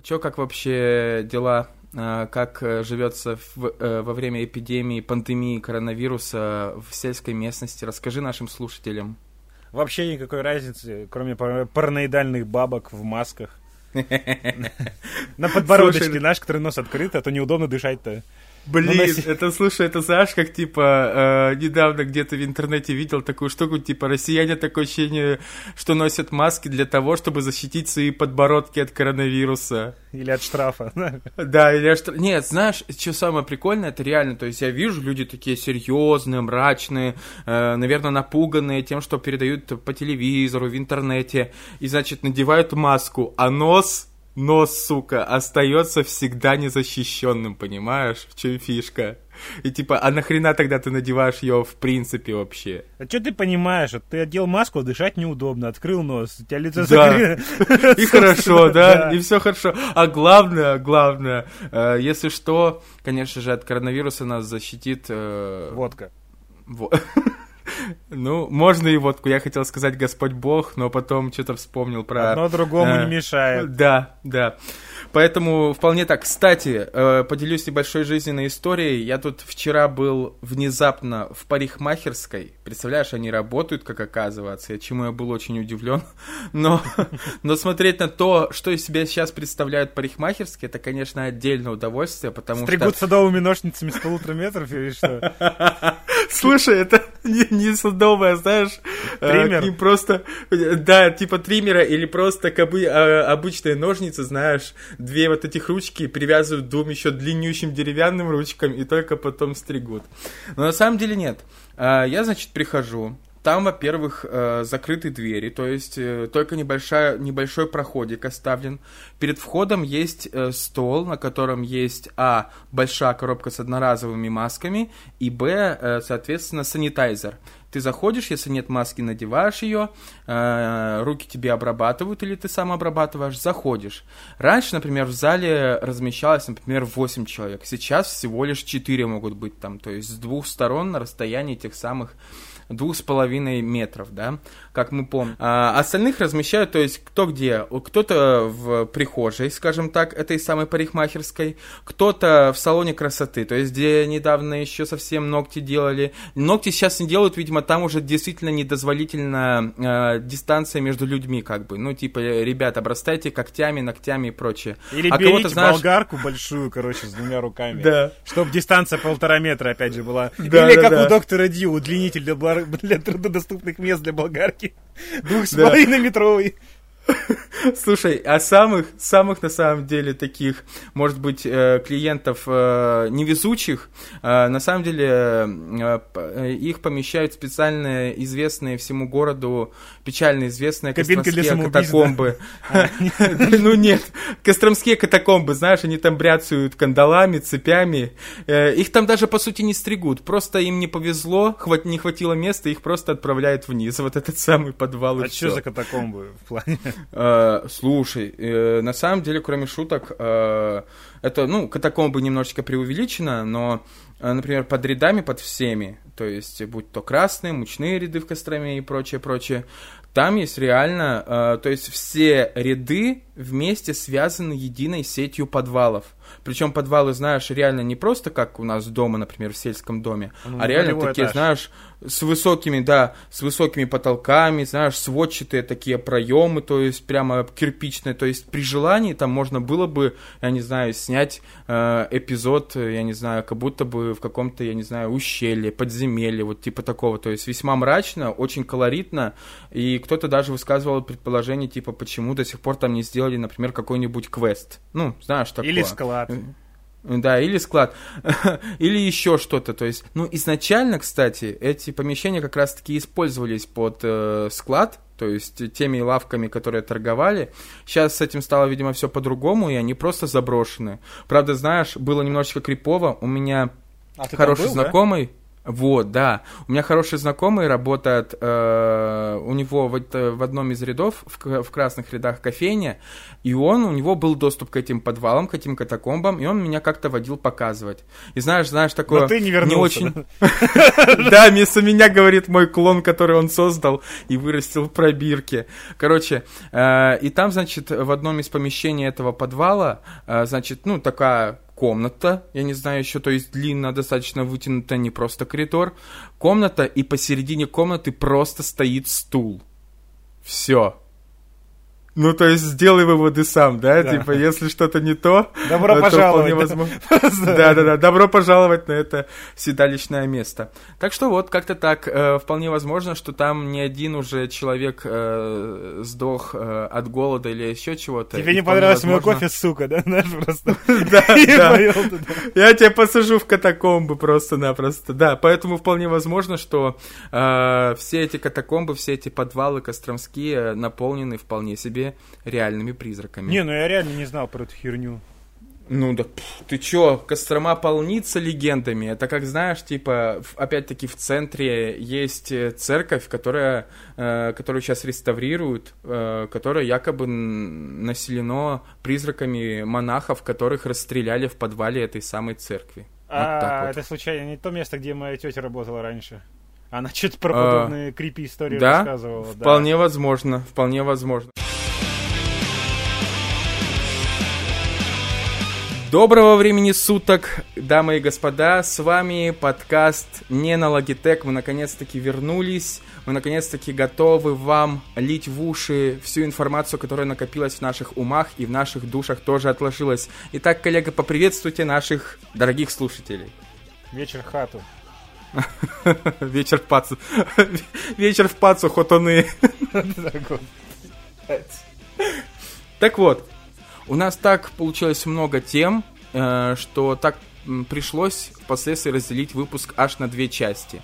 Чё, как вообще дела? А, как э, живется в, э, во время эпидемии, пандемии коронавируса в сельской местности? Расскажи нашим слушателям. Вообще никакой разницы, кроме параноидальных бабок в масках. На подбородочке наш, который нос открыт, а то неудобно дышать-то. Блин, ну, это, слушай, это знаешь, как, типа, э, недавно где-то в интернете видел такую штуку, типа, россияне такое ощущение, что носят маски для того, чтобы защитить свои подбородки от коронавируса. Или от штрафа. Да, или от штрафа. Нет, знаешь, что самое прикольное, это реально, то есть я вижу, люди такие серьезные, мрачные, э, наверное, напуганные тем, что передают по телевизору, в интернете, и, значит, надевают маску, а нос но, сука, остается всегда незащищенным, понимаешь? В чем фишка? И типа, а нахрена тогда ты надеваешь ее в принципе вообще? А что ты понимаешь? Ты одел маску, дышать неудобно, открыл нос, у тебя лицо да. И хорошо, да, и все хорошо. А главное, главное, э, если что, конечно же, от коронавируса нас защитит... Э, Водка. Ну, можно и водку. Я хотел сказать Господь Бог, но потом что-то вспомнил про... Одно другому э, не мешает. Да, да. Поэтому вполне так. Кстати, э, поделюсь небольшой жизненной историей. Я тут вчера был внезапно в парикмахерской. Представляешь, они работают, как оказывается, чему я был очень удивлен. Но, но смотреть на то, что из себя сейчас представляют парикмахерские, это, конечно, отдельное удовольствие, потому Стригут что... садовыми ножницами с полутора метров или что? Слушай, это не, не садовая, знаешь, э, Триммер? не просто, да, типа триммера или просто кобы, а, обычные ножницы, знаешь, две вот этих ручки привязывают двум еще длиннющим деревянным ручкам и только потом стригут. Но на самом деле нет. А, я, значит, прихожу, там, во-первых, э, закрыты двери, то есть э, только небольшая, небольшой проходик оставлен. Перед входом есть э, стол, на котором есть, а, большая коробка с одноразовыми масками, и, б, соответственно, санитайзер. Ты заходишь, если нет маски, надеваешь ее, руки тебе обрабатывают или ты сам обрабатываешь, заходишь. Раньше, например, в зале размещалось, например, 8 человек. Сейчас всего лишь 4 могут быть там, то есть с двух сторон на расстоянии тех самых двух с половиной метров, да, как мы помним. А остальных размещают, то есть кто где, кто-то в прихожей, скажем так, этой самой парикмахерской, кто-то в салоне красоты, то есть где недавно еще совсем ногти делали. Ногти сейчас не делают, видимо, там уже действительно недозволительно э, дистанция между людьми, как бы, ну, типа, ребят, обрастайте когтями, ногтями и прочее. Или а берите знаешь... болгарку большую, короче, с двумя руками. Да. Чтобы дистанция полтора метра, опять же, была. Или как у доктора Ди, удлинитель для для труднодоступных мест для болгарки. Двух с половиной метровый. Слушай, а самых, самых на самом деле таких, может быть, э, клиентов э, невезучих, э, на самом деле их помещают специально известные всему городу, печально известные костромские катакомбы. А, ну нет, костромские катакомбы, знаешь, они там бряцают кандалами, цепями. Их там даже, по сути, не стригут. Просто им не повезло, не хватило места, их просто отправляют вниз. Вот этот самый подвал. А что за катакомбы в плане? Э, слушай, э, на самом деле, кроме шуток, э, это, ну, катакомбы немножечко преувеличено, но, например, под рядами, под всеми, то есть, будь то красные, мучные ряды в Костроме и прочее, прочее, там есть реально, то есть все ряды вместе связаны единой сетью подвалов. Причем подвалы, знаешь, реально не просто как у нас дома, например, в сельском доме, ну, а реально такие, этаж. знаешь, с высокими, да, с высокими потолками, знаешь, сводчатые такие проемы, то есть прямо кирпичные, то есть при желании там можно было бы, я не знаю, снять э, эпизод, я не знаю, как будто бы в каком-то, я не знаю, ущелье, подземелье, вот типа такого, то есть весьма мрачно, очень колоритно, и кто-то даже высказывал предположение, типа, почему до сих пор там не сделали, например, какой-нибудь квест, ну, знаешь, такое. Или склад. Да, или склад, или еще что-то. То есть, ну, изначально, кстати, эти помещения как раз-таки использовались под э, склад, то есть теми лавками, которые торговали. Сейчас с этим стало, видимо, все по-другому, и они просто заброшены. Правда, знаешь, было немножечко крипово. У меня а хороший был, знакомый. Вот, да. У меня хороший знакомый работает, э, у него в, в одном из рядов, в, в красных рядах кофейня, и он, у него был доступ к этим подвалам, к этим катакомбам, и он меня как-то водил показывать. И знаешь, знаешь, такое... Но ты не вернулся. Не очень... Да, вместо меня, говорит мой клон, который он создал и вырастил в пробирке. Короче, э, и там, значит, в одном из помещений этого подвала, э, значит, ну, такая комната, я не знаю еще, то есть длинно достаточно вытянутая, не просто коридор, комната, и посередине комнаты просто стоит стул. Все. Ну, то есть сделай выводы сам, да? да. Типа, если что-то не то... Добро то пожаловать. Возможно... Да-да-да, добро пожаловать на это седалищное место. Так что вот, как-то так, э, вполне возможно, что там не один уже человек э, сдох э, от голода или еще чего-то. Тебе не понравился возможно... мой кофе, сука, да? Знаешь, просто... Да, да. Я тебя посажу в катакомбы просто-напросто. Да, поэтому вполне возможно, что э, все эти катакомбы, все эти подвалы костромские наполнены вполне себе себе реальными призраками. Не, ну я реально не знал про эту херню. Ну да, пф, ты чё, Кострома полнится легендами. Это как знаешь, типа, опять-таки в центре есть э, церковь, которая, э, которую сейчас реставрируют, э, которая якобы населено призраками монахов, которых расстреляли в подвале этой самой церкви. А, вот вот. это случайно не то место, где моя тетя работала раньше? Она что-то про а, подобные а, крипи истории да? рассказывала. Вполне да. возможно, вполне возможно. Доброго времени суток, дамы и господа, с вами подкаст «Не на Logitech». Мы наконец-таки вернулись, мы наконец-таки готовы вам лить в уши всю информацию, которая накопилась в наших умах и в наших душах тоже отложилась. Итак, коллега, поприветствуйте наших дорогих слушателей. Вечер хату. Вечер в пацу. Вечер в пацу, хотоны. Так вот, у нас так получилось много тем, э, что так пришлось впоследствии разделить выпуск аж на две части.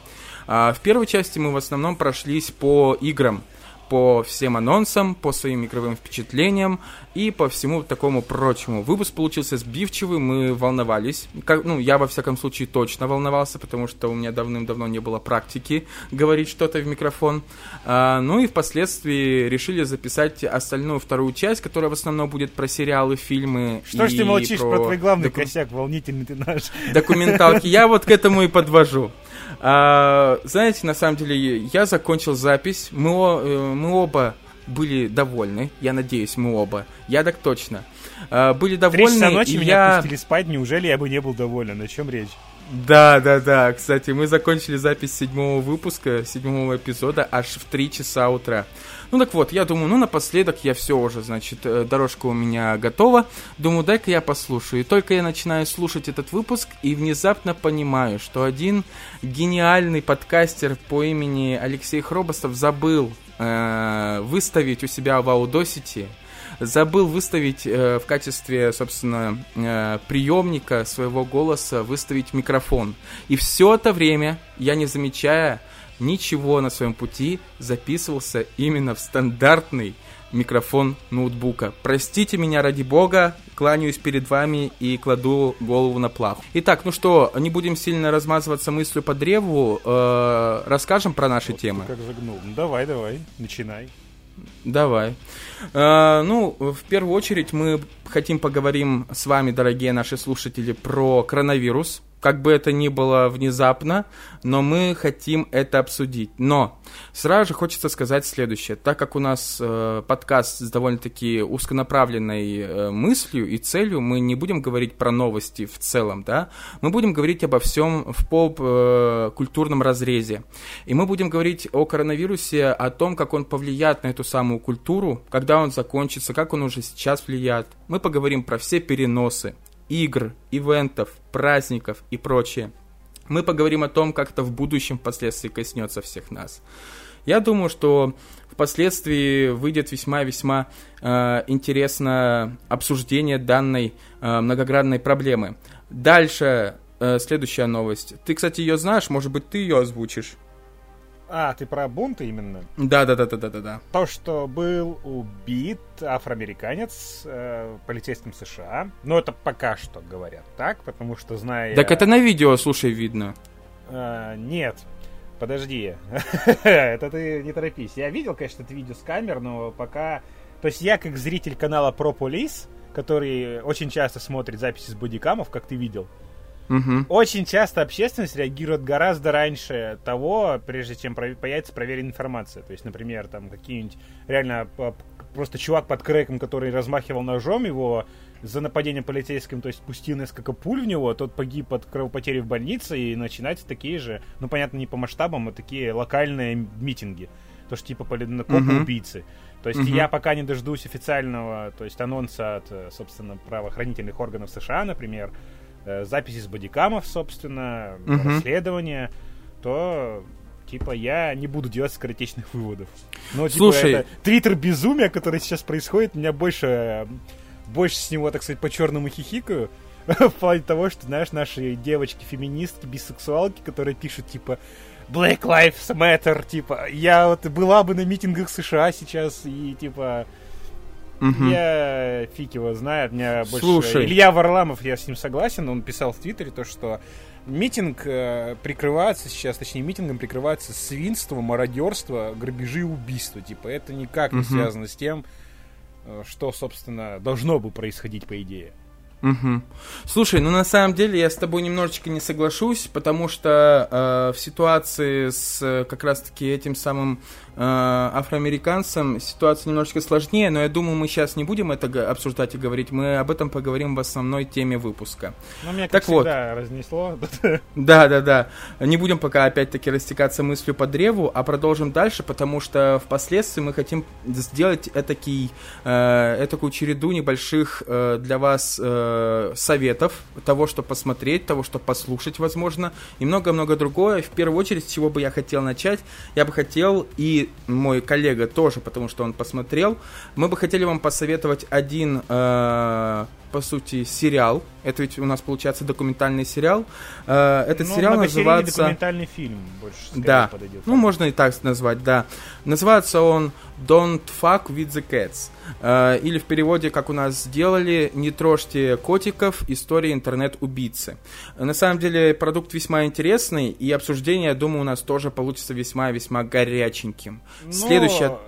А, в первой части мы в основном прошлись по играм, по всем анонсам, по своим игровым впечатлениям и по всему такому прочему. Выпуск получился сбивчивый, мы волновались. Как, ну, я во всяком случае точно волновался, потому что у меня давным-давно не было практики говорить что-то в микрофон. А, ну и впоследствии решили записать остальную вторую часть, которая в основном будет про сериалы, фильмы. Что ж ты молчишь про, про твой главный доку... косяк, волнительный ты наш. Документалки. Я вот к этому и подвожу. А, знаете, на самом деле, я закончил запись. Мы, э, мы оба были довольны. Я надеюсь, мы оба. Я так точно. А, были довольны. Три часа ночи меня я... пустили спать. Неужели я бы не был доволен? О чем речь? Да, да, да. Кстати, мы закончили запись седьмого выпуска, седьмого эпизода аж в три часа утра. Ну так вот, я думаю, ну напоследок я все уже, значит, э, дорожка у меня готова. Думаю, дай-ка я послушаю. И только я начинаю слушать этот выпуск и внезапно понимаю, что один гениальный подкастер по имени Алексей Хробостов забыл э, выставить у себя в Audacity забыл выставить э, в качестве, собственно, э, приемника своего голоса, выставить микрофон. И все это время, я не замечая ничего на своем пути, записывался именно в стандартный микрофон ноутбука. Простите меня ради бога, кланяюсь перед вами и кладу голову на плаху. Итак, ну что, не будем сильно размазываться мыслью по древу, э, расскажем про наши вот темы. Как загнул. Ну, давай, давай, начинай. Давай. Э, ну, в первую очередь мы хотим поговорим с вами, дорогие наши слушатели, про коронавирус как бы это ни было внезапно, но мы хотим это обсудить. Но сразу же хочется сказать следующее. Так как у нас э, подкаст с довольно-таки узконаправленной э, мыслью и целью, мы не будем говорить про новости в целом, да, мы будем говорить обо всем в поп-культурном э, разрезе. И мы будем говорить о коронавирусе, о том, как он повлияет на эту самую культуру, когда он закончится, как он уже сейчас влияет. Мы поговорим про все переносы, игр, ивентов, праздников и прочее. Мы поговорим о том, как это в будущем впоследствии коснется всех нас. Я думаю, что впоследствии выйдет весьма-весьма э, интересное обсуждение данной э, многогранной проблемы. Дальше э, следующая новость. Ты, кстати, ее знаешь, может быть, ты ее озвучишь? А, ты про бунты именно? Да, да, да, да, да, да, да. То, что был убит афроамериканец э, полицейским США. Но это пока что говорят так, потому что зная. Так это на видео, слушай, видно. А, нет. Подожди. это ты не торопись. Я видел, конечно, это видео с камер, но пока... То есть я как зритель канала Pro Police, который очень часто смотрит записи с бодикамов, как ты видел, Угу. Очень часто общественность реагирует гораздо раньше того, прежде чем появится проверенная информация. То есть, например, там какие-нибудь реально просто чувак под крэком, который размахивал ножом, его за нападение полицейским, то есть пустил несколько пуль в него, тот погиб от кровопотери в больнице, и начинаются такие же, ну, понятно, не по масштабам, а такие локальные митинги. То, что типа копы-убийцы. Uh-huh. То есть uh-huh. я пока не дождусь официального, то есть анонса от, собственно, правоохранительных органов США, например, э, записи с бодикамов, собственно, uh-huh. расследования, то типа я не буду делать скоротечных выводов. Но типа Слушай... это твиттер безумия, который сейчас происходит, меня больше больше с него, так сказать, по-черному хихикаю. в плане того, что, знаешь, наши девочки-феминистки, бисексуалки, которые пишут, типа, Black Lives Matter, типа, я вот была бы на митингах США сейчас, и, типа, Угу. Я фиг его знает, меня больше... Слушай. Илья Варламов, я с ним согласен, он писал в Твиттере то, что митинг э, прикрывается сейчас, точнее, митингом прикрывается свинство, мародерство, грабежи и убийства. Типа, это никак не угу. связано с тем, Э, что, собственно, должно бы происходить, по идее. Угу. Слушай, ну на самом деле я с тобой немножечко не соглашусь, потому что э, в ситуации с э, как раз-таки этим самым афроамериканцам ситуация немножечко сложнее, но я думаю, мы сейчас не будем это обсуждать и говорить, мы об этом поговорим в основной теме выпуска. Ну, меня, как так всегда, вот. разнесло. Да, да, да. Не будем пока опять-таки растекаться мыслью по древу, а продолжим дальше, потому что впоследствии мы хотим сделать этакий, э, этакую череду небольших э, для вас э, советов, того, что посмотреть, того, что послушать, возможно, и много-много другое. В первую очередь, с чего бы я хотел начать, я бы хотел и мой коллега тоже, потому что он посмотрел. Мы бы хотели вам посоветовать один, э, по сути, сериал. Это ведь у нас получается документальный сериал. Э, этот ну, сериал называется... документальный фильм больше Да, подойдет. ну можно и так назвать, да. Называется он Don't Fuck with the Cats. Э, или в переводе, как у нас сделали, Не трожьте котиков. История интернет-убийцы. На самом деле продукт весьма интересный, и обсуждение, я думаю, у нас тоже получится весьма-весьма горяченьким. Но... Следующее...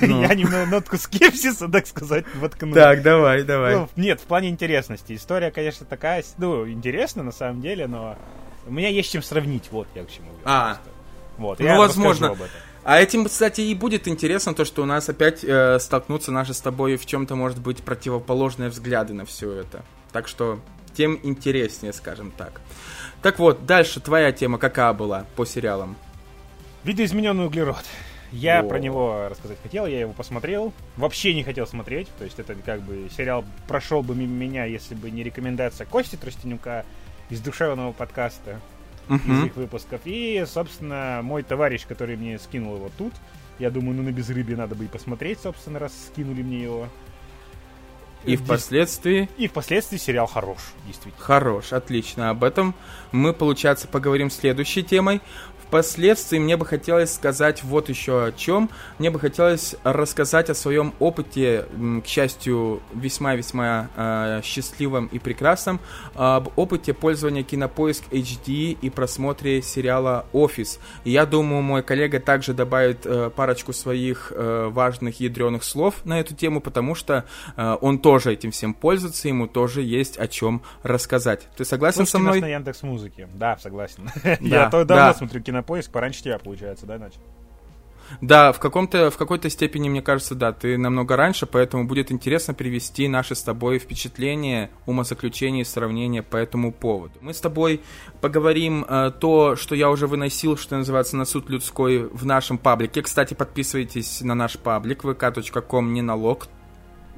Ну. Я немного нотку скепсиса, так сказать, воткнул. Так, давай, давай. Ну, нет, в плане интересности. История, конечно, такая, ну, интересна на самом деле, но у меня есть чем сравнить, вот я к чему говорю. А, вот, ну, возможно. А этим, кстати, и будет интересно то, что у нас опять э, столкнутся наши с тобой в чем-то, может быть, противоположные взгляды на все это. Так что тем интереснее, скажем так. Так вот, дальше твоя тема какая была по сериалам? Видоизмененный углерод. Я О. про него рассказать хотел, я его посмотрел. Вообще не хотел смотреть. То есть это как бы сериал прошел бы мимо меня, если бы не рекомендация Кости Тростенюка из душевного подкаста uh-huh. из их выпусков. И, собственно, мой товарищ, который мне скинул его тут, я думаю, ну на безрыбье надо бы и посмотреть, собственно, раз скинули мне его. И впоследствии... И впоследствии сериал хорош, действительно. Хорош, отлично. Об этом мы, получается, поговорим следующей темой. Впоследствии мне бы хотелось сказать вот еще о чем. Мне бы хотелось рассказать о своем опыте, к счастью, весьма-весьма э, счастливом и прекрасном, об опыте пользования Кинопоиск HD и просмотре сериала «Офис». И я думаю, мой коллега также добавит э, парочку своих э, важных ядреных слов на эту тему, потому что э, он тоже этим всем пользуется, ему тоже есть о чем рассказать. Ты согласен Слушайте со мной? Нас на Яндекс Музыки. Да, согласен. Я давно смотрю Кинопоиск поиск пораньше тебя, получается, да, начал? Да, в, каком-то, в какой-то степени, мне кажется, да, ты намного раньше, поэтому будет интересно привести наши с тобой впечатления, умозаключения и сравнения по этому поводу. Мы с тобой поговорим э, то, что я уже выносил, что называется, на суд людской в нашем паблике. Кстати, подписывайтесь на наш паблик vk.com не налог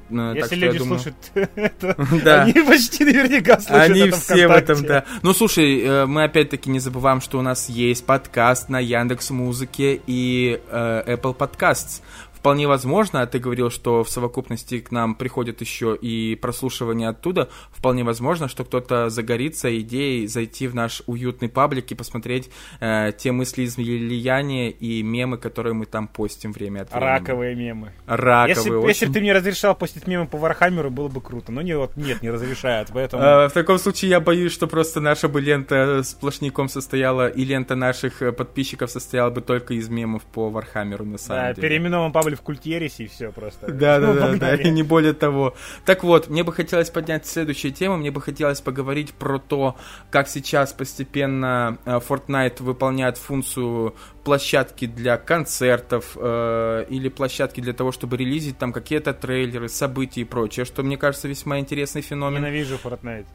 ну, Если люди думаю... слушают это, да. они почти наверняка слушают Они это все в этом, да. Ну, слушай, э, мы опять-таки не забываем, что у нас есть подкаст на Яндекс Музыке и э, Apple Podcasts. Вполне возможно, а ты говорил, что в совокупности к нам приходят еще и прослушивания оттуда, вполне возможно, что кто-то загорится идеей зайти в наш уютный паблик и посмотреть э, те мысли излияния и мемы, которые мы там постим время от времени. Раковые мемы. Раковые. Если, очень... если бы ты мне разрешал постить мемы по Вархаммеру, было бы круто. Но нет, нет, не разрешают, поэтому... А, в таком случае я боюсь, что просто наша бы лента сплошняком состояла, и лента наших э, подписчиков состояла бы только из мемов по Вархаммеру, на самом да, деле. переименуем паблик в Культ Ереси, и все просто. Да, да, да, да, и не более того. Так вот, мне бы хотелось поднять следующую тему, мне бы хотелось поговорить про то, как сейчас постепенно э, Fortnite выполняет функцию площадки для концертов э, или площадки для того, чтобы релизить там какие-то трейлеры, события и прочее, что мне кажется весьма интересный феномен. Ненавижу Fortnite.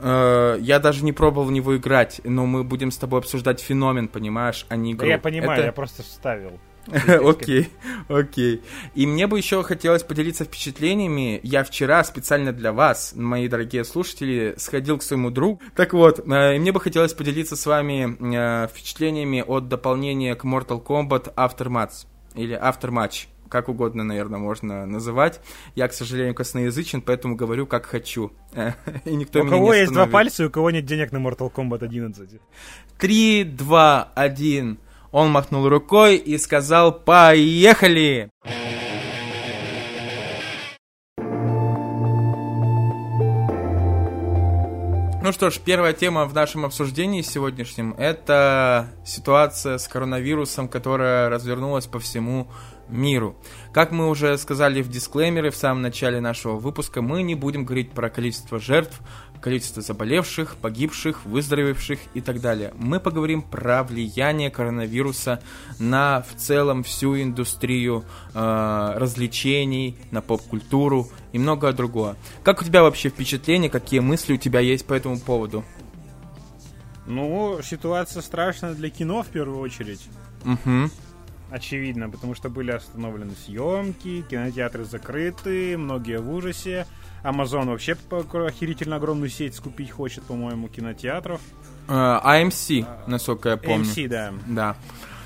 Э, я даже не пробовал в него играть, но мы будем с тобой обсуждать феномен, понимаешь, а не игру. Да я понимаю, Это... я просто вставил. Окей, окей. И мне бы еще хотелось поделиться впечатлениями. Я вчера специально для вас, мои дорогие слушатели, сходил к своему другу. Так вот, э, мне бы хотелось поделиться с вами э, впечатлениями от дополнения к Mortal Kombat Aftermatch. Или Aftermatch как угодно, наверное, можно называть. Я, к сожалению, косноязычен, поэтому говорю, как хочу. И никто у меня кого есть два пальца, и у кого нет денег на Mortal Kombat 11? Три, два, один. Он махнул рукой и сказал «Поехали!» Ну что ж, первая тема в нашем обсуждении сегодняшнем – это ситуация с коронавирусом, которая развернулась по всему миру. Как мы уже сказали в дисклеймере в самом начале нашего выпуска, мы не будем говорить про количество жертв, количество заболевших, погибших, выздоровевших и так далее. Мы поговорим про влияние коронавируса на в целом всю индустрию э, развлечений, на поп-культуру и многое другое. Как у тебя вообще впечатления, какие мысли у тебя есть по этому поводу? Ну, ситуация страшная для кино в первую очередь. Угу очевидно, потому что были остановлены съемки, кинотеатры закрыты, многие в ужасе. Amazon вообще охерительно огромную сеть скупить хочет, по-моему, кинотеатров. Uh, AMC, насколько я помню. AMC, да. Да.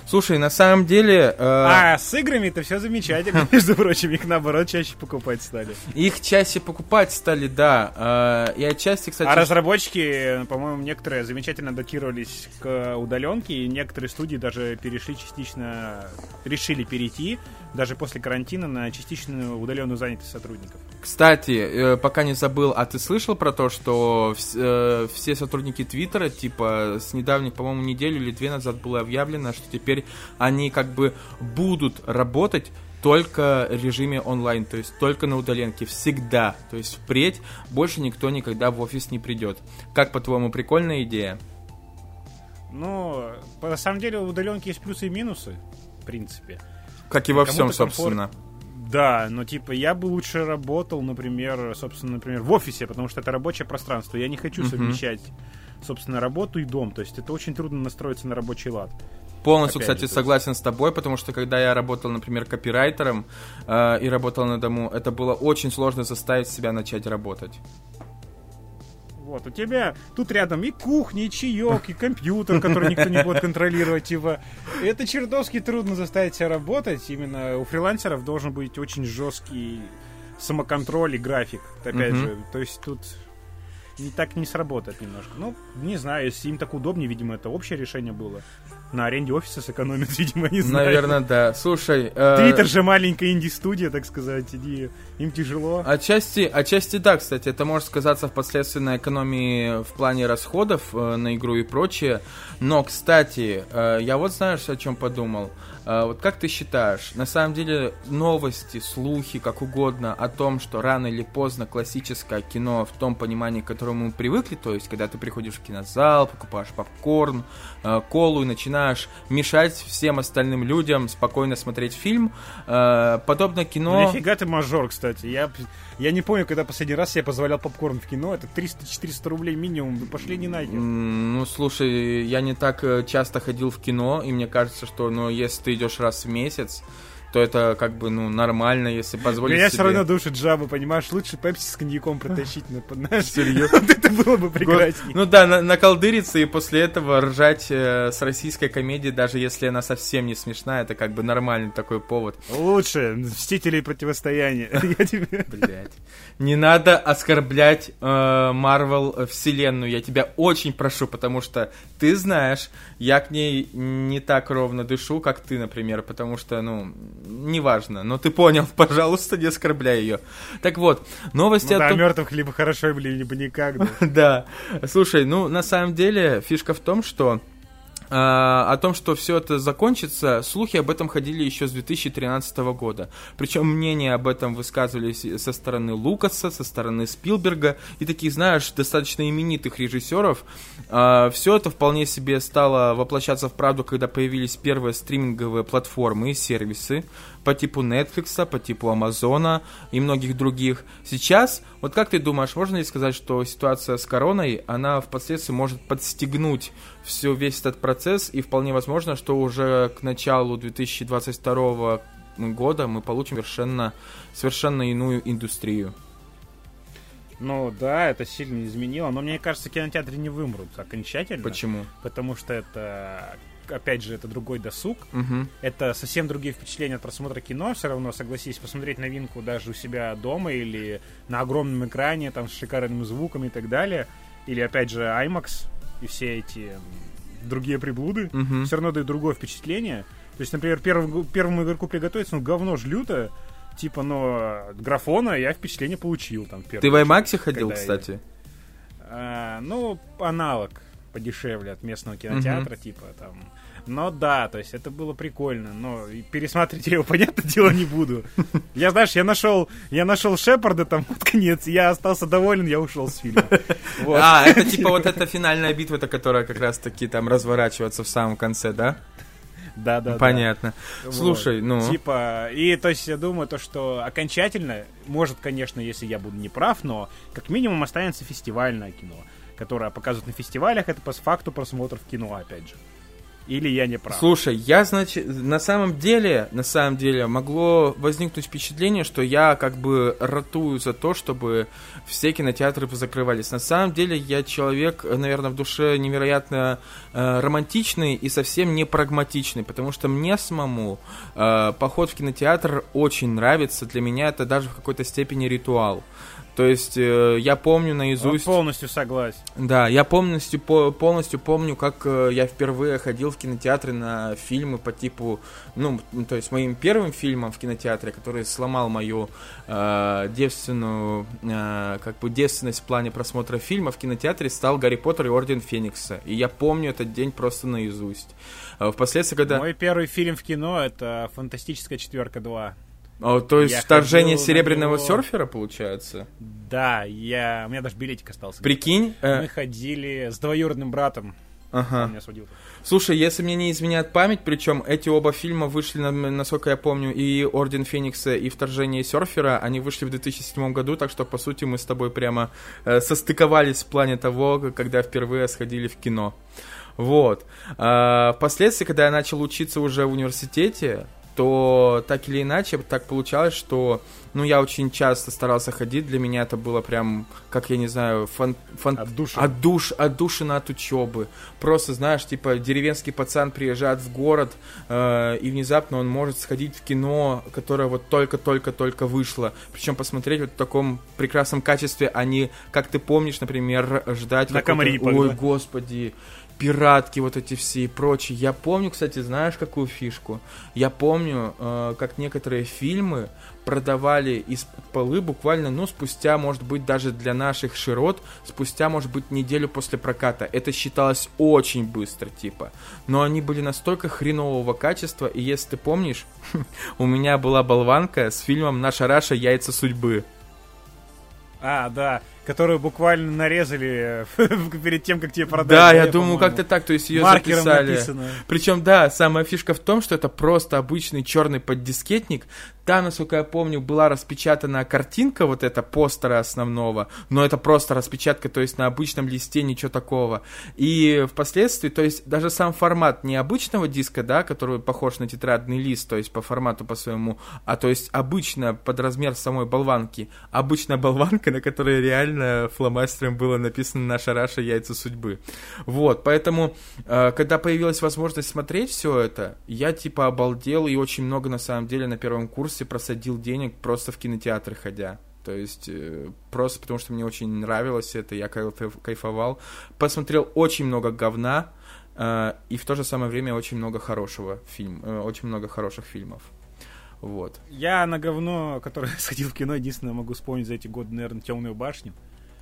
Слушай, на самом деле... Э... А, с играми это все замечательно, между прочим, их наоборот чаще покупать стали. Их чаще покупать стали, да. Э, и отчасти, кстати... А разработчики, по-моему, некоторые замечательно адаптировались к удаленке, и некоторые студии даже перешли частично, решили перейти даже после карантина на частичную удаленную занятость сотрудников. Кстати, э, пока не забыл, а ты слышал про то, что э, все сотрудники Твиттера, типа, с недавних, по-моему, неделю или две назад было объявлено, что теперь они как бы будут работать только в режиме онлайн, то есть только на удаленке, всегда. То есть впредь больше никто никогда в офис не придет. Как, по-твоему, прикольная идея? Ну, на самом деле у удаленки есть плюсы и минусы, в принципе. Как и во всем, собственно. Да, но типа я бы лучше работал, например, собственно, например, в офисе, потому что это рабочее пространство. Я не хочу uh-huh. совмещать, собственно, работу и дом. То есть это очень трудно настроиться на рабочий лад. Полностью, Опять кстати, же, согласен есть... с тобой, потому что когда я работал, например, копирайтером э, и работал на дому, это было очень сложно заставить себя начать работать. Вот, у тебя тут рядом и кухня, и чаек, и компьютер, который никто не будет контролировать, типа. Это чертовски трудно заставить себя работать. Именно у фрилансеров должен быть очень жесткий самоконтроль и график, опять mm-hmm. же. То есть тут не так не сработает немножко. Ну, не знаю, если им так удобнее, видимо, это общее решение было на аренде офиса сэкономят, видимо, не знаю. Наверное, да. Слушай... Э, Твиттер э... же маленькая инди-студия, так сказать, и им тяжело. Отчасти, отчасти да, кстати, это может сказаться впоследствии на экономии в плане расходов э, на игру и прочее. Но, кстати, э, я вот знаешь, о чем подумал? Э, вот как ты считаешь, на самом деле новости, слухи, как угодно, о том, что рано или поздно классическое кино в том понимании, к которому мы привыкли, то есть когда ты приходишь в кинозал, покупаешь попкорн, э, колу и начинаешь мешать всем остальным людям спокойно смотреть фильм, э, подобно кино... Ну, нифига ты мажор, кстати. Я, я не помню, когда последний раз я позволял попкорн в кино, это 300-400 рублей минимум, вы пошли не нахер. Ну, слушай, я не так часто ходил в кино, и мне кажется, что, ну, если ты идешь раз в месяц, то это как бы, ну, нормально, если позволить Меня себе... все равно душит жаба, понимаешь? Лучше пепси с коньяком протащить, знаешь? Серьезно? Это было бы прекраснее. Ну да, наколдыриться и после этого ржать э, с российской комедии, даже если она совсем не смешная, это как бы нормальный такой повод. Лучше. Мстители противостояния. Я тебе... Блять. Не надо оскорблять Марвел э, вселенную. Я тебя очень прошу, потому что ты знаешь, я к ней не так ровно дышу, как ты, например, потому что, ну, неважно. Но ты понял, пожалуйста, не оскорбляй ее. Так вот, новости ну, о да, том... мертвых либо хорошо, либо никак. Да. Слушай, ну, на самом деле, фишка в том, что а, о том, что все это закончится, слухи об этом ходили еще с 2013 года. Причем мнения об этом высказывались со стороны Лукаса, со стороны Спилберга и таких, знаешь, достаточно именитых режиссеров. А, все это вполне себе стало воплощаться в правду, когда появились первые стриминговые платформы и сервисы по типу Netflix, по типу Амазона и многих других. Сейчас, вот как ты думаешь, можно ли сказать, что ситуация с короной, она впоследствии может подстегнуть все, весь этот процесс, и вполне возможно, что уже к началу 2022 года мы получим совершенно, совершенно иную индустрию. Ну да, это сильно изменило, но мне кажется, кинотеатры не вымрут окончательно. Почему? Потому что это опять же, это другой досуг. Угу. Это совсем другие впечатления от просмотра кино. Все равно, согласись, посмотреть новинку даже у себя дома или на огромном экране, там, с шикарным звуком и так далее. Или, опять же, IMAX и все эти другие приблуды. Угу. Все равно дают другое впечатление. То есть, например, первому, первому игроку приготовиться, ну, говно ж люто. Типа, но графона я впечатление получил там. Ты в IMAX ходил, кстати? Я... А, ну, аналог подешевле от местного кинотеатра, mm-hmm. типа там. Но да, то есть это было прикольно, но пересматривать его, понятное дело, не буду. Я, знаешь, я нашел, я нашел Шепарда там под конец, я остался доволен, я ушел с фильма. Вот. А, это типа вот эта финальная битва, которая как раз таки там разворачивается в самом конце, да? Да, да, Понятно. Да. Слушай, вот. ну. Типа, и то есть я думаю, то, что окончательно, может, конечно, если я буду неправ, но как минимум останется фестивальное кино которое показывают на фестивалях, это по факту просмотров кино, опять же. Или я не прав? Слушай, я, значит, на самом деле, на самом деле, могло возникнуть впечатление, что я как бы ратую за то, чтобы все кинотеатры закрывались. На самом деле, я человек, наверное, в душе невероятно э, романтичный и совсем не прагматичный, потому что мне самому э, поход в кинотеатр очень нравится. Для меня это даже в какой-то степени ритуал. То есть э, я помню наизусть... Вот полностью согласен. Да, я полностью, по, полностью помню, как э, я впервые ходил в кинотеатры на фильмы по типу... Ну, то есть моим первым фильмом в кинотеатре, который сломал мою э, девственную... Э, как бы девственность в плане просмотра фильма в кинотеатре стал «Гарри Поттер и Орден Феникса». И я помню этот день просто наизусть. Э, впоследствии, когда... Мой первый фильм в кино — это «Фантастическая четверка 2». О, то есть я вторжение серебряного него... серфера, получается? Да, я... у меня даже билетик остался. Прикинь? Э, Мы э... ходили с двоюродным братом. Ага. Слушай, если мне не изменяет память, причем эти оба фильма вышли, насколько я помню, и Орден Феникса, и Вторжение серфера, они вышли в 2007 году, так что, по сути, мы с тобой прямо э, состыковались в плане того, когда впервые сходили в кино. Вот. А, впоследствии, когда я начал учиться уже в университете, то так или иначе так получалось, что ну я очень часто старался ходить, для меня это было прям, как я не знаю, фан, фан... от души, от душ, от души от учебы. Просто знаешь, типа деревенский пацан приезжает в город э, и внезапно он может сходить в кино, которое вот только-только-только вышло, причем посмотреть вот в таком прекрасном качестве, а не, как ты помнишь, например, ждать. На Камри, Ой, господи пиратки вот эти все и прочие. Я помню, кстати, знаешь какую фишку? Я помню, э, как некоторые фильмы продавали из полы буквально, ну, спустя, может быть, даже для наших широт, спустя, может быть, неделю после проката. Это считалось очень быстро, типа. Но они были настолько хренового качества, и если ты помнишь, у меня была болванка с фильмом «Наша Раша. Яйца судьбы». А, да которую буквально нарезали перед тем, как тебе продали. Да, я думаю, как-то так, то есть ее записали. Причем, да, самая фишка в том, что это просто обычный черный поддискетник, Там, насколько я помню, была распечатана картинка вот эта постера основного, но это просто распечатка, то есть на обычном листе ничего такого. И впоследствии, то есть даже сам формат не обычного диска, да, который похож на тетрадный лист, то есть по формату по своему, а то есть обычно под размер самой болванки. Обычная болванка, на которой реально фломастером было написано «Наша Раша. Яйца судьбы». Вот, поэтому, э, когда появилась возможность смотреть все это, я типа обалдел и очень много на самом деле на первом курсе просадил денег просто в кинотеатры ходя. То есть э, просто потому, что мне очень нравилось это, я кайфовал. Посмотрел очень много говна, э, и в то же самое время очень много хорошего фильма, э, очень много хороших фильмов. Вот. Я на говно, которое сходил в кино, единственное могу вспомнить за эти годы, наверное, темную башню.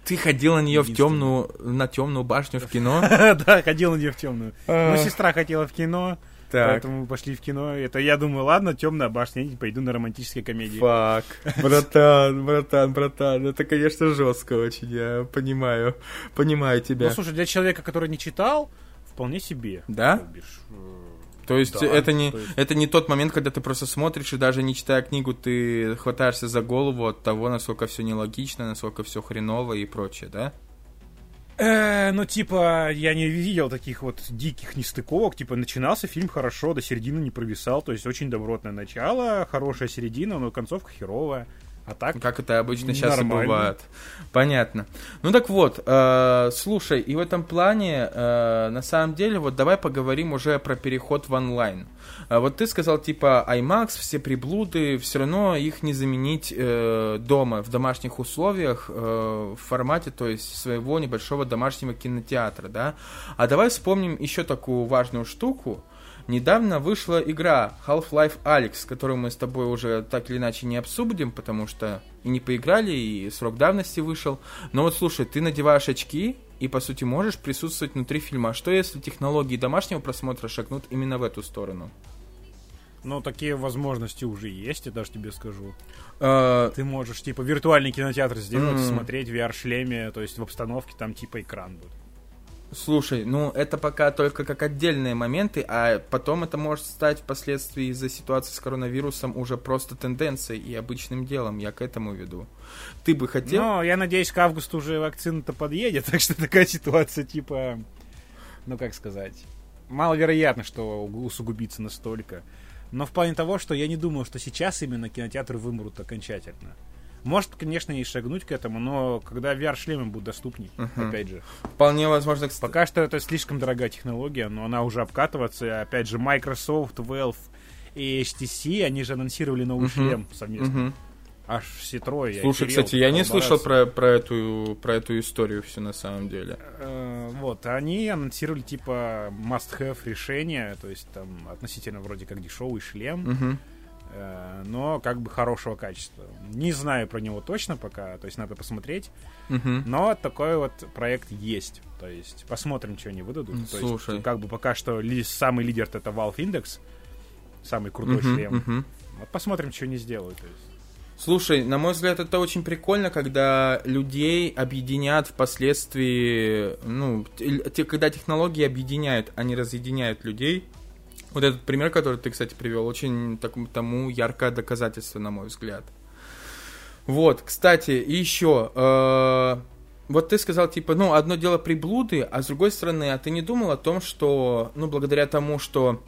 Ты ходил на нее в темную, на темную башню в кино? Да, ходил на нее в темную. Ну, сестра хотела в кино, Поэтому мы пошли в кино. Это я думаю, ладно, темная башня, я пойду на романтические комедии. Фак. Братан, братан, братан. Это, конечно, жестко очень. Я понимаю. Понимаю тебя. Ну, слушай, для человека, который не читал, вполне себе. Да? Э, то есть да, это не есть... это не тот момент, когда ты просто смотришь и даже не читая книгу, ты хватаешься за голову от того, насколько все нелогично, насколько все хреново и прочее, да? Э, ну, типа, я не видел таких вот диких нестыковок. Типа, начинался фильм хорошо, до середины не провисал. То есть, очень добротное начало, хорошая середина, но концовка херовая. А так? Как это обычно сейчас и бывает. Понятно. Ну так вот, э, слушай, и в этом плане, э, на самом деле, вот давай поговорим уже про переход в онлайн. Э, вот ты сказал, типа, IMAX, все приблуды, все равно их не заменить э, дома, в домашних условиях, э, в формате, то есть своего небольшого домашнего кинотеатра, да? А давай вспомним еще такую важную штуку, Недавно вышла игра Half-Life Alyx, которую мы с тобой уже так или иначе не обсудим, потому что и не поиграли, и срок давности вышел. Но вот слушай, ты надеваешь очки и, по сути, можешь присутствовать внутри фильма. А что, если технологии домашнего просмотра шагнут именно в эту сторону? Ну, такие возможности уже есть, я даже тебе скажу. Uh, ты можешь, типа, виртуальный кинотеатр сделать, mm. смотреть в VR-шлеме, то есть в обстановке там, типа, экран будет. Слушай, ну это пока только как отдельные моменты, а потом это может стать впоследствии из-за ситуации с коронавирусом уже просто тенденцией и обычным делом. Я к этому веду. Ты бы хотел... Ну, я надеюсь, к августу уже вакцина-то подъедет, так что такая ситуация типа... Ну, как сказать... Маловероятно, что усугубится настолько. Но в плане того, что я не думаю, что сейчас именно кинотеатры вымрут окончательно. Может, конечно, и шагнуть к этому, но когда VR-шлемы будут доступнее, uh-huh. опять же. Вполне возможно, кстати. Пока что это слишком дорогая технология, но она уже обкатывается. Опять же, Microsoft, Valve и HTC, они же анонсировали новый uh-huh. шлем совместно. Uh-huh. Аж все трое. Слушай, Кирилл, кстати, я не слышал про, про, эту, про эту историю все на самом деле. Uh, вот, они анонсировали типа must-have решение, то есть там относительно вроде как дешевый шлем. Uh-huh Э, но как бы хорошего качества. Не знаю про него точно пока, то есть надо посмотреть. Угу. Но такой вот проект есть. То есть посмотрим, что они выдадут. Слушай. То есть, как бы пока что ли, самый лидер это Valve Index, самый крутой угу, шлем. Угу. Вот посмотрим, что они сделают. То есть. Слушай, на мой взгляд, это очень прикольно, когда людей объединят впоследствии, ну, когда технологии объединяют, а не разъединяют людей. Вот этот пример, который ты, кстати, привел, очень так, тому яркое доказательство, на мой взгляд. Вот, кстати, еще, э, вот ты сказал, типа, ну, одно дело приблуды, а с другой стороны, а ты не думал о том, что, ну, благодаря тому, что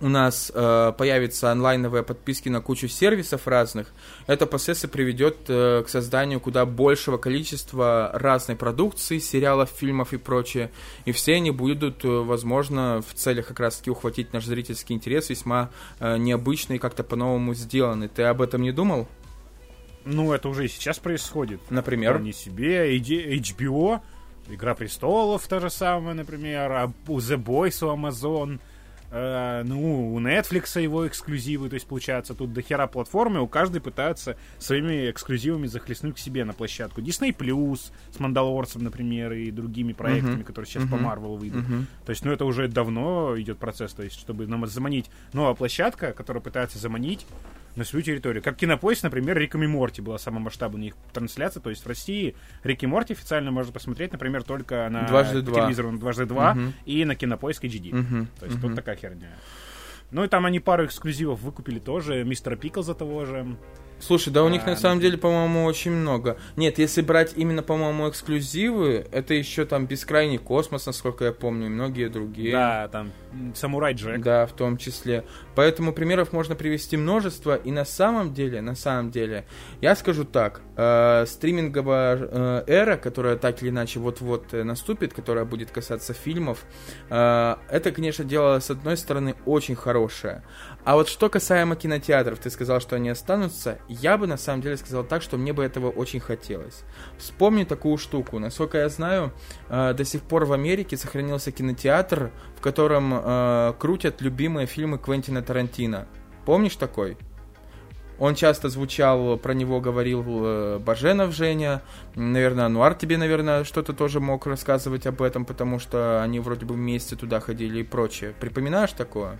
у нас э, появятся онлайновые подписки на кучу сервисов разных, это впоследствии приведет э, к созданию куда большего количества разной продукции, сериалов, фильмов и прочее. И все они будут, э, возможно, в целях как раз-таки ухватить наш зрительский интерес, весьма э, необычно и как-то по-новому сделаны. Ты об этом не думал? Ну, это уже и сейчас происходит. Например? Не себе, HBO, Игра престолов, то же самое, например, а The Boys у Amazon — Э, ну, у Netflix его эксклюзивы, то есть, получается, тут до хера платформы, у каждой пытаются своими эксклюзивами захлестнуть к себе на площадку. Disney Plus с Мандалорцем, например, и другими проектами, uh-huh. которые сейчас uh-huh. по Марвелу выйдут. Uh-huh. То есть, ну, это уже давно идет процесс, то есть, чтобы нам заманить новая площадка, которая пытается заманить на свою территорию. Как Кинопоиск, например, Риком и Морти была самая масштабная их трансляция. То есть в России Рик и Морти официально можно посмотреть, например, только на дважды телевизоре на дважды два угу. и на Кинопоиск HD. Угу. То есть угу. тут такая херня. Ну и там они пару эксклюзивов выкупили тоже, мистера Пиклза того же. Слушай, да у них на самом деле, по-моему, очень много. Нет, если брать именно, по-моему, эксклюзивы, это еще там Бескрайний космос, насколько я помню, и многие другие. Да, там Самурай Джек. Да, в том числе. Поэтому примеров можно привести множество, и на самом деле, на самом деле, я скажу так, э, стриминговая э, эра, которая так или иначе вот-вот э, наступит, которая будет касаться фильмов, э, это, конечно, дело, с одной стороны, очень хорошее. А вот что касаемо кинотеатров, ты сказал, что они останутся, я бы на самом деле сказал так, что мне бы этого очень хотелось. Вспомни такую штуку. Насколько я знаю, э, до сих пор в Америке сохранился кинотеатр, в котором э, крутят любимые фильмы Квентина Тарантино. Помнишь такой? Он часто звучал, про него говорил э, Баженов Женя. Наверное, Ануар тебе, наверное, что-то тоже мог рассказывать об этом, потому что они вроде бы вместе туда ходили и прочее. Припоминаешь такое?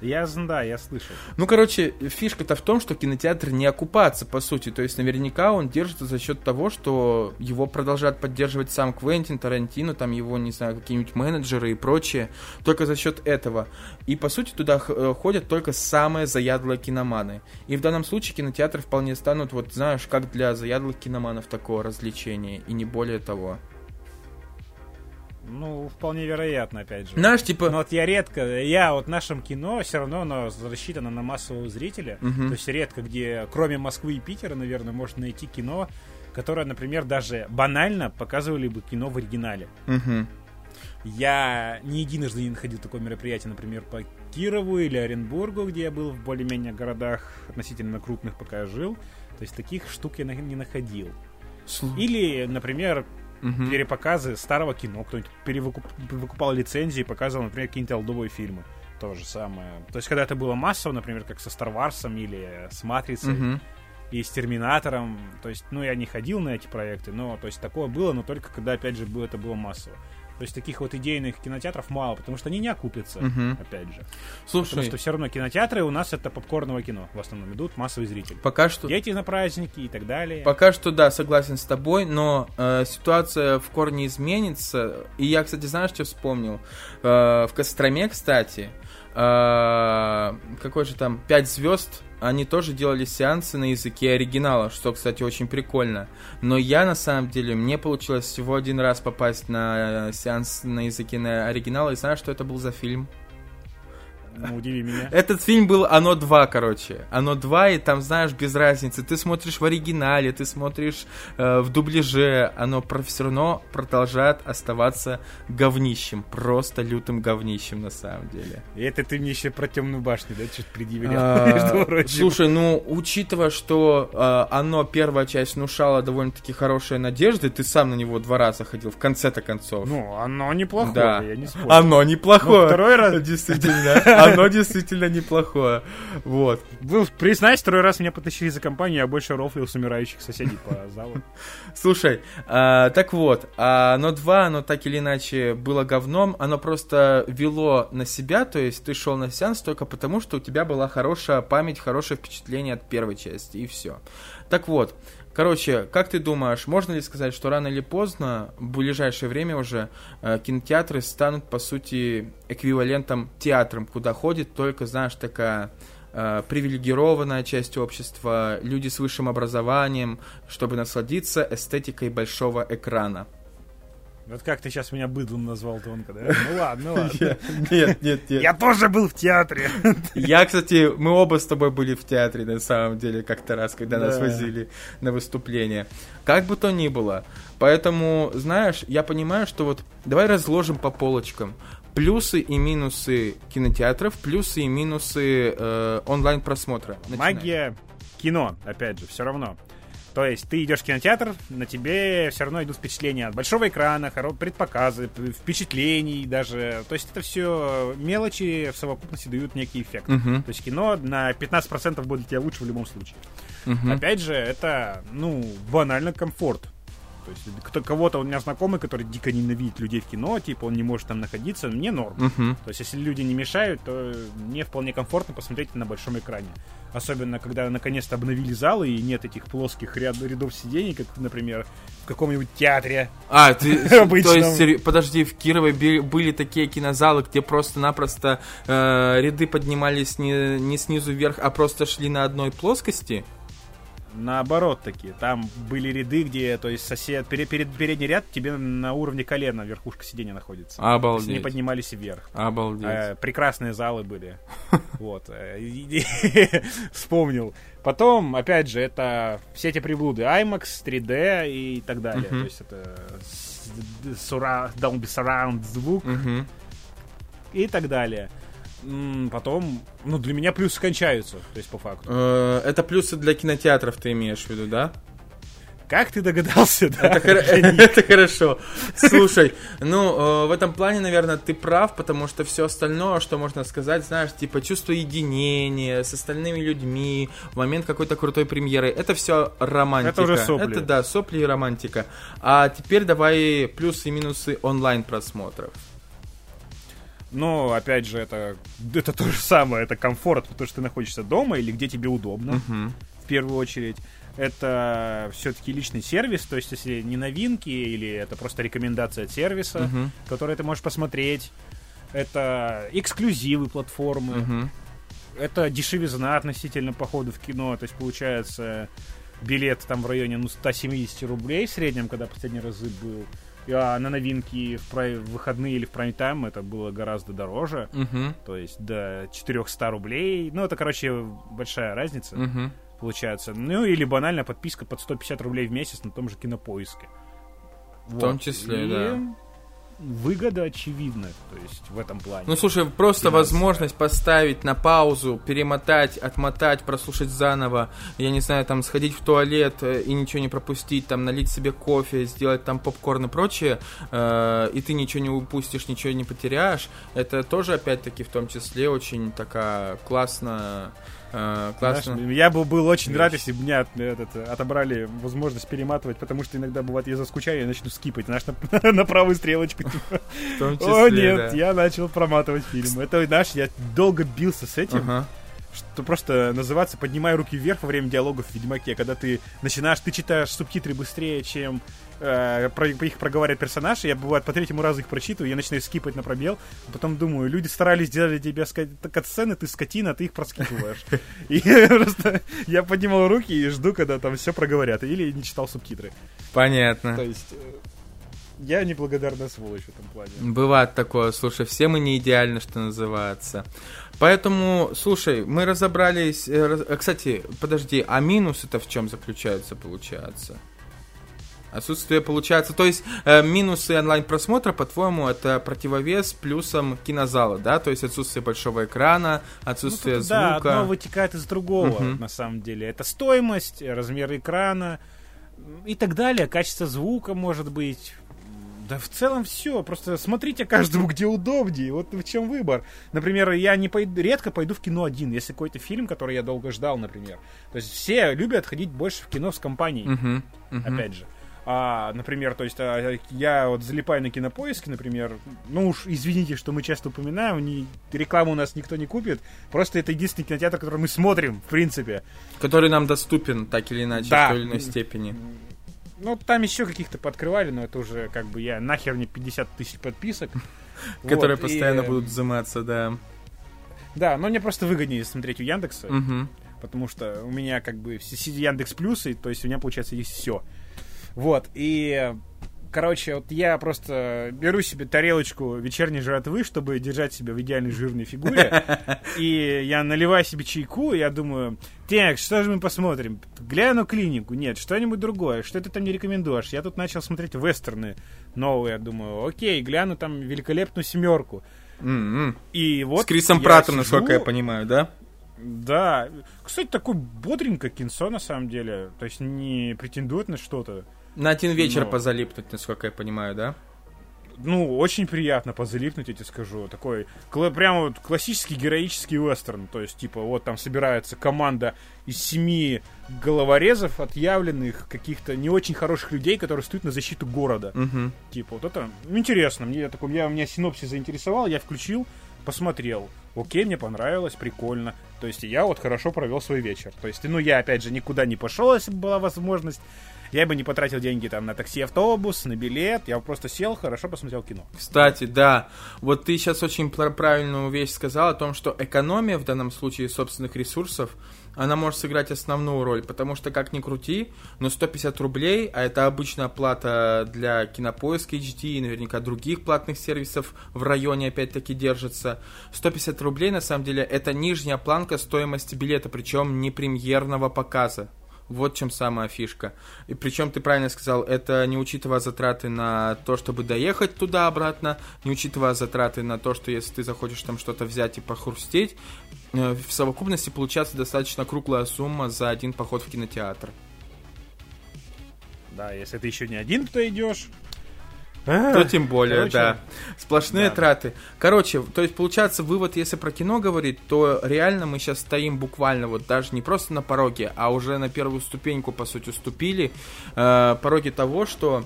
Я, да, я слышал. Ну, короче, фишка-то в том, что кинотеатр не окупаться, по сути. То есть, наверняка он держится за счет того, что его продолжает поддерживать сам Квентин, Тарантино, там его, не знаю, какие-нибудь менеджеры и прочее. Только за счет этого. И, по сути, туда э, ходят только самые заядлые киноманы. И в данном случае кинотеатры вполне станут, вот, знаешь, как для заядлых киноманов такого развлечения. И не более того. Ну, вполне вероятно, опять же. Знаешь, типа... Но вот я редко, я вот в нашем кино все равно оно рассчитано на массового зрителя. Угу. То есть редко, где, кроме Москвы и Питера, наверное, можно найти кино, которое, например, даже банально показывали бы кино в оригинале. Угу. Я не единожды не находил такое мероприятие, например, по Кирову или Оренбургу, где я был в более-менее городах относительно крупных, пока я жил. То есть таких штук я не находил. Или, например, угу. перепоказы старого кино. Кто-нибудь перевыкупал лицензии и показывал, например, какие-нибудь олдовые фильмы. То же самое. То есть, когда это было массово, например, как со Star Wars или с Матрицей, угу. и с Терминатором. То есть, ну, я не ходил на эти проекты, но, то есть, такое было, но только когда, опять же, это было массово. То есть таких вот идейных кинотеатров мало, потому что они не окупятся, угу. опять же. Слушай, потому что все равно кинотеатры у нас это попкорного кино в основном идут, массовый зритель. Пока что... Дети на праздники и так далее. Пока что, да, согласен с тобой, но э, ситуация в корне изменится. И я, кстати, знаешь, что вспомнил? Э, в Костроме, кстати, э, какой же там, 5 звезд они тоже делали сеансы на языке оригинала, что, кстати, очень прикольно. Но я, на самом деле, мне получилось всего один раз попасть на сеанс на языке на оригинала, и знаешь, что это был за фильм? Ну, удиви меня. Этот фильм был «Оно 2», короче. «Оно 2», и там, знаешь, без разницы. Ты смотришь в оригинале, ты смотришь э, в дубляже. Оно все равно продолжает оставаться говнищем. Просто лютым говнищем, на самом деле. И это ты мне еще про «Темную башню», да, что-то предъявлял, а, Слушай, ну, учитывая, что э, оно, первая часть, внушала довольно-таки хорошие надежды, ты сам на него два раза ходил, в конце-то концов. Ну, оно неплохое, да. я не спорю. Оно неплохое. второй раз... Действительно оно действительно неплохое. Вот. Был, признаюсь, второй раз меня потащили за компанию, я больше рофлил с умирающих соседей по залу. Слушай, а, так вот, а, оно 2, оно так или иначе было говном, оно просто вело на себя, то есть ты шел на сеанс только потому, что у тебя была хорошая память, хорошее впечатление от первой части, и все. Так вот, Короче, как ты думаешь, можно ли сказать, что рано или поздно, в ближайшее время уже, э, кинотеатры станут, по сути, эквивалентом театром, куда ходит только, знаешь, такая э, привилегированная часть общества, люди с высшим образованием, чтобы насладиться эстетикой большого экрана? Вот как ты сейчас меня быдлом назвал тонко, да? Ну ладно, ну ладно. Нет, нет, нет. Я тоже был в театре. Я, кстати, мы оба с тобой были в театре, на самом деле, как-то раз, когда нас возили на выступление. Как бы то ни было. Поэтому, знаешь, я понимаю, что вот давай разложим по полочкам плюсы и минусы кинотеатров, плюсы и минусы э, онлайн просмотра. Магия кино, опять же, все равно. То есть ты идешь в кинотеатр, на тебе все равно идут впечатления от большого экрана, предпоказы, впечатлений даже. То есть это все мелочи в совокупности дают некий эффект. Uh-huh. То есть кино на 15% будет для тебя лучше в любом случае. Uh-huh. Опять же, это, ну, банально комфорт. То есть кто, кого-то у меня знакомый, который дико ненавидит людей в кино, типа он не может там находиться, мне норм. Uh-huh. То есть если люди не мешают, то мне вполне комфортно посмотреть на большом экране. Особенно, когда наконец-то обновили залы и нет этих плоских ряд, рядов сидений, как, например, в каком-нибудь театре. А, ты, то есть, подожди, в Кирове были такие кинозалы, где просто-напросто э, ряды поднимались не, не снизу вверх, а просто шли на одной плоскости? Наоборот такие. Там были ряды, где, то есть, сосед, перед, перед, передний ряд тебе на уровне колена верхушка сиденья находится. Обалдеть. То есть, они поднимались вверх. Обалдеть. Э, прекрасные залы были. Вот. Э, вспомнил. Потом, опять же, это все эти приблуды. IMAX, 3D и так далее. То есть, это Dolby Surround звук и так далее потом, ну, для меня плюсы кончаются, то есть по факту. Э, это плюсы для кинотеатров ты имеешь в виду, да? Как ты догадался, да? Это, это хорошо. Слушай, ну, э, в этом плане, наверное, ты прав, потому что все остальное, что можно сказать, знаешь, типа чувство единения с остальными людьми, в момент какой-то крутой премьеры, это все романтика. Это уже сопли. Это, да, сопли и романтика. А теперь давай плюсы и минусы онлайн просмотров. Но, опять же, это, это то же самое, это комфорт, потому что ты находишься дома или где тебе удобно, uh-huh. в первую очередь. Это все-таки личный сервис, то есть если не новинки или это просто рекомендация от сервиса, uh-huh. который ты можешь посмотреть. Это эксклюзивы платформы. Uh-huh. Это дешевизна относительно похода в кино. То есть получается билет там в районе ну, 170 рублей в среднем, когда последний раз был а на новинки в, прай- в выходные или в прайм-тайм это было гораздо дороже. Uh-huh. То есть до 400 рублей. Ну, это, короче, большая разница. Uh-huh. Получается. Ну, или банально подписка под 150 рублей в месяц на том же кинопоиске. В вот. том числе, И... да выгода очевидна, то есть в этом плане. Ну, слушай, просто возможность поставить на паузу, перемотать, отмотать, прослушать заново, я не знаю, там, сходить в туалет э, и ничего не пропустить, там, налить себе кофе, сделать там попкорн и прочее, э, и ты ничего не упустишь, ничего не потеряешь, это тоже, опять-таки, в том числе очень такая классная а, классно. Знаешь, я бы был очень рад, если бы меня этот, отобрали возможность перематывать, потому что иногда бывает, я заскучаю и начну скипать, знаешь, на, на правую стрелочку. Типа. Числе, О, нет, да. я начал проматывать фильм. Это, знаешь, я долго бился с этим. Ага что просто называться «Поднимай руки вверх» во время диалогов в Ведьмаке, когда ты начинаешь, ты читаешь субтитры быстрее, чем э, про, их проговаривает персонаж, я, бывает, по третьему разу их прочитываю, я начинаю скипать на пробел, а потом думаю, люди старались сделать для тебя кат-сцены, ты скотина, ты их проскипываешь. И просто я поднимал руки и жду, когда там все проговорят, или не читал субтитры. Понятно. То есть э, я неблагодарная сволочь в этом плане. Бывает такое, слушай, все мы не идеальны, что называется. Поэтому, слушай, мы разобрались... Э, э, кстати, подожди, а минус это в чем заключается, получается? Отсутствие получается, то есть э, минусы онлайн-просмотра, по-твоему, это противовес плюсом кинозала, да? То есть отсутствие большого экрана, отсутствие ну, тут, звука. Да, одно вытекает из другого, uh-huh. на самом деле. Это стоимость, размер экрана и так далее, качество звука может быть. Да в целом все, просто смотрите каждому, где удобнее, вот в чем выбор. Например, я не пойду, редко пойду в кино один, если какой-то фильм, который я долго ждал, например. То есть все любят ходить больше в кино с компанией, uh-huh, uh-huh. опять же. А, например, то есть а, я вот залипаю на кинопоиске, например, ну уж извините, что мы часто упоминаем, не, рекламу у нас никто не купит, просто это единственный кинотеатр, который мы смотрим, в принципе. Который нам доступен, так или иначе, да. в той или иной степени. Ну, там еще каких-то подкрывали, но это уже как бы я нахер не 50 тысяч подписок. Которые постоянно будут взиматься, да. Да, но мне просто выгоднее смотреть у Яндекса, потому что у меня как бы все Яндекс плюсы, то есть у меня получается есть все. Вот, и короче, вот я просто беру себе тарелочку вечерней жратвы, чтобы держать себя в идеальной жирной фигуре. И я наливаю себе чайку, и я думаю, так, что же мы посмотрим? Гляну клинику. Нет, что-нибудь другое. Что ты там не рекомендуешь? Я тут начал смотреть вестерны новые. Я думаю, окей, гляну там великолепную семерку. Mm-hmm. И вот С Крисом Пратом, сижу... насколько я понимаю, да? Да. Кстати, такой бодренько кинцо, на самом деле. То есть не претендует на что-то. На один вечер Но... позалипнуть, насколько я понимаю, да? ну, очень приятно позалипнуть, я тебе скажу. Такой, кла- прям вот классический героический вестерн. То есть, типа, вот там собирается команда из семи головорезов, отъявленных каких-то не очень хороших людей, которые стоят на защиту города. Угу. Типа, вот это ну, интересно. Мне такой, я, меня синопсис заинтересовал, я включил, посмотрел. Окей, мне понравилось, прикольно. То есть я вот хорошо провел свой вечер. То есть, ну, я, опять же, никуда не пошел, если бы была возможность. Я бы не потратил деньги там на такси-автобус, на билет. Я просто сел, хорошо посмотрел кино. Кстати, да. Вот ты сейчас очень правильную вещь сказал о том, что экономия в данном случае собственных ресурсов она может сыграть основную роль, потому что, как ни крути, но 150 рублей, а это обычная плата для кинопоиска HD и наверняка других платных сервисов в районе опять-таки держится, 150 рублей, на самом деле, это нижняя планка стоимости билета, причем не премьерного показа. Вот чем самая фишка. И причем ты правильно сказал, это не учитывая затраты на то, чтобы доехать туда-обратно, не учитывая затраты на то, что если ты захочешь там что-то взять и похрустеть, э, в совокупности получается достаточно круглая сумма за один поход в кинотеатр. Да, если ты еще не один туда идешь, то тем более, Короче, да. Сплошные да. траты. Короче, то есть получается вывод, если про кино говорить, то реально мы сейчас стоим буквально вот даже не просто на пороге, а уже на первую ступеньку, по сути, ступили. Э, пороге того, что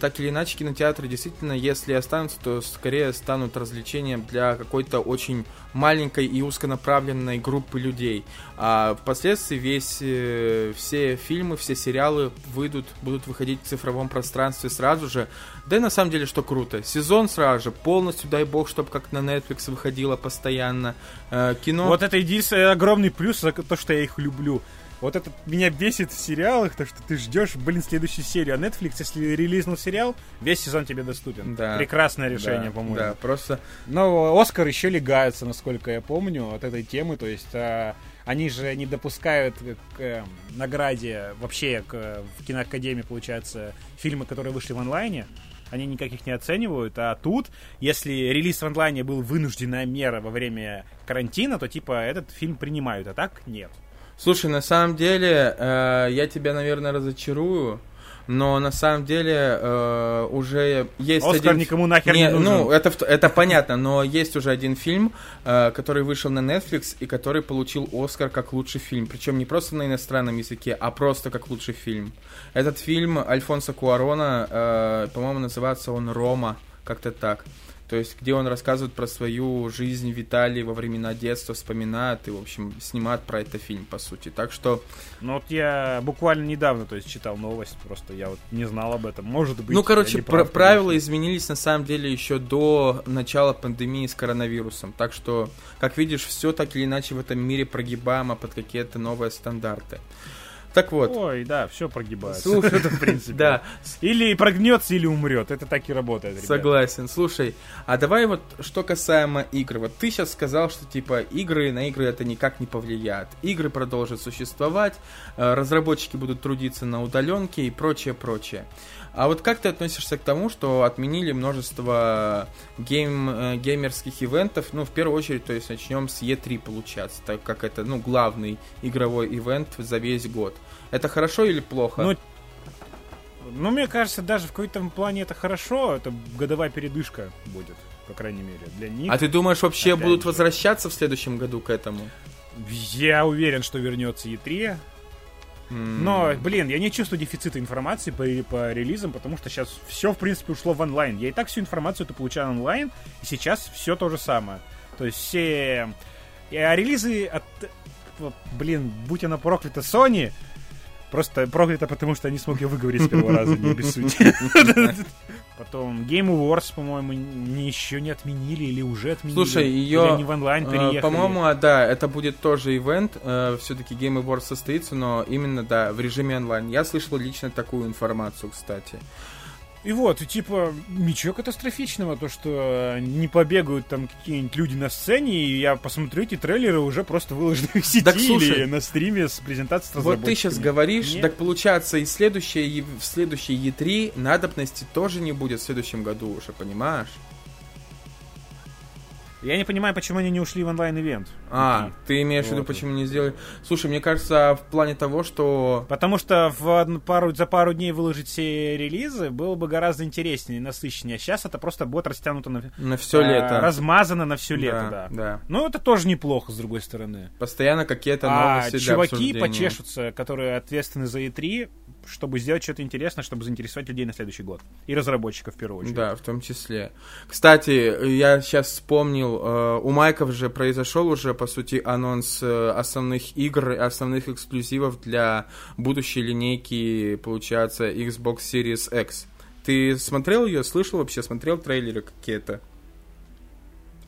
так или иначе кинотеатры действительно, если останутся, то скорее станут развлечением для какой-то очень маленькой и узконаправленной группы людей. А впоследствии весь, э, все фильмы, все сериалы выйдут, будут выходить в цифровом пространстве сразу же. Да и на самом деле, что круто. Сезон сразу же, полностью, дай бог, чтобы как на Netflix выходило постоянно. Э, кино... Вот это единственный огромный плюс то, что я их люблю. Вот это меня бесит в сериалах, то что ты ждешь, блин, следующую серию. А Netflix, если релизнул сериал, весь сезон тебе доступен. Да. Прекрасное решение, да, по-моему. Да, просто... Но Оскар еще легается, насколько я помню, от этой темы. То есть а, они же не допускают к э, награде вообще к, в киноакадемии, получается, фильмы, которые вышли в онлайне они никак их не оценивают, а тут, если релиз в онлайне был вынужденная мера во время карантина, то типа этот фильм принимают, а так нет. Слушай, на самом деле, э, я тебя, наверное, разочарую. Но на самом деле э, уже есть Оскар один... никому нахер не, не нужен. Ну, это, это понятно, но есть уже один фильм, э, который вышел на Netflix и который получил Оскар как лучший фильм. Причем не просто на иностранном языке, а просто как лучший фильм. Этот фильм Альфонсо Куарона, э, по-моему, называется он «Рома», как-то так. То есть, где он рассказывает про свою жизнь в Италии во времена детства, вспоминает и, в общем, снимает про это фильм, по сути. Так что... Ну, вот я буквально недавно, то есть, читал новость, просто я вот не знал об этом. Может быть... Ну, короче, прав, правила изменились, на самом деле, еще до начала пандемии с коронавирусом. Так что, как видишь, все так или иначе в этом мире прогибаемо под какие-то новые стандарты. Так вот. Ой, да, все прогибается. Слушай, это в принципе. Да. Или прогнется, или умрет. Это так и работает. Согласен. Слушай, а давай вот что касаемо игр. Вот ты сейчас сказал, что типа игры на игры это никак не повлияет. Игры продолжат существовать, э, разработчики будут трудиться на удаленке и прочее, прочее. А вот как ты относишься к тому, что отменили множество гейм, э, геймерских ивентов? Ну, в первую очередь, то есть начнем с E3 получаться, так как это, ну, главный игровой ивент за весь год. Это хорошо или плохо? Ну, ну, мне кажется, даже в какой-то плане это хорошо. Это годовая передышка будет, по крайней мере, для них. А ты думаешь, вообще будут же. возвращаться в следующем году к этому? Я уверен, что вернется E3. Но, блин, я не чувствую дефицита информации по, по релизам, потому что сейчас все, в принципе, ушло в онлайн. Я и так всю информацию это получаю онлайн, и сейчас все то же самое. То есть все... А релизы от... Блин, будь она проклята, Sony, Просто проклято, потому что я не смог ее выговорить с первого раза, не без сути. Потом Game Awards, по-моему, не, еще не отменили или уже отменили. Слушай, ее... Или в онлайн э, переехали. По-моему, а, да, это будет тоже ивент. Э, Все-таки Game Awards состоится, но именно, да, в режиме онлайн. Я слышал лично такую информацию, кстати. И вот, и типа, ничего катастрофичного, то, что не побегают там какие-нибудь люди на сцене, и я посмотрю эти трейлеры уже просто выложены в сети так, слушай, или на стриме с презентацией с Вот ты сейчас говоришь, Нет. так получается, и следующее, в следующей E3 надобности тоже не будет в следующем году уже, понимаешь? Я не понимаю, почему они не ушли в онлайн-ивент. А, и, ты имеешь вот. в виду, почему не сделали? Слушай, мне кажется, в плане того, что... Потому что в пару, за пару дней выложить все релизы было бы гораздо интереснее насыщеннее. Сейчас это просто будет растянуто на... На все а, лето. Размазано на все лето, да. да. Ну, это тоже неплохо, с другой стороны. Постоянно какие-то новости А чуваки почешутся, которые ответственны за E3, чтобы сделать что-то интересное, чтобы заинтересовать людей на следующий год. И разработчиков в первую очередь. Да, в том числе. Кстати, я сейчас вспомнил, э, у Майков же произошел уже, по сути, анонс э, основных игр, основных эксклюзивов для будущей линейки, получается, Xbox Series X. Ты смотрел ее, слышал вообще, смотрел трейлеры какие-то?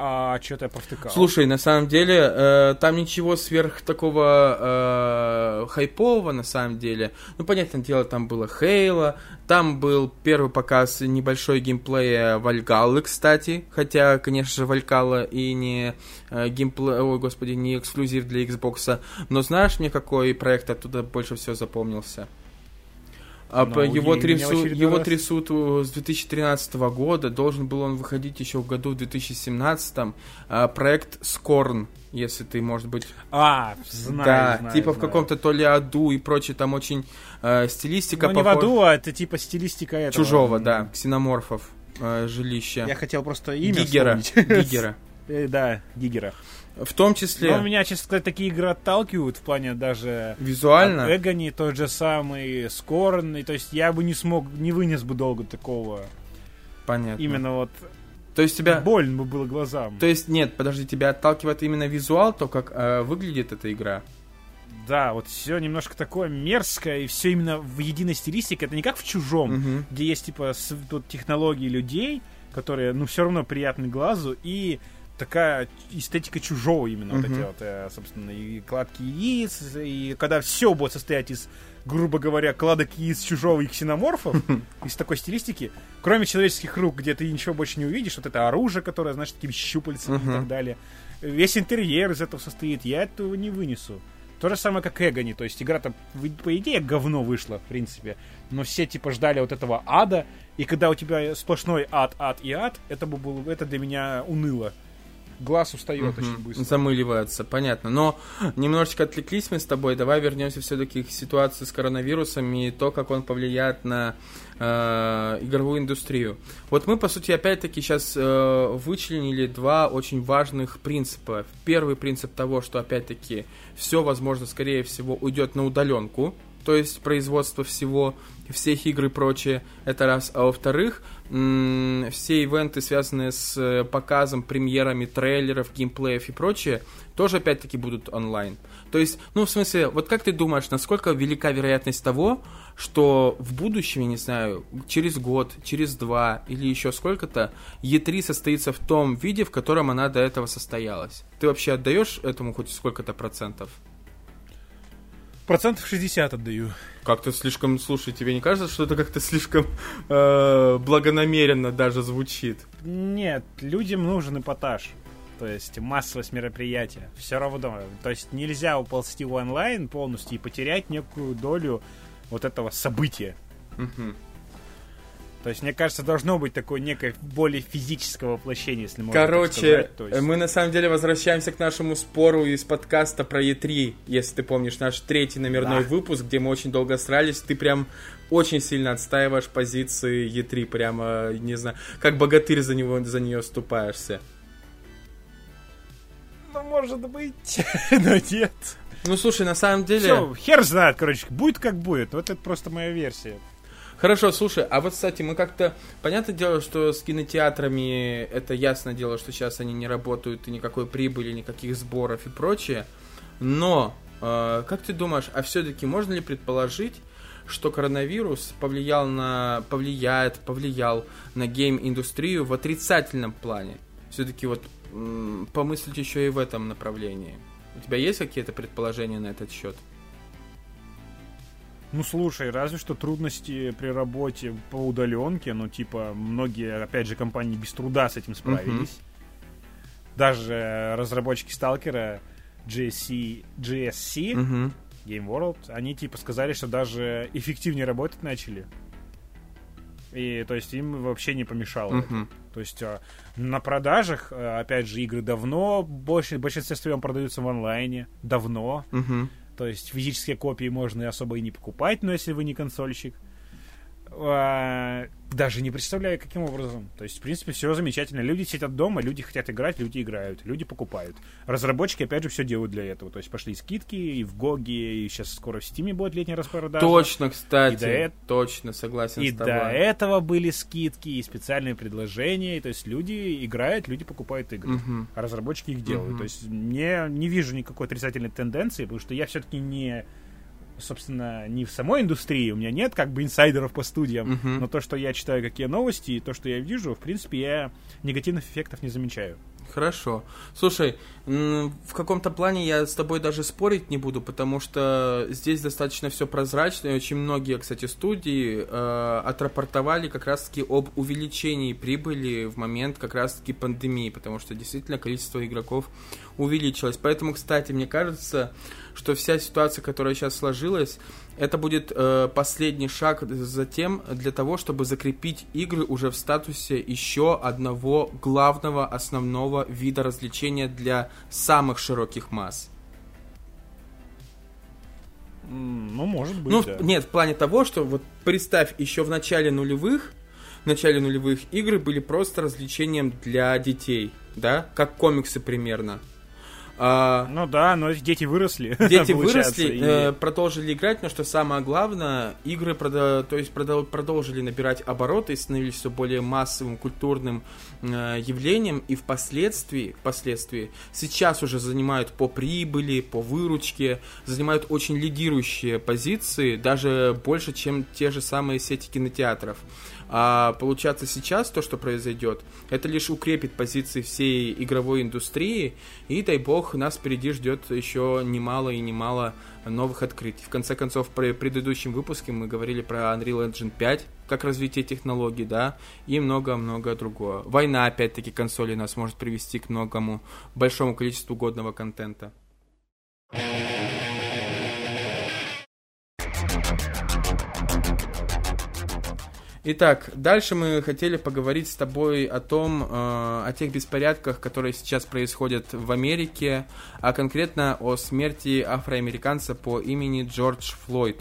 А что-то я повтыкал. Слушай, на самом деле, э, там ничего сверх такого э, хайпового, на самом деле. Ну, понятное дело, там было Хейла, там был первый показ небольшой геймплея Вальгаллы, кстати. Хотя, конечно же, Валькала и не э, геймплей, ой, господи, не эксклюзив для Xbox. Но знаешь мне, какой проект оттуда больше всего запомнился? А Но его, трясут, его раз... трясут с 2013 года, должен был он выходить еще в году в 2017. А, проект Скорн, если ты, может быть... А, знаю, Да, знаю, типа знаю. в каком-то то ли аду и прочее, там очень э, стилистика Ну, не в аду, а это типа стилистика этого. Чужого, да, ксеноморфов э, жилища. Я хотел просто имя Гигера. Гигера. Э, да, Гигера. В том числе... Но меня, честно сказать, такие игры отталкивают в плане даже... Визуально? Эгони, тот же самый, Скорн, и, то есть я бы не смог, не вынес бы долго такого. Понятно. Именно вот... То есть тебя... Больно бы было глазам. То есть, нет, подожди, тебя отталкивает именно визуал, то, как э, выглядит эта игра? Да, вот все немножко такое мерзкое, и все именно в единой стилистике. Это не как в чужом, угу. где есть типа с, тут технологии людей, которые, ну, все равно приятны глазу, и такая эстетика чужого именно, uh-huh. вот эти вот, э, собственно, и кладки яиц, и когда все будет состоять из, грубо говоря, кладок яиц чужого и ксеноморфов, из такой стилистики, кроме человеческих рук, где ты ничего больше не увидишь, вот это оружие, которое, знаешь, такими щупальцами uh-huh. и так далее. Весь интерьер из этого состоит, я этого не вынесу. То же самое, как Эгони, то есть игра-то, по идее, говно вышла, в принципе, но все, типа, ждали вот этого ада, и когда у тебя сплошной ад, ад и ад, это, бы было, это для меня уныло глаз устает угу. очень быстро. Замыливается, понятно. Но немножечко отвлеклись мы с тобой. Давай вернемся все-таки к ситуации с коронавирусом и то, как он повлияет на э, игровую индустрию. Вот мы, по сути, опять-таки сейчас э, вычленили два очень важных принципа. Первый принцип того, что, опять-таки, все, возможно, скорее всего, уйдет на удаленку то есть производство всего, всех игр и прочее, это раз. А во-вторых, все ивенты, связанные с э, показом, премьерами, трейлеров, геймплеев и прочее, тоже опять-таки будут онлайн. То есть, ну, в смысле, вот как ты думаешь, насколько велика вероятность того, что в будущем, я не знаю, через год, через два или еще сколько-то, E3 состоится в том виде, в котором она до этого состоялась? Ты вообще отдаешь этому хоть сколько-то процентов? Процентов 60 отдаю. Как-то слишком, слушай, тебе не кажется, что это как-то слишком э, благонамеренно даже звучит? Нет, людям нужен эпатаж. То есть массовость мероприятия. Все равно. То есть нельзя уползти в онлайн полностью и потерять некую долю вот этого события. Угу. То есть, мне кажется, должно быть такое некое более физическое воплощение, если можно Короче, сказать. есть... мы на самом деле возвращаемся к нашему спору из подкаста про E3, если ты помнишь наш третий номерной да. выпуск, где мы очень долго срались. Ты прям очень сильно отстаиваешь позиции E3, прямо, не знаю, как богатырь за, него, за нее ступаешься. Ну, может быть, но нет. Ну, слушай, на самом деле... Все, хер знает, короче, будет как будет. Вот это просто моя версия. Хорошо, слушай, а вот, кстати, мы как-то... Понятное дело, что с кинотеатрами это ясно дело, что сейчас они не работают, и никакой прибыли, никаких сборов и прочее. Но, э, как ты думаешь, а все-таки можно ли предположить, что коронавирус повлиял на, повлияет, повлиял на гейм-индустрию в отрицательном плане? Все-таки вот помыслить еще и в этом направлении. У тебя есть какие-то предположения на этот счет? Ну слушай, разве что трудности при работе по удаленке, ну типа многие, опять же, компании без труда с этим справились. Uh-huh. Даже разработчики Сталкера GSC, GSC uh-huh. Game World, они типа сказали, что даже эффективнее работать начали. И, то есть, им вообще не помешало. Uh-huh. То есть, а, на продажах, а, опять же, игры давно, больше, в большинстве своем продаются в онлайне. Давно. Uh-huh. То есть, физические копии можно и особо и не покупать, но если вы не консольщик. А, даже не представляю, каким образом. То есть, в принципе, все замечательно. Люди сидят дома, люди хотят играть, люди играют, люди покупают. Разработчики, опять же, все делают для этого. То есть, пошли скидки и в Гоге, и сейчас скоро в Стиме будет летняя распродажа. Точно, кстати. И до э... Точно, согласен и с тобой. до этого были скидки и специальные предложения. И, то есть, люди играют, люди покупают игры. Угу. А разработчики их делают. Угу. То есть, мне не вижу никакой отрицательной тенденции, потому что я все-таки не собственно, не в самой индустрии, у меня нет как бы инсайдеров по студиям, uh-huh. но то, что я читаю, какие новости, и то, что я вижу, в принципе, я негативных эффектов не замечаю. Хорошо. Слушай, в каком-то плане я с тобой даже спорить не буду, потому что здесь достаточно все прозрачно, и очень многие, кстати, студии э, отрапортовали как раз-таки об увеличении прибыли в момент как раз-таки пандемии, потому что действительно количество игроков увеличилось. Поэтому, кстати, мне кажется, что вся ситуация, которая сейчас сложилась, это будет э, последний шаг затем для того, чтобы закрепить игры уже в статусе еще одного главного основного вида развлечения для самых широких масс. Ну, может быть. Ну, да. нет, в плане того, что вот представь, еще в начале нулевых, в начале нулевых игры были просто развлечением для детей, да, как комиксы примерно. А, ну да, но дети выросли. Дети выросли, и... э, продолжили играть, но что самое главное, игры продо, то есть продол, продолжили набирать обороты и становились все более массовым культурным э, явлением, и впоследствии, впоследствии сейчас уже занимают по прибыли, по выручке, занимают очень лидирующие позиции, даже больше, чем те же самые сети кинотеатров. А получаться сейчас то, что произойдет, это лишь укрепит позиции всей игровой индустрии, и дай бог, нас впереди ждет еще немало и немало новых открытий. В конце концов, при предыдущем выпуске мы говорили про Unreal Engine 5, как развитие технологий, да, и много-много другого. Война, опять-таки, консоли нас может привести к многому, большому количеству годного контента. Итак, дальше мы хотели поговорить с тобой о том, э, о тех беспорядках, которые сейчас происходят в Америке, а конкретно о смерти афроамериканца по имени Джордж Флойд.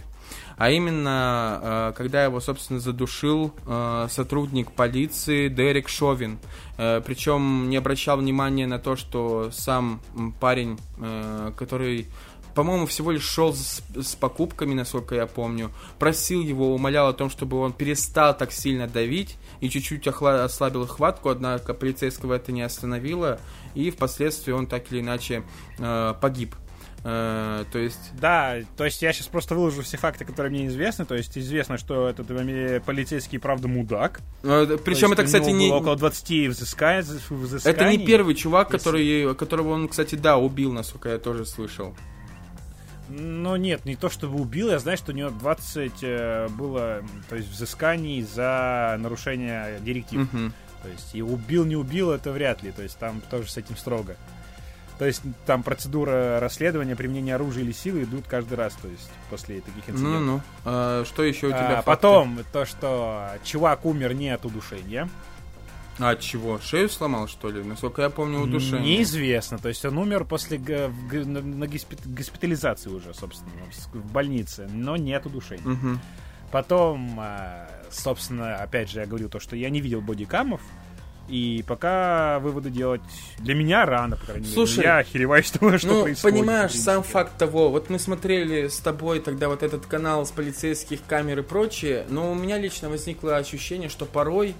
А именно, э, когда его, собственно, задушил э, сотрудник полиции Дерек Шовин. Причем не обращал внимания на то, что сам парень, который по-моему, всего лишь шел с, с покупками, насколько я помню, просил его, умолял о том, чтобы он перестал так сильно давить и чуть-чуть охла- ослабил хватку, однако полицейского это не остановило, и впоследствии он так или иначе э, погиб. Uh, то есть... Да, то есть я сейчас просто выложу все факты, которые мне известны. То есть известно, что этот полицейский, правда, мудак. Uh, причем это, кстати, не... около 20 взысканий. Это не первый чувак, который, которого он, кстати, да, убил, насколько я тоже слышал. Ну нет, не то чтобы убил, я знаю, что у него 20 э, было, то есть взысканий за нарушение директив. Угу. То есть и убил, не убил, это вряд ли. То есть там тоже с этим строго. То есть там процедура расследования, применения оружия или силы идут каждый раз, то есть после таких инцидентов. Ну-ну. А, что еще у тебя? А, потом то, что чувак умер не от удушения. А от чего? Шею сломал, что ли? Насколько я помню, удушение. Неизвестно. То есть он умер после на, на госпитализации уже, собственно, в больнице, но не от удушения. Угу. Потом, а, собственно, опять же, я говорил то, что я не видел бодикамов, и пока выводы делать для меня рано, по крайней Слушай, мере. Я охереваю, что, что ну, происходит. понимаешь, сам факт того, вот мы смотрели с тобой тогда вот этот канал с полицейских камер и прочее, но у меня лично возникло ощущение, что порой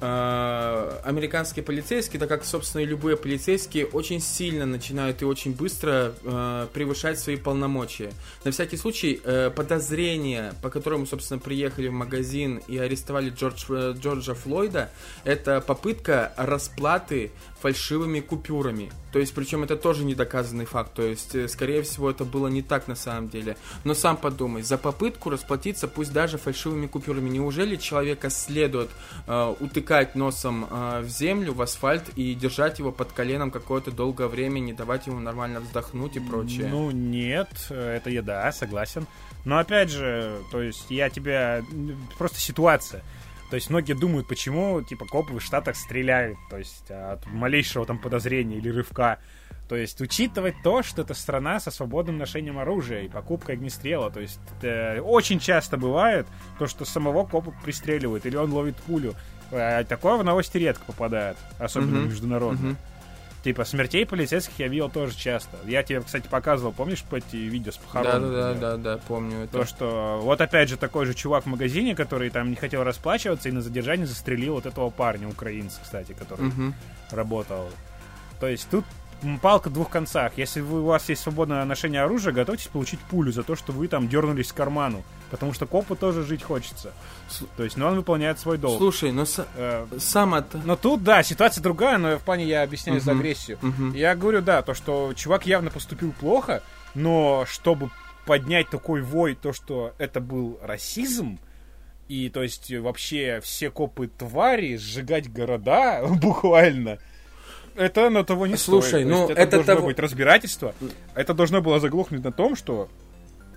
американские полицейские, так как, собственно, и любые полицейские, очень сильно начинают и очень быстро э, превышать свои полномочия. На всякий случай, э, подозрение, по которому, собственно, приехали в магазин и арестовали Джордж, э, Джорджа Флойда, это попытка расплаты фальшивыми купюрами. То есть, причем это тоже недоказанный факт. То есть, э, скорее всего, это было не так на самом деле. Но сам подумай, за попытку расплатиться, пусть даже фальшивыми купюрами, неужели человека следует э, утыкать носом э, в землю, в асфальт и держать его под коленом какое-то долгое время, не давать ему нормально вздохнуть и прочее? Ну, нет, это я, да, согласен. Но опять же, то есть, я тебя... Просто ситуация. То есть многие думают, почему, типа, копы в Штатах стреляют, то есть от малейшего там подозрения или рывка. То есть учитывать то, что это страна со свободным ношением оружия и покупкой огнестрела. То есть э, очень часто бывает то, что самого копа пристреливают или он ловит пулю. А такое в новости редко попадает, особенно mm-hmm. международно. Mm-hmm. Типа смертей полицейских я видел тоже часто. Я тебе, кстати, показывал, помнишь, по эти видео с похорон? Да, да, да, да, да, помню это. То, что вот опять же такой же чувак в магазине, который там не хотел расплачиваться и на задержании застрелил вот этого парня, украинца, кстати, который угу. работал. То есть тут палка в двух концах. Если вы, у вас есть свободное ношение оружия, готовьтесь получить пулю за то, что вы там дернулись к карману. Потому что копу тоже жить хочется. То есть, но он выполняет свой долг. Слушай, но с... э, сам это... Но тут, да, ситуация другая, но в плане я объясняю uh-huh. за агрессию. Uh-huh. Я говорю, да, то, что чувак явно поступил плохо, но чтобы поднять такой вой, то, что это был расизм, и, то есть, вообще все копы твари, сжигать города, буквально, это на того не Слушай, стоит. ну это, это должно того... быть разбирательство. Это должно было заглохнуть на том, что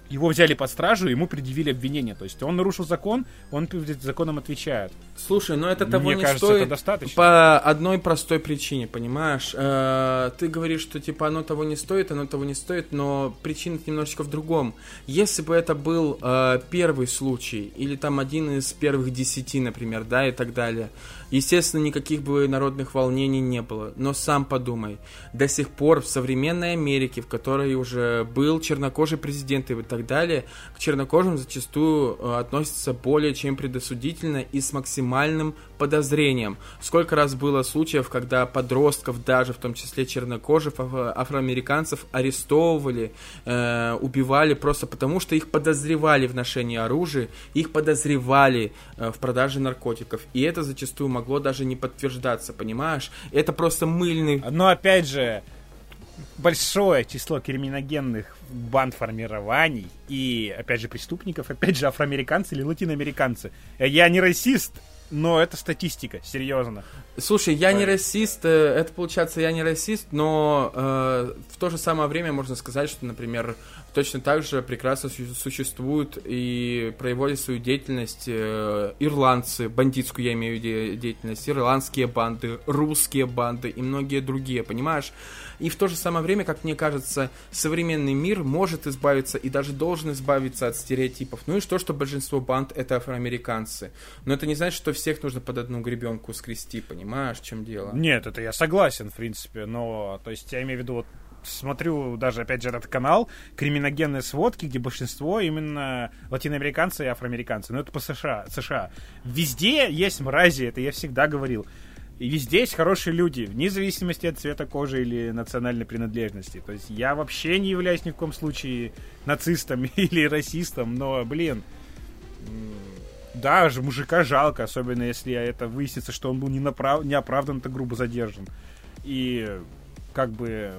его взяли под стражу, ему предъявили обвинение. То есть он нарушил закон, он перед законом отвечает. Слушай, но это того Мне не кажется, стоит это достаточно. по одной простой причине, понимаешь? Э, ты говоришь, что типа оно того не стоит, оно того не стоит, но причина немножечко в другом. Если бы это был э, первый случай, или там один из первых десяти, например, да, и так далее, естественно, никаких бы народных волнений не было. Но сам подумай, до сих пор в современной Америке, в которой уже был чернокожий президент и так далее, к чернокожим зачастую э, относятся более чем предосудительно и с максимальным подозрением. Сколько раз было случаев, когда подростков, даже в том числе чернокожих, афроамериканцев, арестовывали, э, убивали просто потому, что их подозревали в ношении оружия, их подозревали э, в продаже наркотиков. И это зачастую могло даже не подтверждаться, понимаешь? Это просто мыльный... Но опять же, большое число криминогенных банд формирований и, опять же, преступников, опять же, афроамериканцы или латиноамериканцы. Я не расист, но это статистика, серьезно. Слушай, я не расист, э, это получается я не расист, но э, в то же самое время можно сказать, что, например, точно так же прекрасно существуют и проводят свою деятельность э, ирландцы, бандитскую я имею в виду деятельность, ирландские банды, русские банды и многие другие, понимаешь? И в то же самое время, как мне кажется, современный мир может избавиться и даже должен избавиться от стереотипов. Ну и что, что большинство банд это афроамериканцы. Но это не значит, что всех нужно под одну гребенку скрести, понимаешь, в чем дело? Нет, это я согласен, в принципе, но, то есть, я имею в виду, вот смотрю даже, опять же, этот канал, криминогенные сводки, где большинство именно латиноамериканцы и афроамериканцы. Но это по США. США. Везде есть мрази, это я всегда говорил. И везде есть хорошие люди, вне зависимости от цвета кожи или национальной принадлежности. То есть я вообще не являюсь ни в коем случае нацистом или расистом, но, блин, да, мужика жалко, особенно если это выяснится, что он был не направ... неоправданно так грубо задержан. И как бы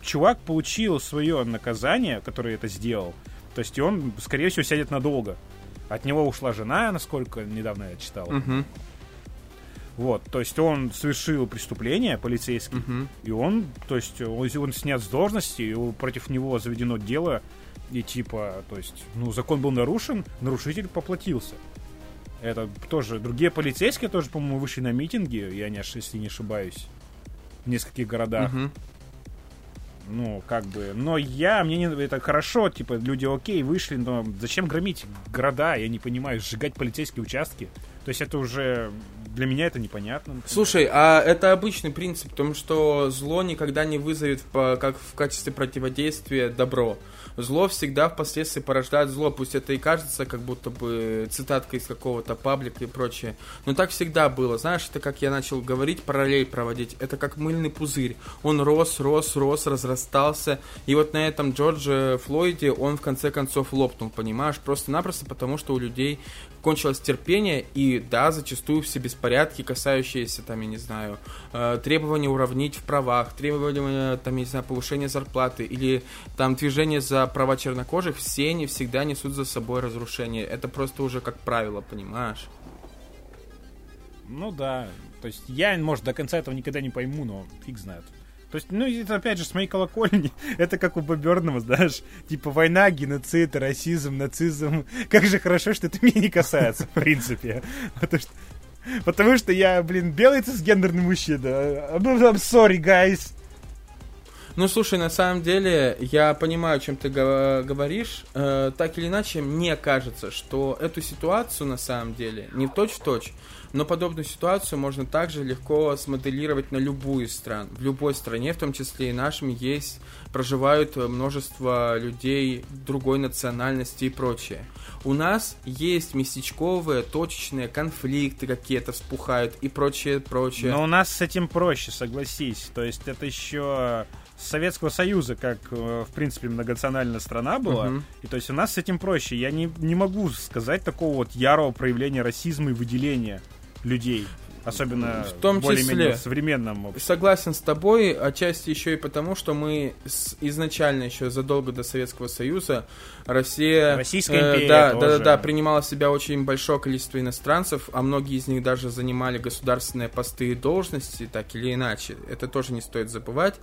чувак получил свое наказание, которое это сделал. То есть он, скорее всего, сядет надолго. От него ушла жена, насколько недавно я читал. Угу. Вот, то есть он совершил преступление полицейский, uh-huh. и он, то есть он, он снят с должности, и против него заведено дело, и типа, то есть, ну, закон был нарушен, нарушитель поплатился. Это тоже, другие полицейские тоже, по-моему, вышли на митинги, я не, если не ошибаюсь, в нескольких городах. Uh-huh. Ну, как бы, но я, мне не, это хорошо, типа, люди окей, вышли, но зачем громить города, я не понимаю, сжигать полицейские участки? То есть это уже для меня это непонятно. Например. Слушай, а это обычный принцип, потому что зло никогда не вызовет по, как в качестве противодействия добро. Зло всегда впоследствии порождает зло, пусть это и кажется как будто бы цитатка из какого-то паблика и прочее. Но так всегда было. Знаешь, это как я начал говорить, параллель проводить. Это как мыльный пузырь. Он рос, рос, рос, разрастался. И вот на этом Джордже Флойде он в конце концов лопнул, понимаешь? Просто-напросто потому, что у людей кончилось терпение, и да, зачастую все беспорядки, касающиеся, там, я не знаю, э, требования уравнить в правах, требования, там, я не знаю, повышения зарплаты, или там движение за права чернокожих, все они всегда несут за собой разрушение. Это просто уже как правило, понимаешь? Ну да, то есть я, может, до конца этого никогда не пойму, но фиг знает. То есть, ну, это опять же с моей колокольни. Это как у Боберного, знаешь, типа война, геноцид, расизм, нацизм. Как же хорошо, что это меня не касается, в принципе. Потому что Потому что я, блин, белый цисгендерный мужчина. Ну, I'm sorry, guys. Ну, слушай, на самом деле, я понимаю, о чем ты говоришь. Э, так или иначе, мне кажется, что эту ситуацию, на самом деле, не точь-в-точь, но подобную ситуацию можно также легко смоделировать на любую страну. В любой стране, в том числе и нашим, есть, проживают множество людей другой национальности и прочее. У нас есть местечковые, точечные конфликты какие-то вспухают и прочее, прочее. Но у нас с этим проще, согласись. То есть это еще Советского Союза, как, э, в принципе, многонациональная страна была. Uh-huh. И то есть у нас с этим проще. Я не, не могу сказать такого вот ярого проявления расизма и выделения людей. Особенно в том числе в современном обществе. Согласен с тобой, отчасти еще и потому, что мы с, изначально еще задолго до Советского Союза Россия, Российская э, империя да, тоже. да, да, да, принимала в себя очень большое количество иностранцев, а многие из них даже занимали государственные посты и должности, так или иначе. Это тоже не стоит забывать.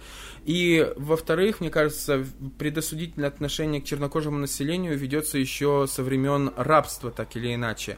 И, во-вторых, мне кажется, предосудительное отношение к чернокожему населению ведется еще со времен рабства, так или иначе.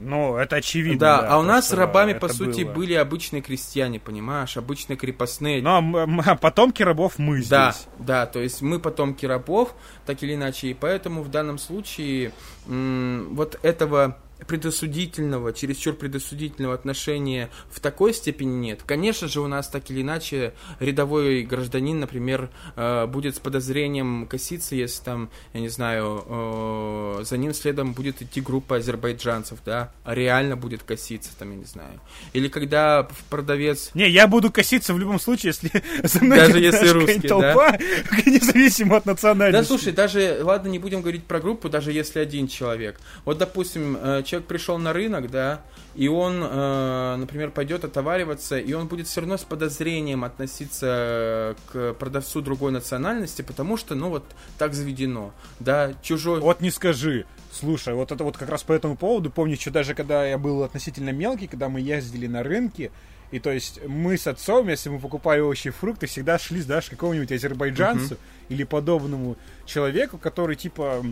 Ну, это очевидно. Да, да а у нас рабами, по сути, было. были обычные крестьяне, понимаешь, обычные крепостные. Ну, а, а потомки рабов мы здесь. Да, да, то есть мы потомки рабов, так или иначе, и поэтому в данном случае вот этого предосудительного, чересчур предосудительного отношения в такой степени нет. Конечно же, у нас так или иначе рядовой гражданин, например, э, будет с подозрением коситься, если там, я не знаю, э, за ним следом будет идти группа азербайджанцев, да, а реально будет коситься, там, я не знаю. Или когда продавец... Не, я буду коситься в любом случае, если за мной даже если русский, толпа, да? независимо от национальности. Да, слушай, даже, ладно, не будем говорить про группу, даже если один человек. Вот, допустим, э, человек пришел на рынок, да, и он, э, например, пойдет отовариваться, и он будет все равно с подозрением относиться к продавцу другой национальности, потому что, ну, вот так заведено, да, чужой... Вот не скажи. Слушай, вот это вот как раз по этому поводу, помню, что даже когда я был относительно мелкий, когда мы ездили на рынки, и то есть мы с отцом, если мы покупали овощи и фрукты, всегда шли, знаешь, к какому-нибудь азербайджанцу uh-huh. или подобному человеку, который типа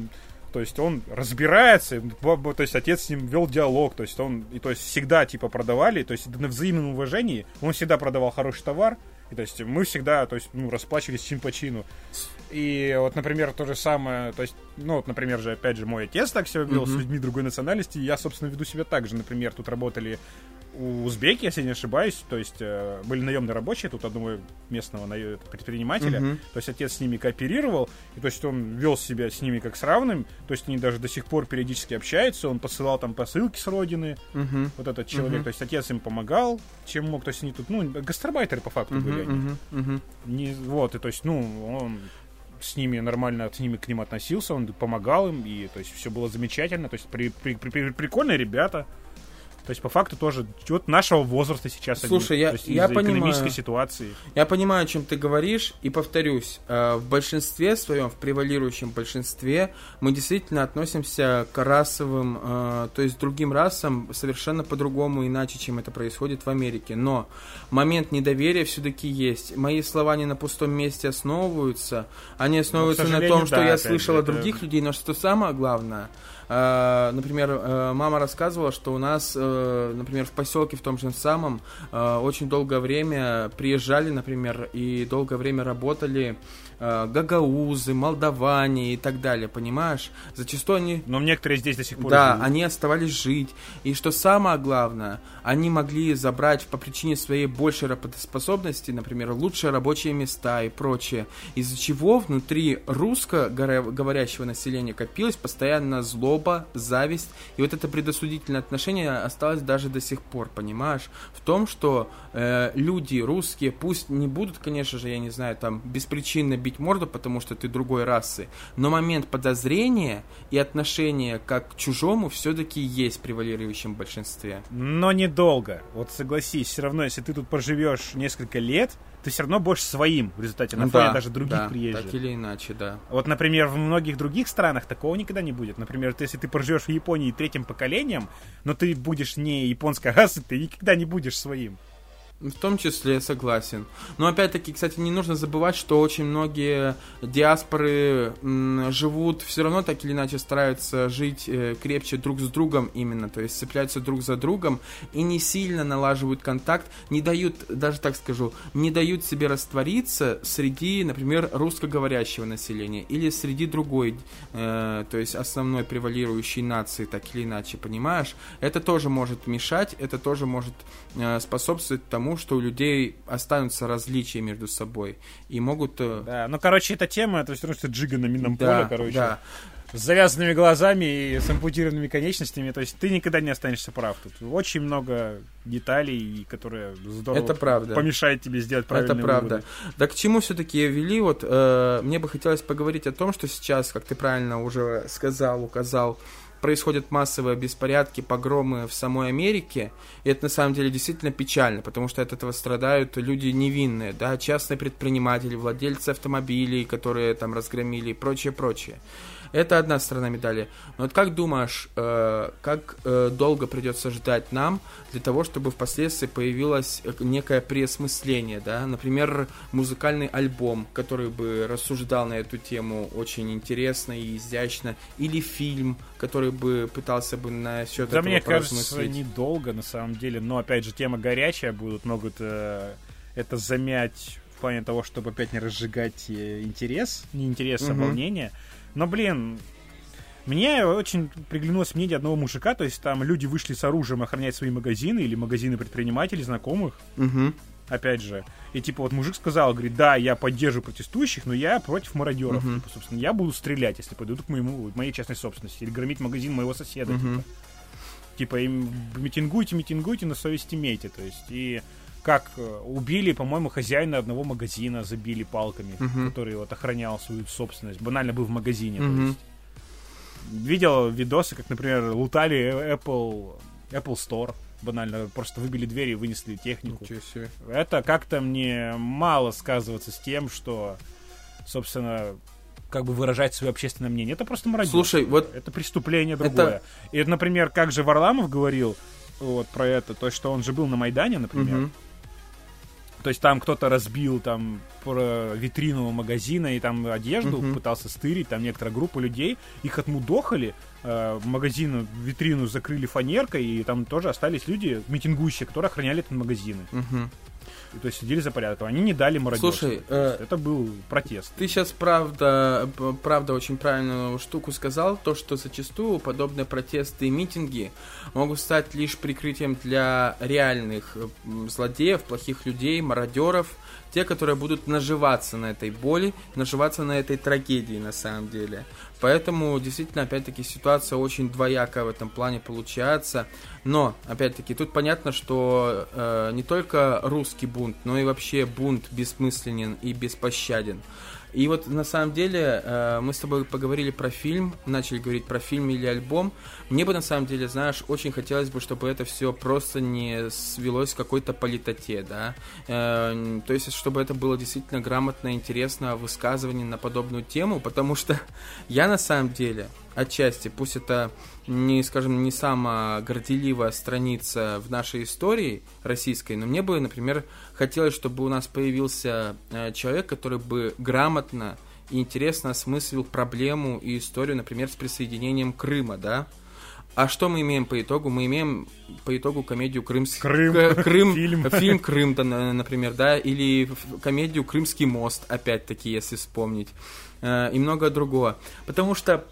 то есть он разбирается, то есть отец с ним вел диалог, то есть он, и то есть всегда типа продавали, то есть на взаимном уважении, он всегда продавал хороший товар, и то есть мы всегда, то есть, ну, расплачивались чин по чину. И вот, например, то же самое, то есть, ну, вот, например же, опять же, мой отец так себя вел mm-hmm. с людьми другой национальности, и я, собственно, веду себя так же. Например, тут работали узбеки, если не ошибаюсь, то есть э, были наемные рабочие, тут одного местного предпринимателя, uh-huh. то есть отец с ними кооперировал, и то есть он вел себя с ними как с равным, то есть они даже до сих пор периодически общаются, он посылал там посылки с родины, uh-huh. вот этот человек, uh-huh. то есть отец им помогал, чем мог, то есть они тут, ну, гастарбайтеры по факту uh-huh, были они. Uh-huh, uh-huh. Не, вот, и то есть, ну, он с ними нормально с ними к ним относился, он помогал им, и то есть все было замечательно, то есть при, при, при, прикольные ребята. То есть, по факту, тоже вот нашего возраста сейчас. Слушай, они, я, я понимаю. экономической ситуации. Я понимаю, о чем ты говоришь, и повторюсь, э, в большинстве своем, в превалирующем большинстве, мы действительно относимся к расовым, э, то есть другим расам совершенно по-другому, иначе, чем это происходит в Америке. Но момент недоверия все-таки есть. Мои слова не на пустом месте основываются, они основываются на том, что да, я слышал от других людей, но что самое главное – например, э, мама рассказывала, что у нас, э, например, в поселке в том же самом очень долгое время приезжали, например, и долгое время работали гагаузы, молдаване и так далее, понимаешь? Зачастую они... Но некоторые здесь до сих пор Да, живут. они оставались жить. И что самое главное, они могли забрать по причине своей большей работоспособности, например, лучшие рабочие места и прочее, из-за чего внутри русско-говорящего населения копилось постоянно зло злоба, зависть. И вот это предосудительное отношение осталось даже до сих пор, понимаешь? В том, что э, люди русские, пусть не будут, конечно же, я не знаю, там, беспричинно бить морду, потому что ты другой расы, но момент подозрения и отношения как к чужому все-таки есть в превалирующем большинстве. Но недолго. Вот согласись, все равно, если ты тут проживешь несколько лет, ты все равно будешь своим в результате, на фоне да, даже других да, приезжих. так или иначе, да. Вот, например, в многих других странах такого никогда не будет. Например, ты, если ты проживешь в Японии третьим поколением, но ты будешь не японской расы, ты никогда не будешь своим. В том числе, согласен. Но опять-таки, кстати, не нужно забывать, что очень многие диаспоры живут, все равно так или иначе стараются жить э, крепче друг с другом именно, то есть цепляются друг за другом и не сильно налаживают контакт, не дают, даже так скажу, не дают себе раствориться среди, например, русскоговорящего населения или среди другой, э, то есть основной превалирующей нации, так или иначе, понимаешь? Это тоже может мешать, это тоже может э, способствовать тому, тому, что у людей останутся различия между собой и могут... Э, да, ну, короче, эта тема, это все равно, что джига на минном да, поле, короче. Да. С завязанными глазами и с ампутированными конечностями, то есть ты никогда не останешься прав. Тут очень много деталей, которые здорово это правда. помешают тебе сделать правильные Это правда. Выводы. Да к чему все-таки вели? Вот э, мне бы хотелось поговорить о том, что сейчас, как ты правильно уже сказал, указал, происходят массовые беспорядки, погромы в самой Америке, и это на самом деле действительно печально, потому что от этого страдают люди невинные, да, частные предприниматели, владельцы автомобилей, которые там разгромили и прочее, прочее. Это одна сторона медали. Но вот как думаешь, э, как э, долго придется ждать нам для того, чтобы впоследствии появилось некое преосмысление, да? Например, музыкальный альбом, который бы рассуждал на эту тему очень интересно и изящно, или фильм, который бы пытался бы на счет да этого мне кажется, недолго на самом деле, но опять же тема горячая, будут могут э, это замять в плане того, чтобы опять не разжигать э, интерес, не интерес, а волнение. Но, блин, мне очень приглянулось мнение одного мужика, то есть там люди вышли с оружием охранять свои магазины или магазины предпринимателей, знакомых. Угу. Опять же. И типа вот мужик сказал, говорит, да, я поддерживаю протестующих, но я против мародеров. Угу. Типа, собственно, я буду стрелять, если подойдут к моему, моей частной собственности. Или громить магазин моего соседа. Угу. Типа. типа, им митингуйте, митингуйте, на совесть имейте. То есть, и как э, убили, по-моему, хозяина одного магазина, забили палками, uh-huh. который вот охранял свою собственность. Банально был в магазине. Uh-huh. То есть. Видел видосы, как, например, лутали Apple, Apple Store. Банально, просто выбили двери и вынесли технику. Это как-то мне мало сказываться с тем, что, собственно, как бы выражать свое общественное мнение. Это просто мародерство. Слушай, вот... Это преступление другое. Это... И, например, как же Варламов говорил вот про это, то, что он же был на Майдане, например. Угу. То есть там кто-то разбил там витрину магазина и там одежду uh-huh. пытался стырить, там некоторая группа людей, их отмудохали, э, магазин, витрину закрыли фанеркой, и там тоже остались люди, митингующие, которые охраняли этот магазин. Uh-huh. И, то есть сидели за порядок. Они не дали мародерству. Слушай, э, это был протест. Ты сейчас правда, правда очень правильную штуку сказал, то, что зачастую подобные протесты и митинги могут стать лишь прикрытием для реальных злодеев, плохих людей, мародеров, те, которые будут наживаться на этой боли, наживаться на этой трагедии на самом деле. Поэтому действительно, опять-таки, ситуация очень двоякая в этом плане получается. Но, опять-таки, тут понятно, что э, не только русский бунт, но и вообще бунт бессмысленен и беспощаден. И вот на самом деле э, мы с тобой поговорили про фильм, начали говорить про фильм или альбом. Мне бы на самом деле, знаешь, очень хотелось бы, чтобы это все просто не свелось к какой-то политоте, да. Э, то есть, чтобы это было действительно грамотно, интересно высказывание на подобную тему, потому что я на самом деле отчасти, пусть это не, скажем, не самая горделивая страница в нашей истории российской, но мне бы, например, хотелось, чтобы у нас появился э, человек, который бы грамотно и интересно осмыслил проблему и историю, например, с присоединением Крыма, да? А что мы имеем по итогу? Мы имеем по итогу комедию Крымский Крым, Крым фильм. фильм Крым, например, да, или комедию Крымский мост, опять-таки, если вспомнить, э, и многое другое. Потому что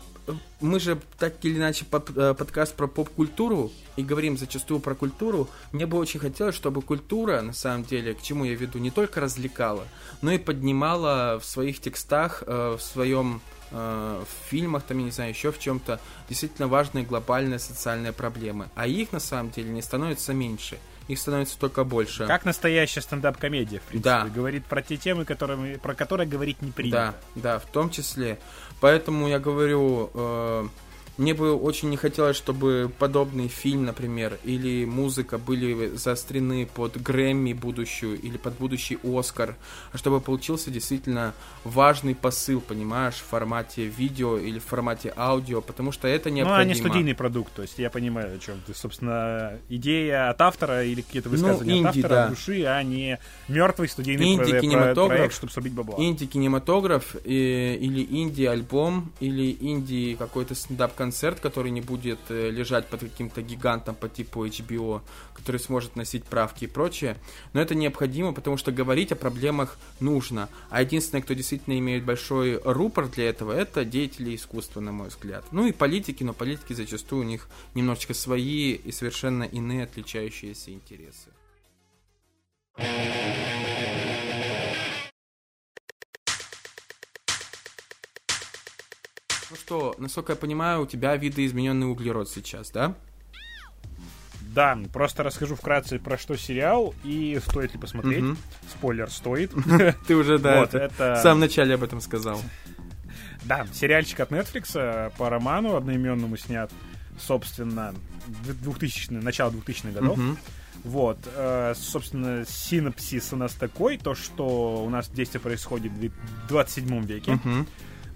мы же так или иначе под, э, подкаст про поп-культуру и говорим зачастую про культуру. Мне бы очень хотелось, чтобы культура, на самом деле, к чему я веду, не только развлекала, но и поднимала в своих текстах, э, в своем э, в фильмах, там, я не знаю, еще в чем-то действительно важные глобальные социальные проблемы. А их, на самом деле, не становится меньше их становится только больше. Как настоящая стендап-комедия, в принципе. Да. Говорит про те темы, которые, про которые говорить не принято. Да, да, в том числе. Поэтому я говорю, э, мне бы очень не хотелось, чтобы подобный фильм, например, или музыка были заострены под Грэмми будущую или под будущий Оскар, а чтобы получился действительно важный посыл, понимаешь, в формате видео или в формате аудио, потому что это необходимо. Ну, а не студийный продукт, то есть я понимаю, о чем ты, собственно, идея от автора или какие-то ну, высказывания ну, инди, от автора да. души, а не мертвый студийный инди про- кинематограф, проект, чтобы срубить бабла. Инди-кинематограф и, или инди-альбом, или инди какой-то стендап-концерт, который не будет э, лежать под каким-то гигантом по типу HBO, который сможет носить правки и прочее. Но это необходимо, потому что говорить о проблемах нужно. А единственное, кто действительно имеет большой рупор для этого, это деятели искусства, на мой взгляд. Ну и политики, но политики зачастую у них немножечко свои и совершенно иные отличающиеся интересы. Ну что, насколько я понимаю, у тебя видоизмененный углерод сейчас, да? Да, просто расскажу вкратце про что сериал и стоит ли посмотреть. Угу. Спойлер, стоит. Ты уже, да, вот, это... в самом начале об этом сказал. Да, сериальчик от Netflix э, по роману одноименному снят, собственно, 2000 начало 2000-х годов. Угу. Вот, э, собственно, синапсис у нас такой, то, что у нас действие происходит в 27 веке. Угу.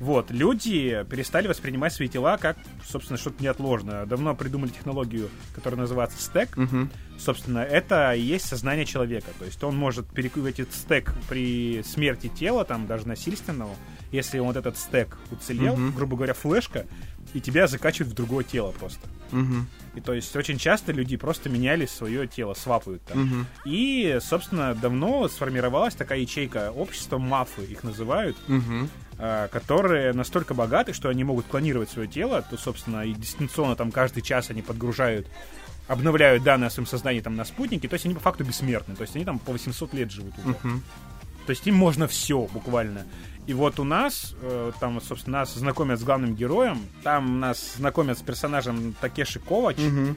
Вот, люди перестали воспринимать свои тела как, собственно, что-то неотложное. Давно придумали технологию, которая называется стек. Угу. Собственно, это и есть сознание человека. То есть он может перекрыть этот стек при смерти тела, там даже насильственного, если вот этот стек уцелел, угу. грубо говоря, флешка, и тебя закачивают в другое тело просто. Угу. И то есть очень часто люди просто меняли свое тело, свапают там. Угу. И, собственно, давно сформировалась такая ячейка общества, мафы их называют, угу. Э, которые настолько богаты, что они могут клонировать свое тело, то, собственно, и дистанционно там каждый час они подгружают обновляют данные о своем сознании там на спутнике, то есть они по факту бессмертны, то есть они там по 800 лет живут уже. Uh-huh. То есть им можно все буквально. И вот у нас, э, там, собственно, нас знакомят с главным героем. Там нас знакомят с персонажем Такеши Ковач, угу.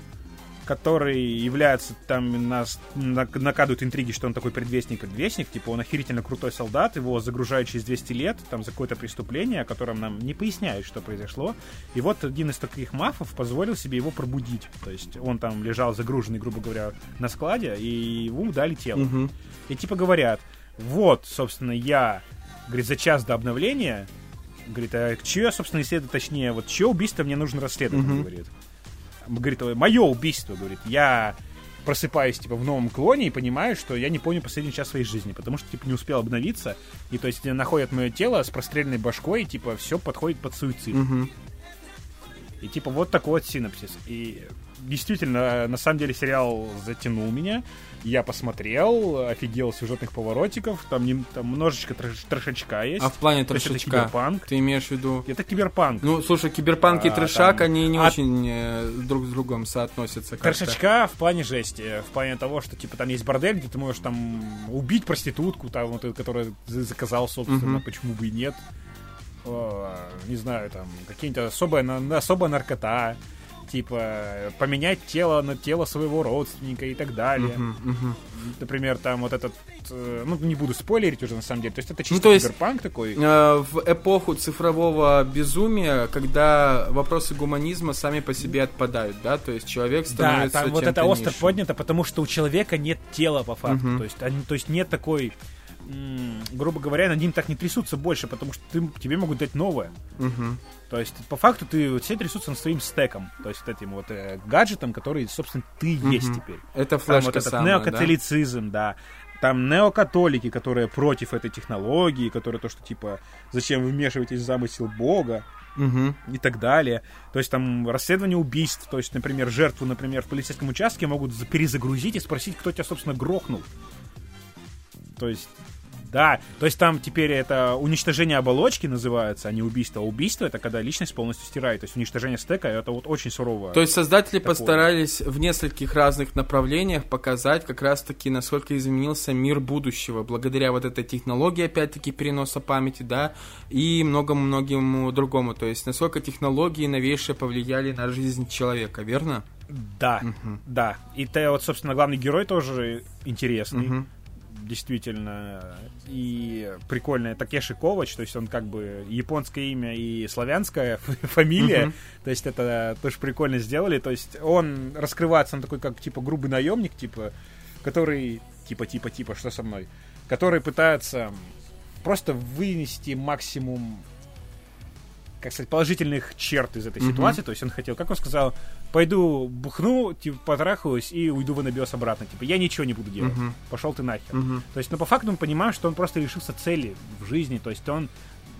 Который является, там, нас накадывают интриги, что он такой предвестник-предвестник. Типа, он охерительно крутой солдат, его загружают через 200 лет, там, за какое-то преступление, о котором нам не поясняют, что произошло. И вот один из таких мафов позволил себе его пробудить. То есть он там лежал загруженный, грубо говоря, на складе, и ему дали тело. Угу. И типа говорят, вот, собственно, я говорит, за час до обновления, говорит, а чье, собственно, исследовать, точнее, вот чье убийство мне нужно расследовать, mm-hmm. говорит. Говорит, мое убийство, говорит, я просыпаюсь, типа, в новом клоне и понимаю, что я не помню последний час своей жизни, потому что, типа, не успел обновиться, и, то есть, находят мое тело с простреленной башкой, и, типа, все подходит под суицид. Угу. И, типа, вот такой вот синапсис. И действительно, на самом деле сериал затянул меня. Я посмотрел, офигел сюжетных поворотиков, там, не, там немножечко трэш, трэшечка есть. А в плане трэшечка? киберпанк. Ты имеешь в виду? Это киберпанк. Ну, слушай, киберпанк и а, трэшак, там... они не а... очень э, друг с другом соотносятся. Трэшечка в плане жести, в плане того, что, типа, там есть бордель, где ты можешь там убить проститутку, там, вот, которая заказал, собственно, угу. почему бы и нет. О, не знаю, там, какие-нибудь особая, особая наркота типа поменять тело на тело своего родственника и так далее. Uh-huh, uh-huh. Например, там вот этот, э, ну не буду спойлерить уже на самом деле, то есть это чисто ну, то есть, киберпанк такой. Э, в эпоху цифрового безумия, когда вопросы гуманизма сами по себе отпадают, да, то есть человек становится. Да, там вот это остро поднято, потому что у человека нет тела по факту, uh-huh. то есть, они, то есть нет такой грубо говоря, над ним так не трясутся больше, потому что ты, тебе могут дать новое. Угу. То есть, по факту, ты все трясутся над своим стеком, то есть этим вот э, гаджетом, который, собственно, ты угу. есть теперь. Это флешка Там вот этот неокатолицизм, да? да. Там неокатолики, которые против этой технологии, которые то, что типа, зачем вы вмешиваетесь в замысел Бога, угу. и так далее. То есть там расследование убийств, то есть, например, жертву, например, в полицейском участке могут перезагрузить и спросить, кто тебя, собственно, грохнул. То есть да, то есть там теперь это уничтожение оболочки называется, а не убийство. А убийство это когда личность полностью стирает. То есть уничтожение стека это вот очень суровое. То есть создатели такое. постарались в нескольких разных направлениях показать как раз-таки, насколько изменился мир будущего, благодаря вот этой технологии, опять-таки, переноса памяти, да, и многому-многому другому. То есть насколько технологии новейшие повлияли на жизнь человека, верно? Да, угу. да. И ты вот, собственно, главный герой тоже интересный. Угу действительно, и прикольная Такеши Ковач, то есть он как бы японское имя и славянская фамилия, uh-huh. то есть это тоже прикольно сделали, то есть он раскрывается, он такой как типа грубый наемник, типа, который типа типа типа что со мной, который пытается просто вынести максимум как сказать, положительных черт из этой mm-hmm. ситуации. То есть он хотел, как он сказал, пойду бухну, типа, потрахаюсь и уйду в анабиоз обратно. Типа, я ничего не буду делать. Mm-hmm. Пошел ты нахер. Mm-hmm. То есть, но по факту мы понимаем, что он просто лишился цели в жизни. То есть он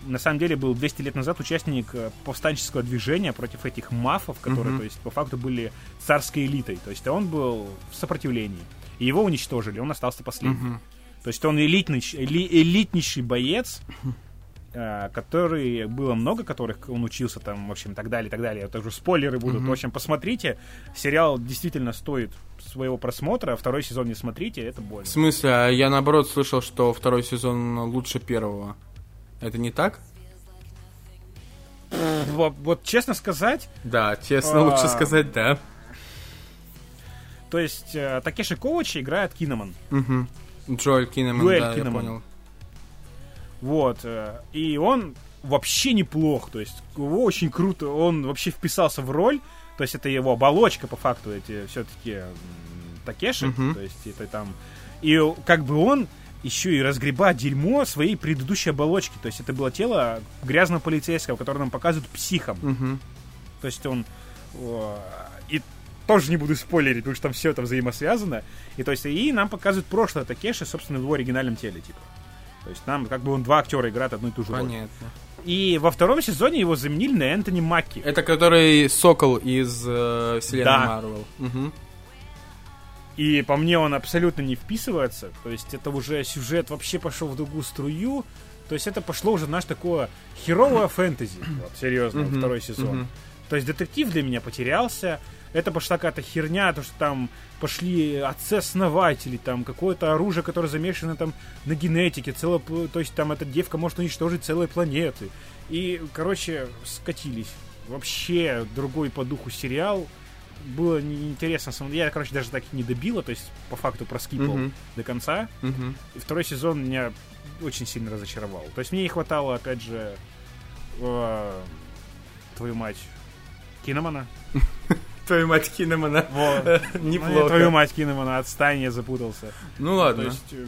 на самом деле был 200 лет назад участник э, повстанческого движения против этих мафов, которые, mm-hmm. то есть, по факту были царской элитой. То есть он был в сопротивлении. И его уничтожили, он остался последним. Mm-hmm. То есть он элитный, эли, элитнейший боец, который было много, которых он учился там, в общем, и так далее, и так далее. Это уже спойлеры будут. Mm-hmm. В общем, посмотрите. Сериал действительно стоит своего просмотра. Второй сезон не смотрите, это больно. В смысле? А я наоборот слышал, что второй сезон лучше первого. Это не так? Вот, вот честно сказать... Да, честно а... лучше сказать, да. То есть э, Такеши Ковачи играет Кинеман. Угу. Джоэль Кинеман, да, Кинеман. я понял. Вот. Э, и он вообще неплох. То есть его очень круто. Он вообще вписался в роль. То есть это его оболочка, по факту, эти все-таки Такеши. Uh-huh. То есть это там... И как бы он еще и разгребать дерьмо своей предыдущей оболочки. То есть это было тело грязного полицейского, которое нам показывают психом. Uh-huh. То есть он... И тоже не буду спойлерить, потому что там все это взаимосвязано. И то есть и нам показывают прошлое Такеши, собственно, в его оригинальном теле, типа. То есть нам как бы он два актера играют одну и ту же Понятно. роль. И во втором сезоне его заменили на Энтони Макки. Это который Сокол из э, вселенной да. Марвел. Угу. И по мне он абсолютно не вписывается. То есть это уже сюжет вообще пошел в другую струю. То есть это пошло уже наш такое херовое фэнтези. Вот, серьезно, второй сезон. То есть детектив для меня потерялся это пошла какая-то херня, то, что там пошли отцы-основатели, там какое-то оружие, которое замешано там на генетике, цело, то есть там эта девка может уничтожить целые планеты. И, короче, скатились. Вообще другой по духу сериал. Было неинтересно. Я, короче, даже так и не добила, то есть по факту проскипал uh-huh. до конца. Uh-huh. И второй сезон меня очень сильно разочаровал. То есть мне не хватало, опять же, э, твою мать, Киномана. Твою мать Кинемана. Неплохо. Ну, твою мать Кинемана, отстань, я запутался. Ну ладно. То есть, э,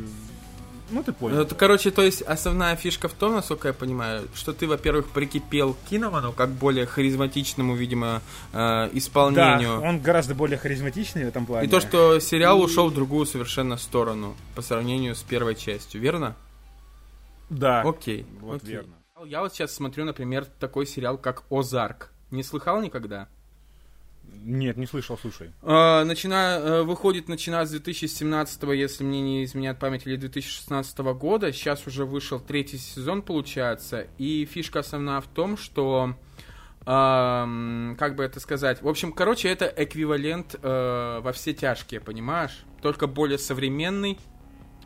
ну, ты понял. Ну, короче, то есть основная фишка в том, насколько я понимаю, что ты, во-первых, прикипел к Киноману как более харизматичному, видимо, э, исполнению. Да, он гораздо более харизматичный в этом плане. И то, что сериал ушел в другую совершенно сторону по сравнению с первой частью, верно? Да. Окей. Вот окей. верно. Я вот сейчас смотрю, например, такой сериал, как Озарк. Не слыхал никогда? Нет, не слышал, слушай. А, начиная, э, выходит, начиная с 2017, если мне не изменяет память, или 2016 года. Сейчас уже вышел третий сезон, получается. И фишка основная в том, что Uh, как бы это сказать? В общем, короче, это эквивалент uh, во все тяжкие, понимаешь? Только более современный,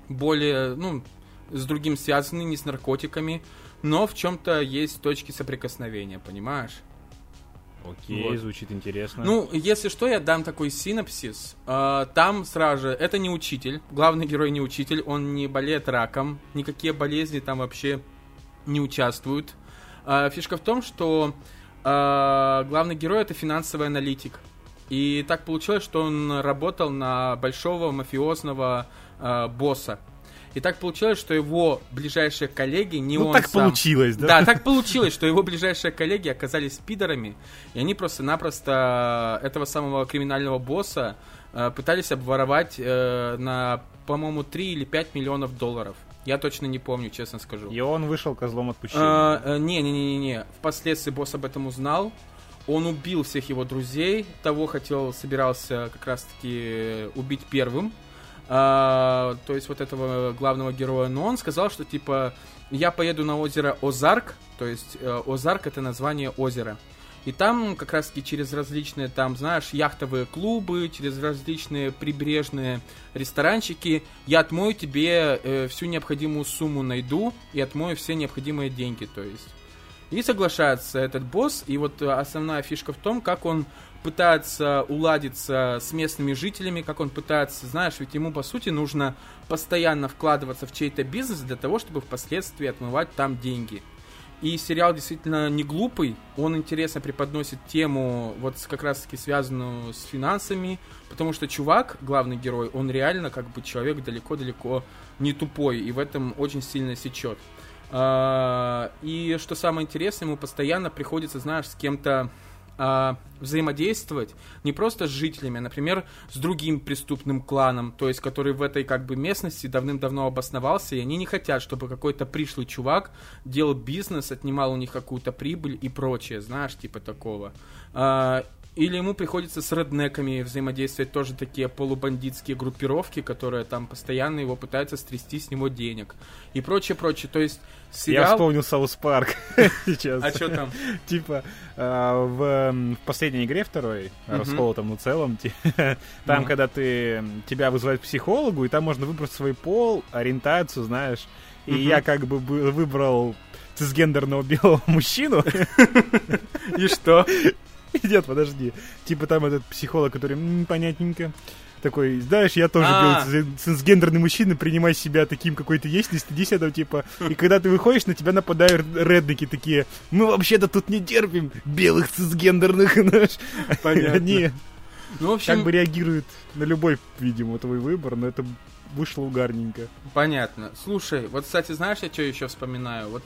более, ну, с другим связанный, не с наркотиками, но в чем-то есть точки соприкосновения, понимаешь? Окей, вот. звучит интересно. Ну, если что, я дам такой синапсис. Uh, там сразу же, это не учитель, главный герой не учитель, он не болеет раком, никакие болезни там вообще не участвуют. Uh, фишка в том, что uh, главный герой это финансовый аналитик. И так получилось, что он работал на большого мафиозного босса. И так получилось, что его ближайшие коллеги, не ну, он так сам... получилось, да? Да, так получилось, что его ближайшие коллеги оказались спидерами, и они просто-напросто этого самого криминального босса э, пытались обворовать э, на, по-моему, 3 или 5 миллионов долларов. Я точно не помню, честно скажу. И он вышел козлом отпущения. Не-не-не-не. Э, Впоследствии босс об этом узнал. Он убил всех его друзей. Того хотел, собирался как раз-таки убить первым. А, то есть вот этого главного героя, но он сказал, что типа я поеду на озеро Озарк, то есть э, Озарк это название озера. И там как раз таки через различные там, знаешь, яхтовые клубы, через различные прибрежные ресторанчики я отмою тебе э, всю необходимую сумму найду и отмою все необходимые деньги, то есть. И соглашается этот босс, и вот основная фишка в том, как он пытается уладиться с местными жителями, как он пытается, знаешь, ведь ему, по сути, нужно постоянно вкладываться в чей-то бизнес для того, чтобы впоследствии отмывать там деньги. И сериал действительно не глупый, он интересно преподносит тему, вот как раз-таки связанную с финансами, потому что чувак, главный герой, он реально как бы человек далеко-далеко не тупой, и в этом очень сильно сечет. А, и что самое интересное, ему постоянно приходится, знаешь, с кем-то а, взаимодействовать не просто с жителями, а, например, с другим преступным кланом, то есть который в этой как бы местности давным-давно обосновался, и они не хотят, чтобы какой-то пришлый чувак делал бизнес, отнимал у них какую-то прибыль и прочее, знаешь, типа такого. А, или ему приходится с реднеками взаимодействовать тоже такие полубандитские группировки, которые там постоянно его пытаются стрясти с него денег. И прочее, прочее. То есть сериал... Я вспомнил South Park сейчас. А что там? Типа а, в последней игре второй, Расколотом, но целом, там, когда ты тебя вызывают к психологу, и там можно выбрать свой пол, ориентацию, знаешь. И я как бы выбрал цисгендерного белого мужчину. И что? Нет, подожди. Типа там этот психолог, который понятненько. Такой, знаешь, я тоже а цисгендерный мужчина, принимай себя таким, какой ты есть, не стыдись этого, типа. И когда ты выходишь, на тебя нападают редники такие, мы вообще-то тут не терпим белых цисгендерных, знаешь. Понятно. Они ну, в общем... как бы реагируют на любой, видимо, твой выбор, но это вышло угарненько. Понятно. Слушай, вот, кстати, знаешь, я что еще вспоминаю? Вот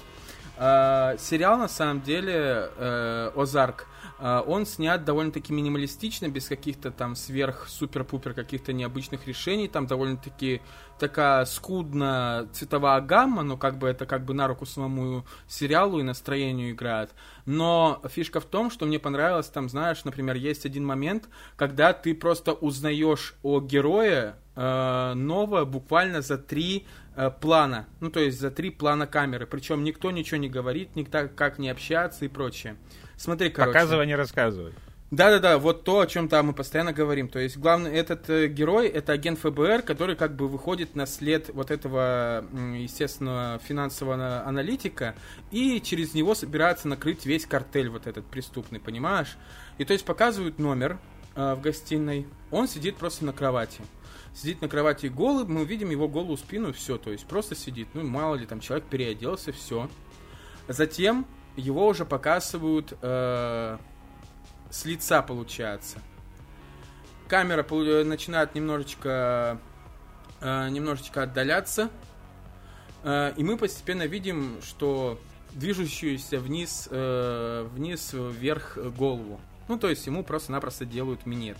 э, сериал, на самом деле, э, Озарк, он снят довольно-таки минималистично, без каких-то там сверх-супер-пупер каких-то необычных решений. Там довольно-таки такая скудная цветовая гамма, но как бы это как бы на руку самому сериалу и настроению играет. Но фишка в том, что мне понравилось, там, знаешь, например, есть один момент, когда ты просто узнаешь о герое э, новое буквально за три э, плана. Ну, то есть за три плана камеры. Причем никто ничего не говорит, никто как не общаться и прочее. Смотри, короче. Показывай, не рассказывай. Да-да-да, вот то, о чем там мы постоянно говорим. То есть главный этот э, герой это агент ФБР, который как бы выходит на след вот этого, естественно, финансового аналитика и через него собирается накрыть весь картель вот этот преступный, понимаешь? И то есть показывают номер э, в гостиной, он сидит просто на кровати. Сидит на кровати голый, мы видим его голую спину, все, то есть просто сидит. Ну, мало ли, там человек переоделся, все. Затем его уже показывают э, с лица, получается. Камера начинает немножечко, э, немножечко отдаляться, э, и мы постепенно видим, что движущуюся вниз, э, вниз вверх голову. Ну, то есть ему просто-напросто делают минет.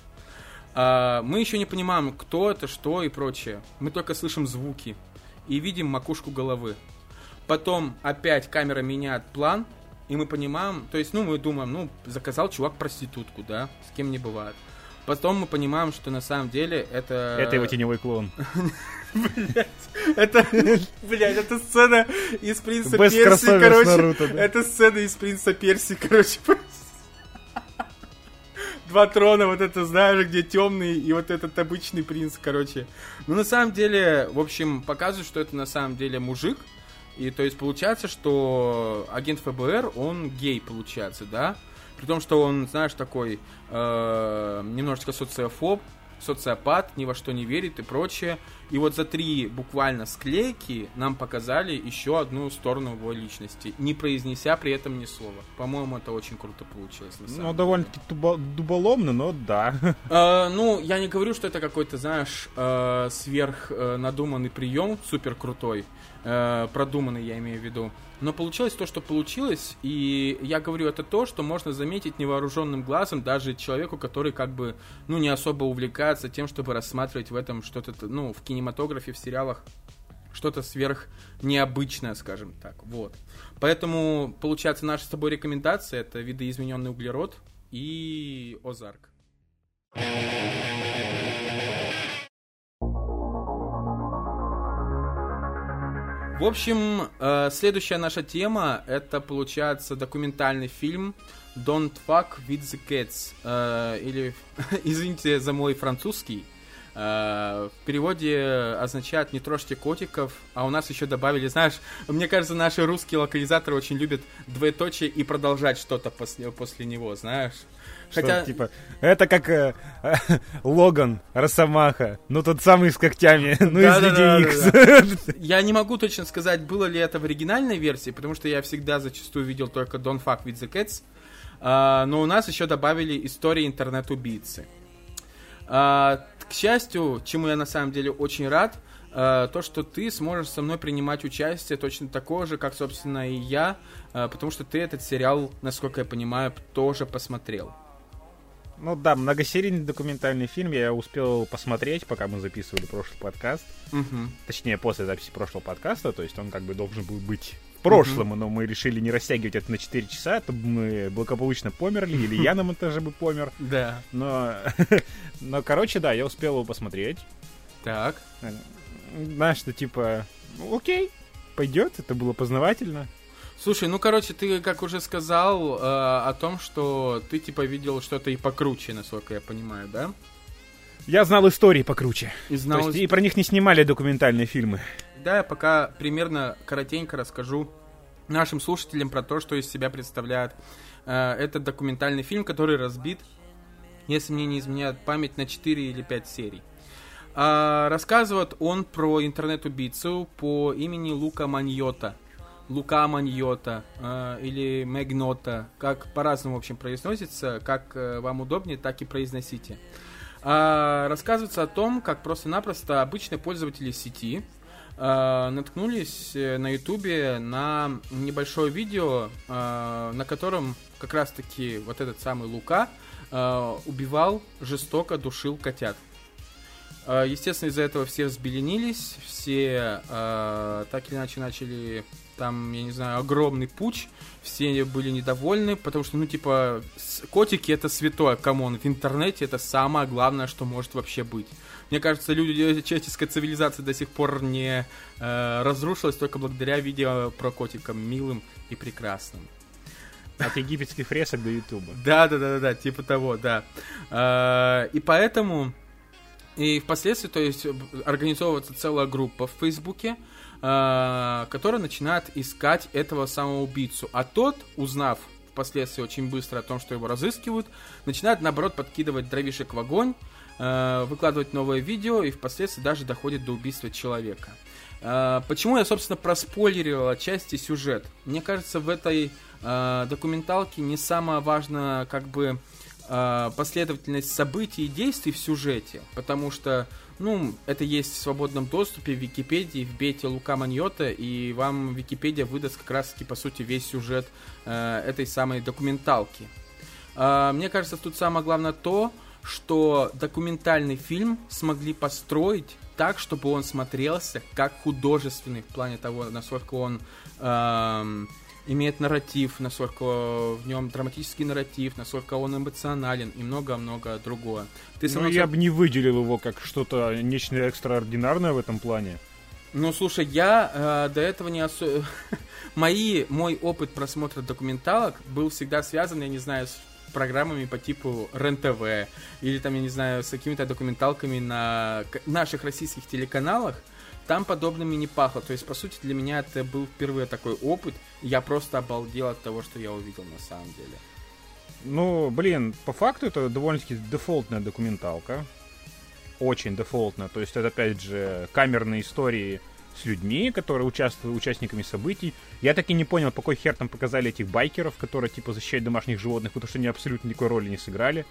А, мы еще не понимаем, кто это, что и прочее. Мы только слышим звуки и видим макушку головы. Потом опять камера меняет план, и мы понимаем, то есть, ну, мы думаем, ну, заказал чувак проститутку, да, с кем не бывает. Потом мы понимаем, что на самом деле это... Это его теневой клон. Блять, это, блять, это сцена из Принца Перси, короче. Это сцена из Принца Перси, короче. Два трона, вот это, знаешь, где темный и вот этот обычный принц, короче. Ну, на самом деле, в общем, показывает, что это на самом деле мужик, и то есть получается, что агент ФБР, он гей, получается, да? При том, что он, знаешь, такой э, немножечко социофоб, социопат, ни во что не верит и прочее. И вот за три буквально склейки нам показали еще одну сторону его личности, не произнеся при этом ни слова. По-моему, это очень круто получилось. Ну, довольно-таки дуболомно, но да. Э, ну, я не говорю, что это какой-то, знаешь, э, сверх э, прием, супер крутой э, продуманный, я имею в виду. Но получилось то, что получилось, и я говорю, это то, что можно заметить невооруженным глазом даже человеку, который как бы, ну, не особо увлекается тем, чтобы рассматривать в этом что-то, ну, в кинематографе, в сериалах, что-то сверх необычное, скажем так, вот. Поэтому, получается, наша с тобой рекомендация это видоизмененный углерод и Озарк. В общем, э, следующая наша тема это получается документальный фильм Don't Fuck with the Cats. Э, или, извините за мой французский. Э, в переводе означает «не трожьте котиков», а у нас еще добавили, знаешь, мне кажется, наши русские локализаторы очень любят двоеточие и продолжать что-то после, после него, знаешь. Хотя... Что, типа, это как э, э, Логан, Росомаха, ну тот самый с когтями, ну из да, Я не могу точно сказать, было ли это в оригинальной версии, потому что я всегда зачастую видел только Don't Fuck With The Cats, uh, но у нас еще добавили истории интернет-убийцы. Uh, к счастью, чему я на самом деле очень рад, Uh, то, что ты сможешь со мной принимать участие точно такое же, как, собственно, и я, uh, потому что ты этот сериал, насколько я понимаю, тоже посмотрел. Ну да, многосерийный документальный фильм я успел посмотреть, пока мы записывали прошлый подкаст. Угу. Точнее, после записи прошлого подкаста, то есть он как бы должен был быть в прошлом, угу. но мы решили не растягивать это на 4 часа, то мы благополучно померли, или я на монтаже бы помер. Да. Но, но, короче, да, я успел его посмотреть. Так. Знаешь, что типа, окей, пойдет, это было познавательно. Слушай, ну короче, ты как уже сказал э, о том, что ты типа видел что-то и покруче, насколько я понимаю, да? Я знал истории покруче. И, знал... То есть, и про них не снимали документальные фильмы. Да, я пока примерно коротенько расскажу нашим слушателям про то, что из себя представляет э, этот документальный фильм, который разбит, если мне не изменяет память, на 4 или 5 серий. А, рассказывает он про интернет-убийцу по имени Лука Маньота. Лука Маньота э, или Мегнота, как по-разному, в общем, произносится, как э, вам удобнее, так и произносите. Э, рассказывается о том, как просто-напросто обычные пользователи сети э, наткнулись э, на ютубе на небольшое видео, э, на котором как раз-таки вот этот самый Лука э, убивал, жестоко душил котят. Э, естественно, из-за этого все взбеленились, все э, так или иначе начали там, я не знаю, огромный путь, все были недовольны, потому что, ну, типа, котики это святое, come on, в интернете это самое главное, что может вообще быть. Мне кажется, люди, человеческая цивилизация до сих пор не э, разрушилась только благодаря видео про котика милым и прекрасным. От египетских фресок до Ютуба. Да, да, да, да, типа того, да. Э, и поэтому и впоследствии, то есть, организовывается целая группа в Фейсбуке, э, которая начинает искать этого самого убийцу. А тот, узнав впоследствии очень быстро о том, что его разыскивают, начинает, наоборот, подкидывать дровишек в огонь, э, выкладывать новое видео и впоследствии даже доходит до убийства человека. Э, почему я, собственно, проспойлерил отчасти сюжет? Мне кажется, в этой документалке не самое важное, как бы, последовательность событий и действий в сюжете, потому что, ну, это есть в свободном доступе в Википедии, вбейте Лука Маньота, и вам Википедия выдаст как раз-таки, по сути, весь сюжет э, этой самой документалки. Э, мне кажется, тут самое главное то, что документальный фильм смогли построить так, чтобы он смотрелся как художественный в плане того, насколько он э, имеет нарратив, насколько в нем драматический нарратив, насколько он эмоционален и много-много другое. Ты ну, я бы не выделил его как что-то нечто экстраординарное в этом плане. Ну, слушай, я э, до этого не особо... Мои, мой опыт просмотра документалок был всегда связан, я не знаю, с программами по типу РЕН-ТВ или там, я не знаю, с какими-то документалками на наших российских телеканалах, там подобными не пахло. То есть, по сути, для меня это был впервые такой опыт. Я просто обалдел от того, что я увидел на самом деле. Ну, блин, по факту это довольно-таки дефолтная документалка. Очень дефолтная. То есть, это, опять же, камерные истории с людьми, которые участвуют, участниками событий. Я так и не понял, по какой хер там показали этих байкеров, которые, типа, защищают домашних животных, потому что они абсолютно никакой роли не сыграли.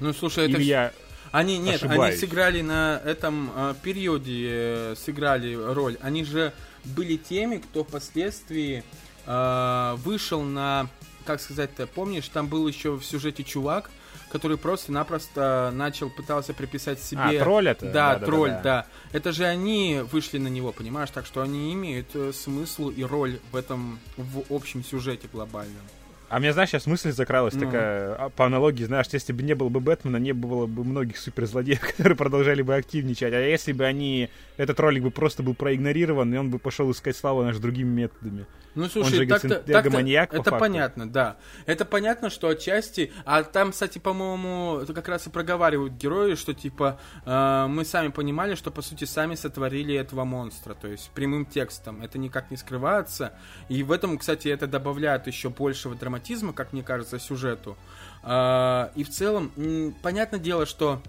Ну, слушай, это... Или я они нет, Ошибаюсь. они сыграли на этом э, периоде э, сыграли роль. Они же были теми, кто впоследствии э, вышел на, как сказать-то, помнишь, там был еще в сюжете чувак, который просто-напросто начал пытался приписать себе. А тролль это? Да, да тролль, да, да, да. Это же они вышли на него, понимаешь, так что они имеют э, смысл и роль в этом в общем сюжете глобальном. А мне, знаешь, сейчас мысль закралась ну. такая, а, по аналогии, знаешь, если бы не было бы Бэтмена, не было бы многих суперзлодеев, которые продолжали бы активничать. А если бы они, этот ролик бы просто был проигнорирован, и он бы пошел искать славу наш другими методами. Ну, слушай, так-то, так маньяк, это факту. понятно, да. Это понятно, что отчасти... А там, кстати, по-моему, это как раз и проговаривают герои, что, типа, э, мы сами понимали, что, по сути, сами сотворили этого монстра. То есть, прямым текстом. Это никак не скрывается. И в этом, кстати, это добавляет еще большего драматизма, как мне кажется, сюжету. Э, и в целом, понятное дело, что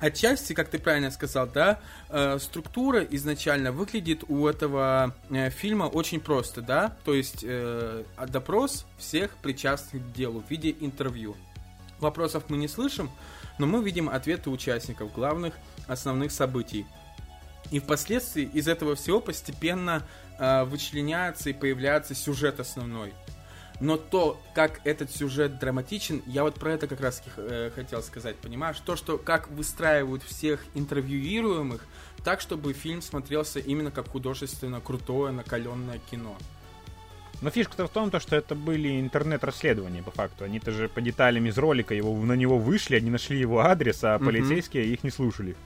Отчасти, как ты правильно сказал, да, э, структура изначально выглядит у этого э, фильма очень просто, да, то есть э, допрос всех причастных к делу в виде интервью. Вопросов мы не слышим, но мы видим ответы участников главных основных событий. И впоследствии из этого всего постепенно э, вычленяется и появляется сюжет основной. Но то, как этот сюжет драматичен, я вот про это как раз э, хотел сказать, понимаешь? То, что как выстраивают всех интервьюируемых, так, чтобы фильм смотрелся именно как художественно крутое, накаленное кино. Но фишка-то в том, то, что это были интернет-расследования, по факту. Они-то же по деталям из ролика его, на него вышли, они нашли его адрес, а полицейские их не слушали.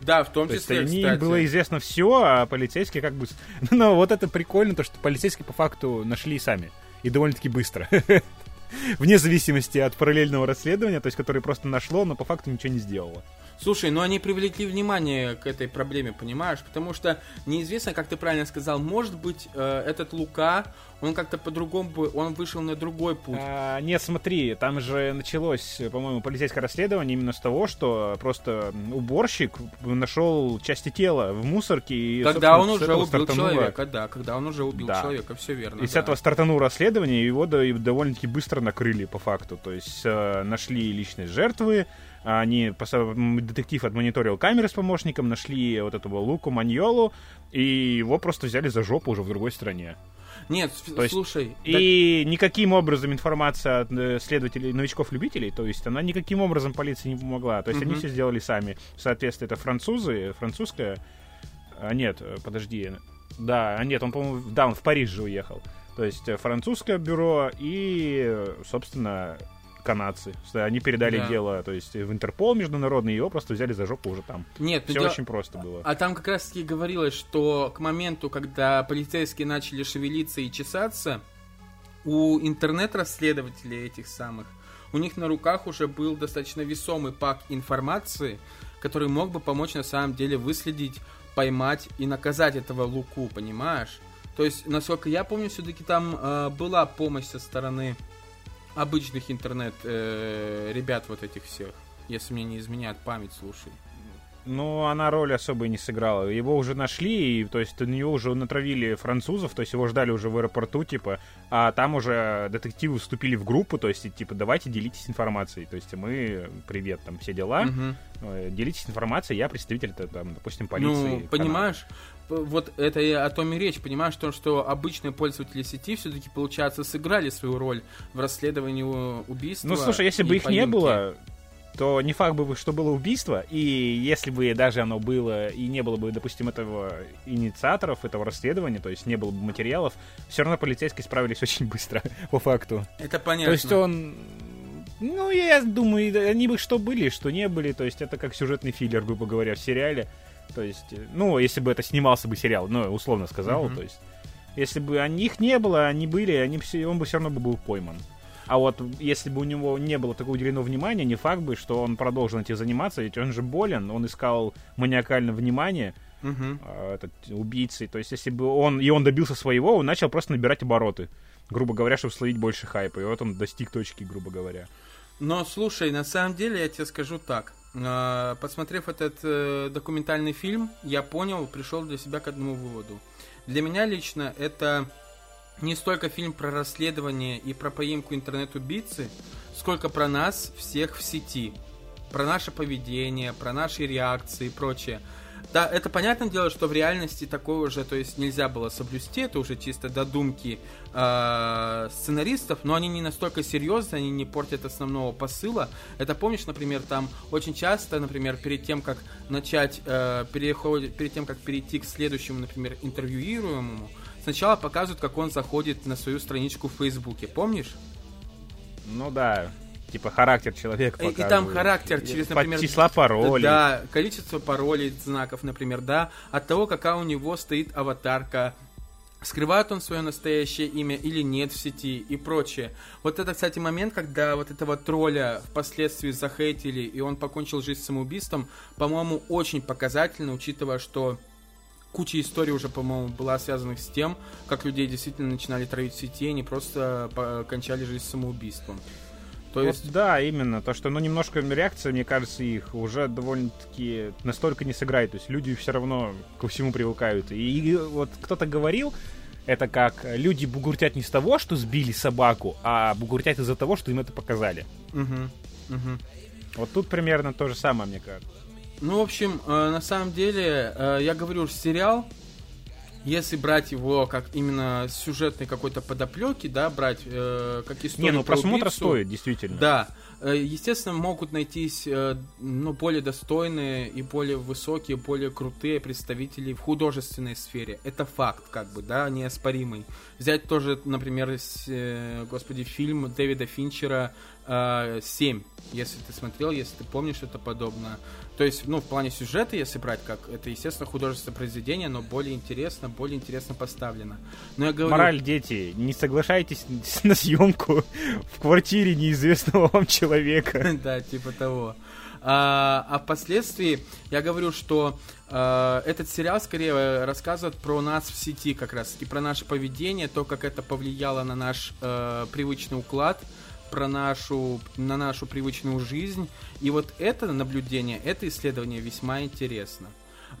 Да, в том то числе, есть, они, было известно все, а полицейские как бы... Но вот это прикольно, то, что полицейские по факту нашли сами и довольно-таки быстро. Вне зависимости от параллельного расследования, то есть которое просто нашло, но по факту ничего не сделало. Слушай, ну они привлекли внимание к этой проблеме, понимаешь? Потому что неизвестно, как ты правильно сказал, может быть, э, этот Лука, он как-то по-другому бы, он вышел на другой путь. А, нет, смотри, там же началось, по-моему, полицейское расследование именно с того, что просто уборщик нашел части тела в мусорке и когда он уже убил стартануло... человека, да, когда он уже убил да. человека, все верно. И да. с этого стартануло расследование, его довольно-таки быстро накрыли по факту, то есть э, нашли личные жертвы они, детектив отмониторил камеры с помощником, нашли вот этого Луку Маньолу, и его просто взяли за жопу уже в другой стране. Нет, то есть, слушай. И так... никаким образом информация от э, следователей, новичков-любителей, то есть она никаким образом полиции не помогла. То есть угу. они все сделали сами. Соответственно, это французы, французская. А, нет, подожди. Да, а нет, он, по-моему, да, он в Париж же уехал. То есть э, французское бюро и, собственно, канадцы. Они передали да. дело, то есть в Интерпол международный, его просто взяли за жопу уже там. Нет, все дел... очень просто было. А там как раз таки говорилось, что к моменту, когда полицейские начали шевелиться и чесаться, у интернет-расследователей этих самых, у них на руках уже был достаточно весомый пак информации, который мог бы помочь на самом деле выследить, поймать и наказать этого Луку, понимаешь? То есть, насколько я помню, все-таки там э, была помощь со стороны обычных интернет-ребят э, вот этих всех, если мне не изменяет память, слушай. Ну, она роль особо не сыграла. Его уже нашли, и, то есть на него уже натравили французов, то есть его ждали уже в аэропорту, типа, а там уже детективы вступили в группу, то есть, типа, давайте делитесь информацией. То есть мы, привет, там, все дела, угу. делитесь информацией, я представитель, там, допустим, полиции. Ну, понимаешь, вот это и о том и речь, понимаешь, то, что обычные пользователи сети все-таки, получается, сыграли свою роль в расследовании убийства. Ну, слушай, если бы их поимки. не было, то не факт бы, что было убийство, и если бы даже оно было, и не было бы, допустим, этого инициаторов, этого расследования, то есть не было бы материалов, все равно полицейские справились очень быстро, по факту. Это понятно. То есть он... Ну, я думаю, они бы что были, что не были, то есть это как сюжетный филлер, грубо говоря, в сериале. То есть, ну, если бы это снимался бы сериал, ну, условно сказал, mm-hmm. то есть, если бы их не было, они были, они, он бы все равно бы был пойман. А вот если бы у него не было такого уделено внимания, не факт бы, что он продолжил этим заниматься, ведь он же болен, он искал маниакальное внимание, угу. этот убийцы. То есть, если бы он и он добился своего, он начал просто набирать обороты, грубо говоря, чтобы словить больше хайпа. И вот он достиг точки, грубо говоря. Но слушай, на самом деле я тебе скажу так. А, посмотрев этот э, документальный фильм, я понял, пришел для себя к одному выводу. Для меня лично это не столько фильм про расследование и про поимку интернет-убийцы, сколько про нас всех в сети. Про наше поведение, про наши реакции и прочее. Да, это понятное дело, что в реальности такое уже, то есть нельзя было соблюсти, это уже чисто додумки э, сценаристов, но они не настолько серьезные, они не портят основного посыла. Это помнишь, например, там очень часто, например, перед тем, как начать, э, переход, перед тем, как перейти к следующему, например, интервьюируемому, сначала показывают, как он заходит на свою страничку в Фейсбуке, помнишь? Ну да, типа характер человека И, и там характер через, например... Числа паролей. Да, количество паролей, знаков, например, да, от того, какая у него стоит аватарка, скрывает он свое настоящее имя или нет в сети и прочее. Вот это, кстати, момент, когда вот этого тролля впоследствии захейтили, и он покончил жизнь самоубийством, по-моему, очень показательно, учитывая, что куча историй уже, по-моему, была связана с тем, как людей действительно начинали травить в сети, они просто кончали жизнь самоубийством. То вот есть... Да, именно. То, что, ну, немножко реакция, мне кажется, их уже довольно-таки настолько не сыграет. То есть люди все равно ко всему привыкают. И, и вот кто-то говорил, это как люди бугуртят не с того, что сбили собаку, а бугуртят из-за того, что им это показали. Угу. Угу. Вот тут примерно то же самое, мне кажется. Ну, в общем, э, на самом деле, э, я говорю, сериал если брать его как именно сюжетной какой-то подоплеки, да, брать э, как историю. Не, ну просмотра убийцу, стоит, действительно. Да. Э, естественно, могут найтись э, ну, более достойные и более высокие, более крутые представители в художественной сфере. Это факт, как бы, да, неоспоримый. Взять тоже, например, э, господи, фильм Дэвида Финчера «Семь», если ты смотрел, если ты помнишь что-то подобное. То есть, ну, в плане сюжета, если брать, как это, естественно, художественное произведение, но более интересно, более интересно поставлено. Но я говорю... Мораль, дети, не соглашайтесь на съемку в квартире неизвестного вам человека. Да, типа того. А, а впоследствии я говорю, что а, этот сериал скорее рассказывает про нас в сети как раз, и про наше поведение, то, как это повлияло на наш а, привычный уклад, про нашу, на нашу привычную жизнь. И вот это наблюдение, это исследование весьма интересно.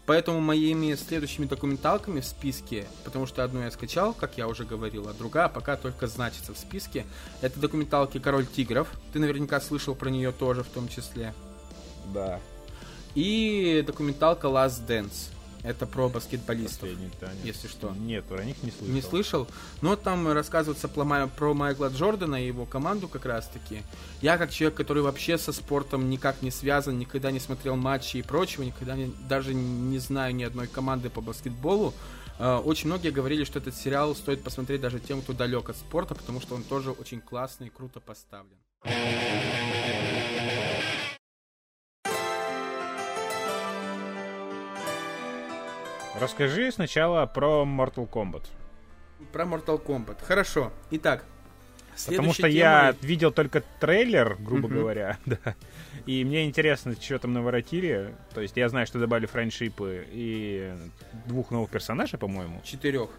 Поэтому моими следующими документалками в списке, потому что одну я скачал, как я уже говорил, а другая пока только значится в списке, это документалки «Король тигров». Ты наверняка слышал про нее тоже в том числе. Да. И документалка «Last Dance». Это про баскетболистов, если что. Нет, про них не слышал. Не слышал? Но там рассказывается про Майкла Джордана и его команду как раз-таки. Я как человек, который вообще со спортом никак не связан, никогда не смотрел матчи и прочего, никогда не, даже не знаю ни одной команды по баскетболу, э, очень многие говорили, что этот сериал стоит посмотреть даже тем, кто далек от спорта, потому что он тоже очень классный и круто поставлен. Расскажи сначала про Mortal Kombat. Про Mortal Kombat. Хорошо. Итак, Потому что темой... я видел только трейлер, грубо uh-huh. говоря, да. И мне интересно, что там наворотили. То есть я знаю, что добавили френдшипы и двух новых персонажей, по-моему. Четырех.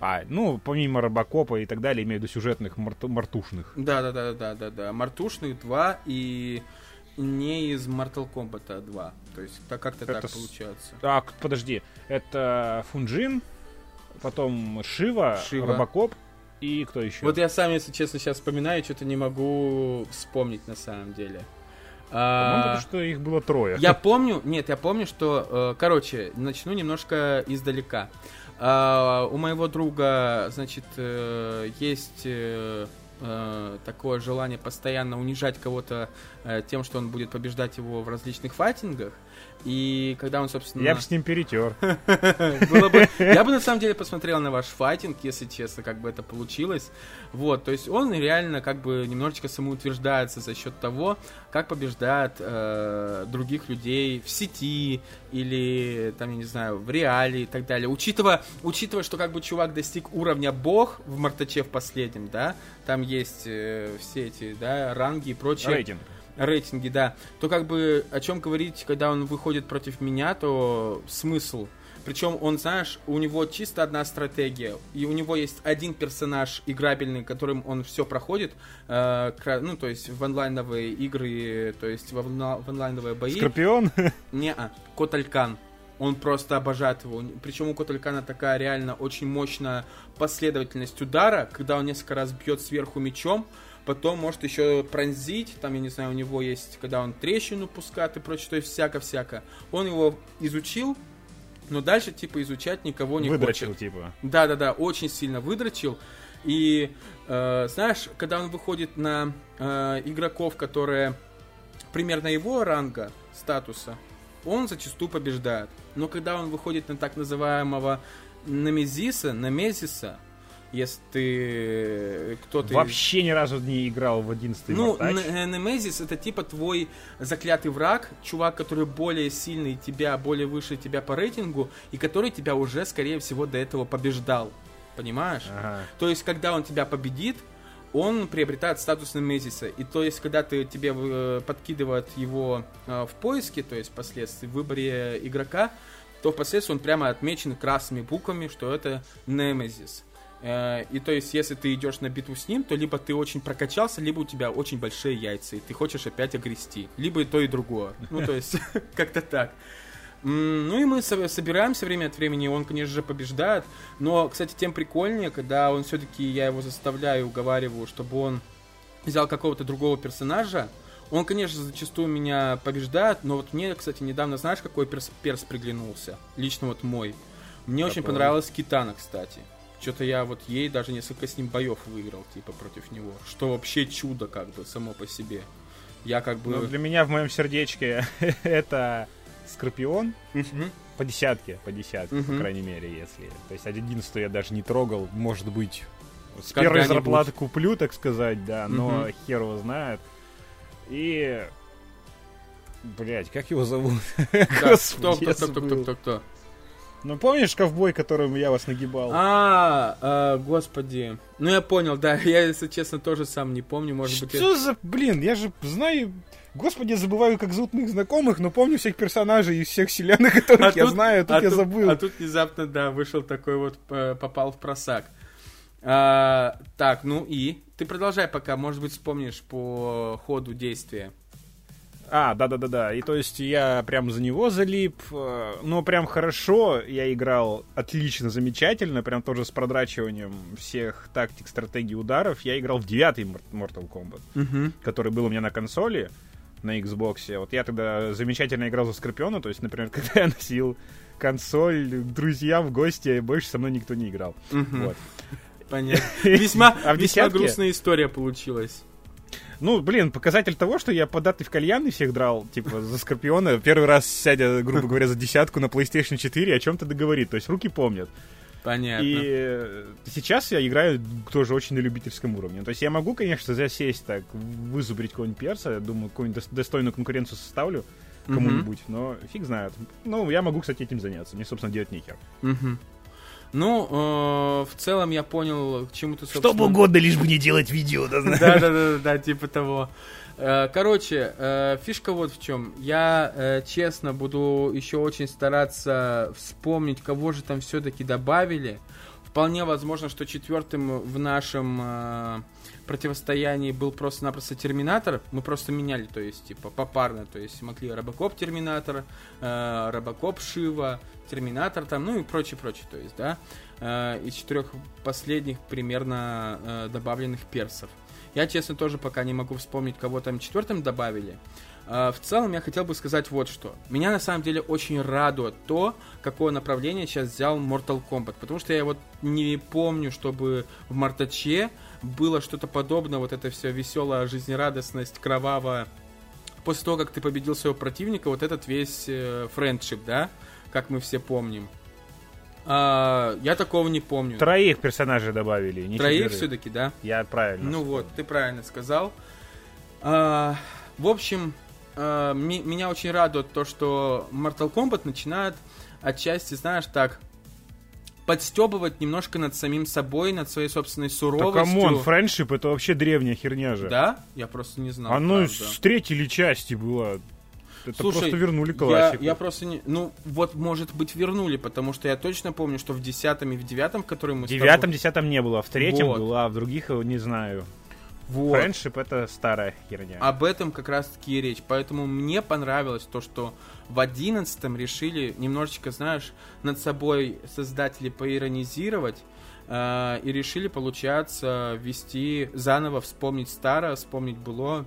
А, ну, помимо Робокопа и так далее, имею в виду сюжетных марту- мартушных. Да, да, да, да, да, да. Мартушных два и не из Mortal Kombat 2. То есть так как-то это так получается. Так, подожди. Это Фунджин, потом Шива, Шива. Робокоп и кто еще? Вот я сам, если честно, сейчас вспоминаю, что-то не могу вспомнить на самом деле. А, потому что их было трое. Я помню, нет, я помню, что, э, короче, начну немножко издалека. А, у моего друга, значит, э, есть э, такое желание постоянно унижать кого-то э, тем, что он будет побеждать его в различных файтингах. И когда он, собственно... Я бы с ним перетер. Я бы на самом деле посмотрел на ваш файтинг, если честно, как бы это получилось. Вот, то есть он реально как бы немножечко самоутверждается за счет того, как побеждает э, других людей в сети или, там, я не знаю, в реале и так далее. Учитывая, учитывая, что как бы чувак достиг уровня бог в Мартаче в последнем, да, там есть э, все эти, да, ранги и прочее. Рейтинг рейтинги, да, то как бы о чем говорить, когда он выходит против меня, то смысл. Причем он, знаешь, у него чисто одна стратегия, и у него есть один персонаж играбельный, которым он все проходит, э, ну, то есть в онлайновые игры, то есть в, онлайновые бои. Скорпион? Не-а, Коталькан. Он просто обожает его. Причем у Коталькана такая реально очень мощная последовательность удара, когда он несколько раз бьет сверху мечом, потом может еще пронзить, там, я не знаю, у него есть, когда он трещину пускает и прочее, то есть всяко-всяко. Он его изучил, но дальше, типа, изучать никого не выдрочил, хочет. типа. Да-да-да, очень сильно выдрочил. И, э, знаешь, когда он выходит на э, игроков, которые примерно его ранга, статуса, он зачастую побеждает. Но когда он выходит на так называемого Намезиса, Намезиса, если ты кто-то... Вообще ни разу не играл в 11 Ну, Немезис это типа твой заклятый враг, чувак, который более сильный тебя, более выше тебя по рейтингу, и который тебя уже, скорее всего, до этого побеждал. Понимаешь? Ага. То есть, когда он тебя победит, он приобретает статус Немезиса. И то есть, когда ты тебе э, подкидывает его э, в поиске, то есть впоследствии в выборе игрока, то впоследствии он прямо отмечен красными буквами, что это Немезис. Э, и то есть, если ты идешь на битву с ним, то либо ты очень прокачался, либо у тебя очень большие яйца, и ты хочешь опять огрести. Либо и то, и другое. Ну, то есть, как-то так. Ну и мы собираемся время от времени, он, конечно же, побеждает. Но, кстати, тем прикольнее, когда он все-таки, я его заставляю, уговариваю, чтобы он взял какого-то другого персонажа. Он, конечно, зачастую меня побеждает, но вот мне, кстати, недавно, знаешь, какой перс, перс приглянулся? Лично вот мой. Мне какой? очень понравилась Китана, кстати. Что-то я вот ей даже несколько с ним боев выиграл, типа, против него. Что вообще чудо, как бы, само по себе. Я как бы... Ну, для меня в моем сердечке это Скорпион. По десятке, по десятке, по крайней мере, если. То есть одиннадцатую я даже не трогал, может быть, с первой зарплаты куплю, так сказать, да, но хер его знает. И... Блять, как его зовут? Да, кто, кто, кто, кто, кто, кто? Ну, помнишь ковбой, которым я вас нагибал? А, а, господи. Ну, я понял, да. Я, если честно, тоже сам не помню, может Что быть... Что за... Блин, я же знаю... Господи, я забываю, как зовут моих знакомых, но помню всех персонажей из всех вселенных, которых а я тут, знаю, а тут а я тут, забыл. А тут внезапно, да, вышел такой вот, попал в просак. А, так, ну и? Ты продолжай пока, может быть, вспомнишь по ходу действия. А, да-да-да-да. И то есть я прям за него залип. Э, ну, прям хорошо. Я играл отлично, замечательно. Прям тоже с продрачиванием всех тактик, стратегий, ударов. Я играл в девятый Mortal Kombat, угу. который был у меня на консоли на Xbox. Вот я тогда замечательно играл за Скорпиона. То есть, например, когда я носил консоль друзьям в гости, больше со мной никто не играл. Угу. Вот. Понятно. Весьма, а весьма грустная история получилась. Ну, блин, показатель того, что я податый в кальяны всех драл, типа, за Скорпиона. Первый раз сядя, грубо говоря, за десятку на PlayStation 4, о чем-то договорит. То есть руки помнят. Понятно. И э, сейчас я играю тоже очень на любительском уровне. То есть я могу, конечно, засесть так, вызубрить какого-нибудь перса, я думаю, какую-нибудь достойную конкуренцию составлю кому-нибудь, mm-hmm. но фиг знает. Ну, я могу, кстати, этим заняться. Мне, собственно, делать нехер. Mm-hmm. Ну, э, в целом я понял, к чему ты, собственно... Что угодно, лишь бы не делать видео, да, знаешь? Да-да-да, да, типа того. Э, короче, э, фишка вот в чем. Я, э, честно, буду еще очень стараться вспомнить, кого же там все-таки добавили. Вполне возможно, что четвертым в нашем противостоянии был просто-напросто Терминатор. Мы просто меняли, то есть, типа, попарно. То есть, могли Робокоп Терминатор, Робокоп Шива, Терминатор там, ну и прочее, прочее, то есть, да, из четырех последних примерно добавленных персов. Я, честно, тоже пока не могу вспомнить, кого там четвертым добавили. Э, в целом, я хотел бы сказать вот что. Меня, на самом деле, очень радует то, какое направление сейчас взял Mortal Kombat, потому что я вот не помню, чтобы в Мартаче было что-то подобное, вот это все веселая жизнерадостность, кровавая, после того, как ты победил своего противника, вот этот весь э, да, как мы все помним. А, я такого не помню. Троих персонажей добавили. Не Троих все-таки, да? Я правильно. Ну сказал. вот, ты правильно сказал. А, в общем, а, ми- меня очень радует то, что Mortal Kombat начинает отчасти, знаешь, так подстебывать немножко над самим собой, над своей собственной суровостью. Да come on, friendship это вообще древняя херня же. Да? Я просто не знал. Оно правда. с третьей части было. Это Слушай, просто вернули классику. Я, я просто не... Ну, вот, может быть, вернули, потому что я точно помню, что в десятом и в девятом, который мы В девятом, десятом не было, в третьем вот. было, а в других не знаю. Вот. Френдшип это старая херня. Об этом как раз таки и речь. Поэтому мне понравилось то, что в одиннадцатом решили немножечко, знаешь, над собой создатели поиронизировать э, и решили, получается, ввести, заново вспомнить старое, вспомнить было,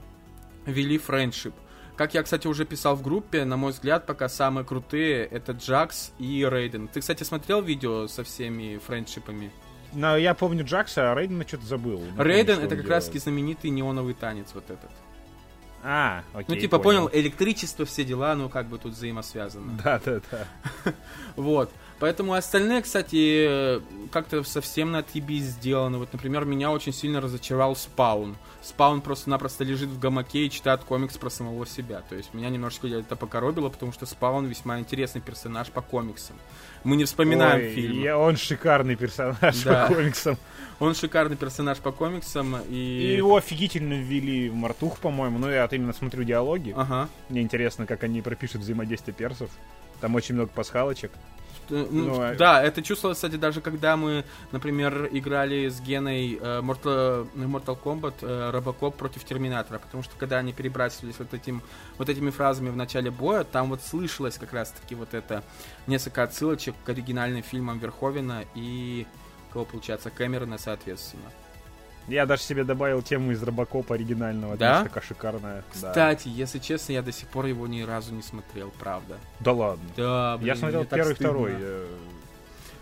ввели френдшип. Как я, кстати, уже писал в группе, на мой взгляд, пока самые крутые это Джакс и Рейден. Ты, кстати, смотрел видео со всеми френдшипами? Но я помню Джакса, а Рейдена что-то забыл. Рейден это как раз таки знаменитый неоновый танец вот этот. А, окей. Ну, типа, понял. понял, электричество, все дела, ну, как бы тут взаимосвязано. Да, да, да. Вот. Поэтому остальные, кстати, как-то совсем на отъебись сделаны. Вот, например, меня очень сильно разочаровал Спаун. Спаун просто-напросто лежит в гамаке и читает комикс про самого себя. То есть меня немножечко это покоробило, потому что Спаун весьма интересный персонаж по комиксам. Мы не вспоминаем Ой, фильм. Я, он шикарный персонаж да. по комиксам. Он шикарный персонаж по комиксам. И... и его офигительно ввели в Мартух, по-моему. Ну, я именно смотрю диалоги. Ага. Мне интересно, как они пропишут взаимодействие персов. Там очень много пасхалочек. Ну, ну, а да, это чувствовалось, кстати, даже когда мы, например, играли с Геной э, Mortal, Mortal Kombat э, Robocop против Терминатора, потому что когда они перебрасывались вот, этим, вот этими фразами в начале боя, там вот слышалось как раз-таки вот это несколько отсылочек к оригинальным фильмам Верховина и кого получается Кэмерона, соответственно. Я даже себе добавил тему из Робокопа оригинального. Да? Такая шикарная. Кстати, да. если честно, я до сих пор его ни разу не смотрел, правда. Да ладно? Да, блин, Я смотрел первый и второй.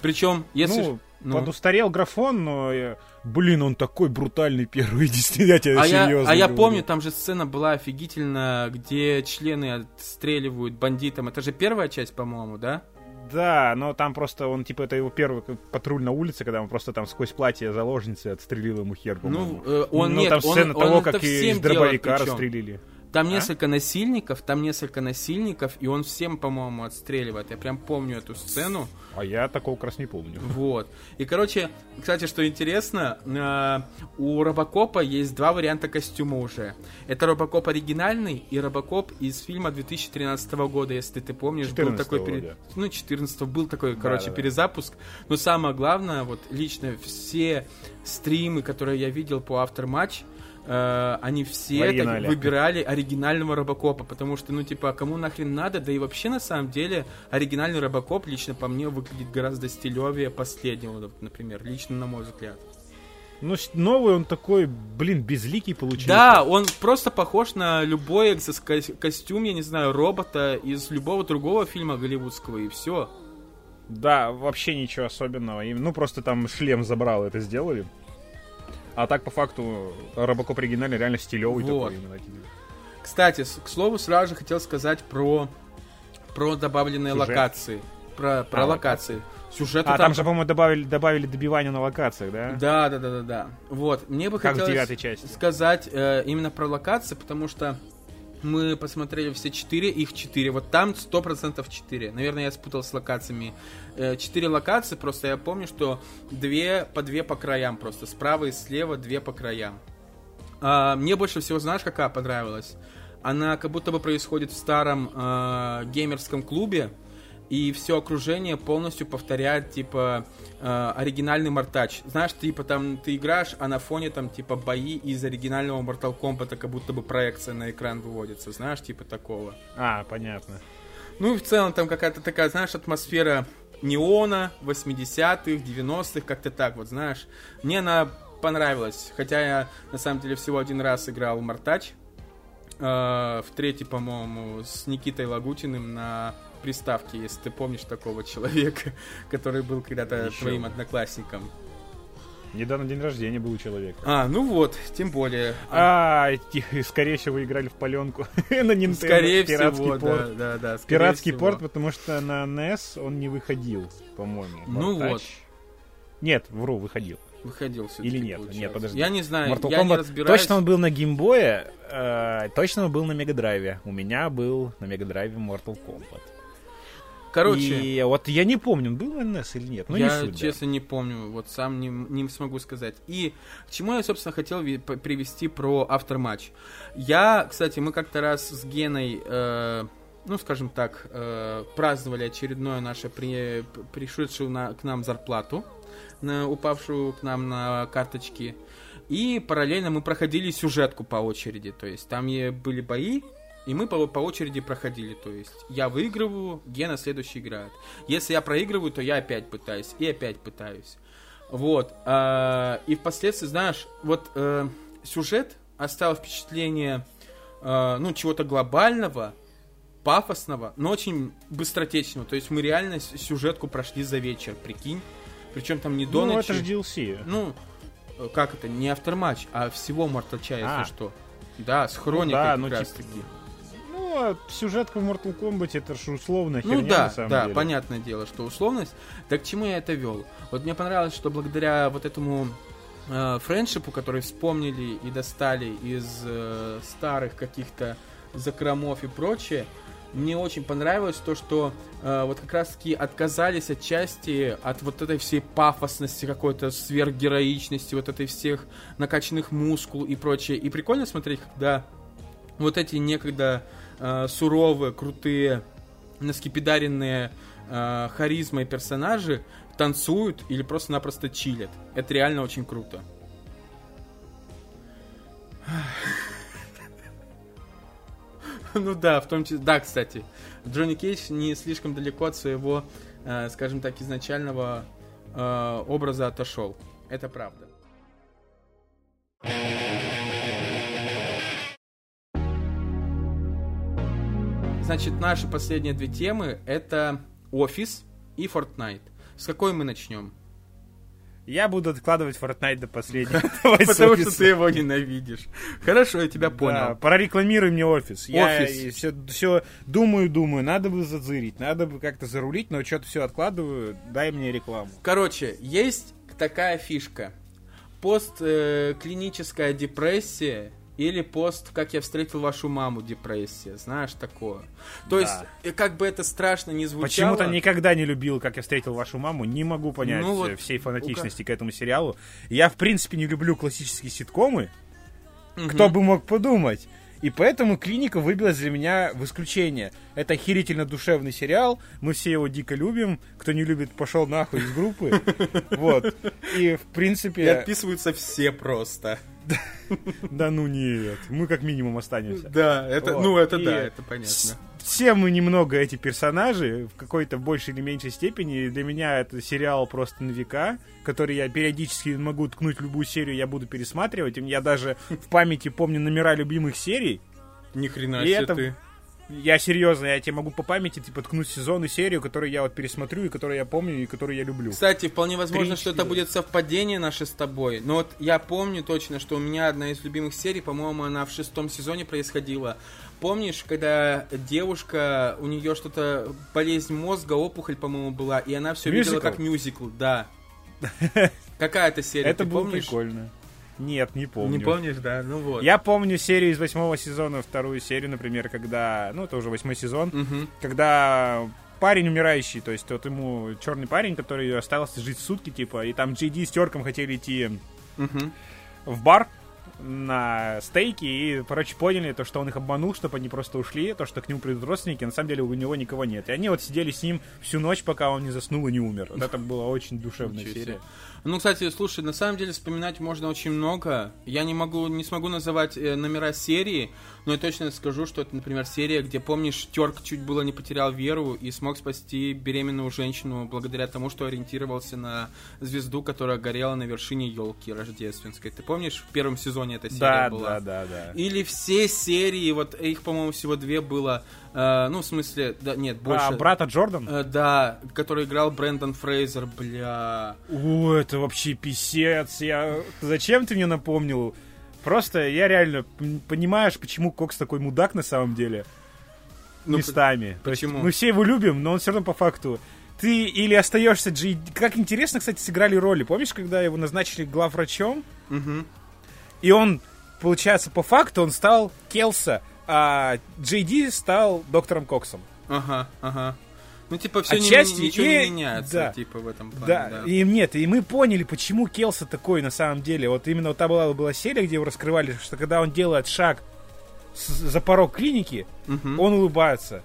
Причем, если... Ну, ну, подустарел графон, но, блин, он такой брутальный первый, действительно, я тебе а серьезно я, А я помню, там же сцена была офигительно, где члены отстреливают бандитам. Это же первая часть, по-моему, да? Да, но там просто он, типа, это его первый патруль на улице, когда он просто там сквозь платье заложницы отстрелил ему хер, Ну, э, он ну, нет, там сцена он, того, он как из дробовика расстрелили. Там а? несколько насильников, там несколько насильников, и он всем, по-моему, отстреливает. Я прям помню эту сцену. А я такого как раз не помню. Вот. И, короче, кстати, что интересно, э, у Робокопа есть два варианта костюма уже. Это Робокоп оригинальный и Робокоп из фильма 2013 года, если ты помнишь. Был такой пере... Ну, 14 был такой, короче, да, да, перезапуск. Но самое главное, вот лично все стримы, которые я видел по автор-матч, э, они все так выбирали оригинального Робокопа, потому что, ну, типа, кому нахрен надо, да и вообще, на самом деле, оригинальный Робокоп лично по мне выглядит гораздо стилевее последнего, например, лично на мой взгляд. Ну, новый он такой, блин, безликий получился. Да, он просто похож на любой костюм, я не знаю, робота из любого другого фильма голливудского, и все. Да, вообще ничего особенного. Ну, просто там шлем забрал, это сделали. А так, по факту, Робокоп оригинальный реально стилевый вот. такой именно. Кстати, к слову, сразу же хотел сказать про, про добавленные Сюжет. локации. Про, про а, локации. Локации. Сюжет а, там, там же, по-моему, добавили, добавили добивание на локациях, да? Да, да, да, да, да. Вот, мне бы как хотелось сказать э, именно про локации, потому что мы посмотрели все четыре, их четыре. Вот там сто процентов четыре. Наверное, я спутал с локациями. Э, четыре локации, просто я помню, что две по две по краям просто. Справа и слева две по краям. А, мне больше всего, знаешь, какая понравилась? Она как будто бы происходит в старом э, геймерском клубе и все окружение полностью повторяет, типа, э, оригинальный Мартач. Знаешь, типа, там, ты играешь, а на фоне, там, типа, бои из оригинального Mortal Kombat, как будто бы проекция на экран выводится, знаешь, типа такого. А, понятно. Ну, и в целом, там какая-то такая, знаешь, атмосфера неона, 80-х, 90-х, как-то так вот, знаешь. Мне она понравилась, хотя я, на самом деле, всего один раз играл в Мартач, э, в третий, по-моему, с Никитой Лагутиным на приставки, если ты помнишь такого человека, который был когда-то Еще. твоим одноклассником. Недавно день рождения был у человека. А, ну вот, тем более. А, скорее всего, играли в паленку на Nintendo. Скорее Пиратский всего, порт. да, да, да. Пиратский всего. порт, потому что на NES он не выходил, по-моему. Ну вот. Нет, вру, выходил. Выходил все Или нет? Получается. Нет, подожди. Я не знаю, Mortal я Kombat... не разбираюсь. Точно он был на геймбое, э, точно он был на Мегадрайве. У меня был на Мегадрайве Mortal Kombat. Короче. И вот я не помню, был NS или нет. Ну, я, не суть, честно, да. не помню. Вот сам не, не смогу сказать. И к чему я, собственно, хотел привести про автор-матч. Я, кстати, мы как-то раз с Геной... Э, ну, скажем так, э, праздновали очередное наше при, пришедшую на, к нам зарплату, на, упавшую к нам на карточки. И параллельно мы проходили сюжетку по очереди. То есть там были бои, и мы по, по очереди проходили, то есть я выигрываю, Гена следующий играет. Если я проигрываю, то я опять пытаюсь и опять пытаюсь. Вот. Э, и впоследствии, знаешь, вот э, сюжет оставил впечатление, э, ну, чего-то глобального, пафосного, но очень быстротечного. То есть мы реально сюжетку прошли за вечер, прикинь. Причем там не до ну, ночи. это же DLC. Ну, как это, не авторматч, а всего Мортача, если а. что. Да, с хроникой ну, да, как ну, раз типа, таки. Ну, а сюжетка в Mortal Kombat это же условно херня, Ну да, на самом да, деле. понятное дело, что условность. Так к чему я это вел? Вот мне понравилось, что благодаря вот этому э, френдшипу, который вспомнили и достали из э, старых каких-то закромов и прочее, мне очень понравилось то, что э, вот как раз-таки отказались отчасти от вот этой всей пафосности, какой-то сверхгероичности, вот этой всех накачанных мускул и прочее. И прикольно смотреть, когда вот эти некогда э, суровые, крутые, наскипидаренные э, харизмой персонажи танцуют или просто-напросто чилят. Это реально очень круто. Ну да, в том числе... Да, кстати, Джонни Кейдж не слишком далеко от своего, э, скажем так, изначального э, образа отошел. Это правда. Значит, наши последние две темы это офис и Fortnite. С какой мы начнем? Я буду откладывать Fortnite до последнего. Потому что ты его ненавидишь. Хорошо, я тебя понял. Прорекламируй мне офис. Я все думаю, думаю, надо бы зазырить, надо бы как-то зарулить, но что-то все откладываю, дай мне рекламу. Короче, есть такая фишка. Постклиническая депрессия или пост, как я встретил вашу маму, депрессия. Знаешь такое. То да. есть, э, как бы это страшно не звучало... Почему-то никогда не любил, как я встретил вашу маму. Не могу понять ну, вот, всей фанатичности к этому сериалу. Я, в принципе, не люблю классические ситкомы. Угу. Кто бы мог подумать. И поэтому клиника выбилась для меня в исключение. Это охерительно душевный сериал. Мы все его дико любим. Кто не любит, пошел нахуй из группы. Вот. И в принципе. И отписываются все просто. Да ну нет, мы как минимум останемся. Да, это, ну это да, это понятно. Все мы немного эти персонажи, в какой-то большей или меньшей степени. Для меня это сериал просто на века, который я периодически могу ткнуть в любую серию, я буду пересматривать. Я даже в памяти помню номера любимых серий. Ни хрена себе ты. Я серьезно, я тебе могу по памяти типа ткнуть сезон и серию, которую я вот пересмотрю, и которую я помню, и которую я люблю. Кстати, вполне возможно, 3, что это будет совпадение наше с тобой. Но вот я помню точно, что у меня одна из любимых серий, по-моему, она в шестом сезоне происходила. Помнишь, когда девушка, у нее что-то, болезнь мозга, опухоль, по-моему, была, и она все видела как мюзикл, да. Какая-то серия, Это было прикольно. Нет, не помню. Не помнишь, да? Ну вот. Я помню серию из восьмого сезона, вторую серию, например, когда, ну это уже восьмой сезон, угу. когда парень умирающий, то есть вот ему черный парень, который остался жить сутки, типа, и там Джей с Терком хотели идти угу. в бар, на стейки и, короче, поняли то, что он их обманул, чтобы они просто ушли, то, что к нему придут родственники, на самом деле у него никого нет. И они вот сидели с ним всю ночь, пока он не заснул и не умер. Вот это была очень душевная серия. Ну, кстати, слушай, на самом деле вспоминать можно очень много. Я не могу, не смогу называть э, номера серии, но я точно скажу, что это, например, серия, где, помнишь, Терк чуть было не потерял веру и смог спасти беременную женщину благодаря тому, что ориентировался на звезду, которая горела на вершине елки рождественской. Ты помнишь, в первом сезоне эта серия да, была? Да, да, да. Или все серии, вот их, по-моему, всего две было. Э, ну, в смысле, да, нет, а, больше. А, брата Джордан? Э, да, который играл Брэндон Фрейзер, бля. О, это вообще писец. Я... Зачем ты мне напомнил? Просто я реально понимаешь, почему Кокс такой мудак на самом деле. Ну, местами. Почему? Есть, мы все его любим, но он все равно по факту. Ты или остаешься Джей... Как интересно, кстати, сыграли роли. Помнишь, когда его назначили главврачом? Угу. И он, получается, по факту он стал Келса, а Джей Ди стал доктором Коксом. Ага, ага. Ну, типа, все Отчасти, не, ничего и, не меняется, да, типа, в этом плане. Да, да, и нет, и мы поняли, почему Келса такой на самом деле. Вот именно вот та была, была серия, где его раскрывали, что когда он делает шаг за порог клиники, угу. он улыбается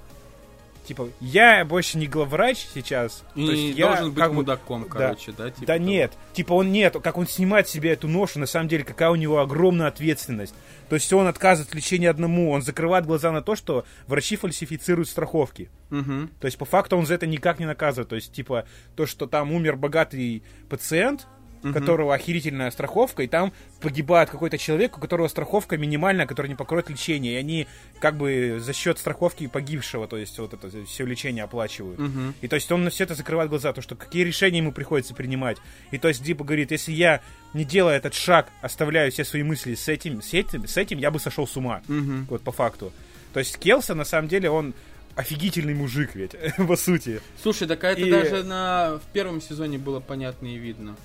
типа, я больше не главврач сейчас. И то есть я должен быть как мудаком, бы, короче, да? Да, типа да того. нет. Типа он нет, как он снимает себе эту ношу, на самом деле, какая у него огромная ответственность. То есть он отказывает в лечении одному, он закрывает глаза на то, что врачи фальсифицируют страховки. Угу. То есть по факту он за это никак не наказывает. То есть, типа, то, что там умер богатый пациент, у которого охерительная страховка, и там погибает какой-то человек, у которого страховка минимальная, которая не покроет лечение, и они как бы за счет страховки погибшего, то есть вот это все лечение оплачивают. Мгм. И то есть он на все это закрывает глаза, то что какие решения ему приходится принимать. И то есть Дипа говорит, если я не делая этот шаг, оставляю все свои мысли с этим, с этим, с этим я бы сошел с ума. Мгм. Вот по факту. То есть Келса, на самом деле, он офигительный мужик ведь, по сути. Слушай, так а это И- даже на в первом сезоне было понятно и видно.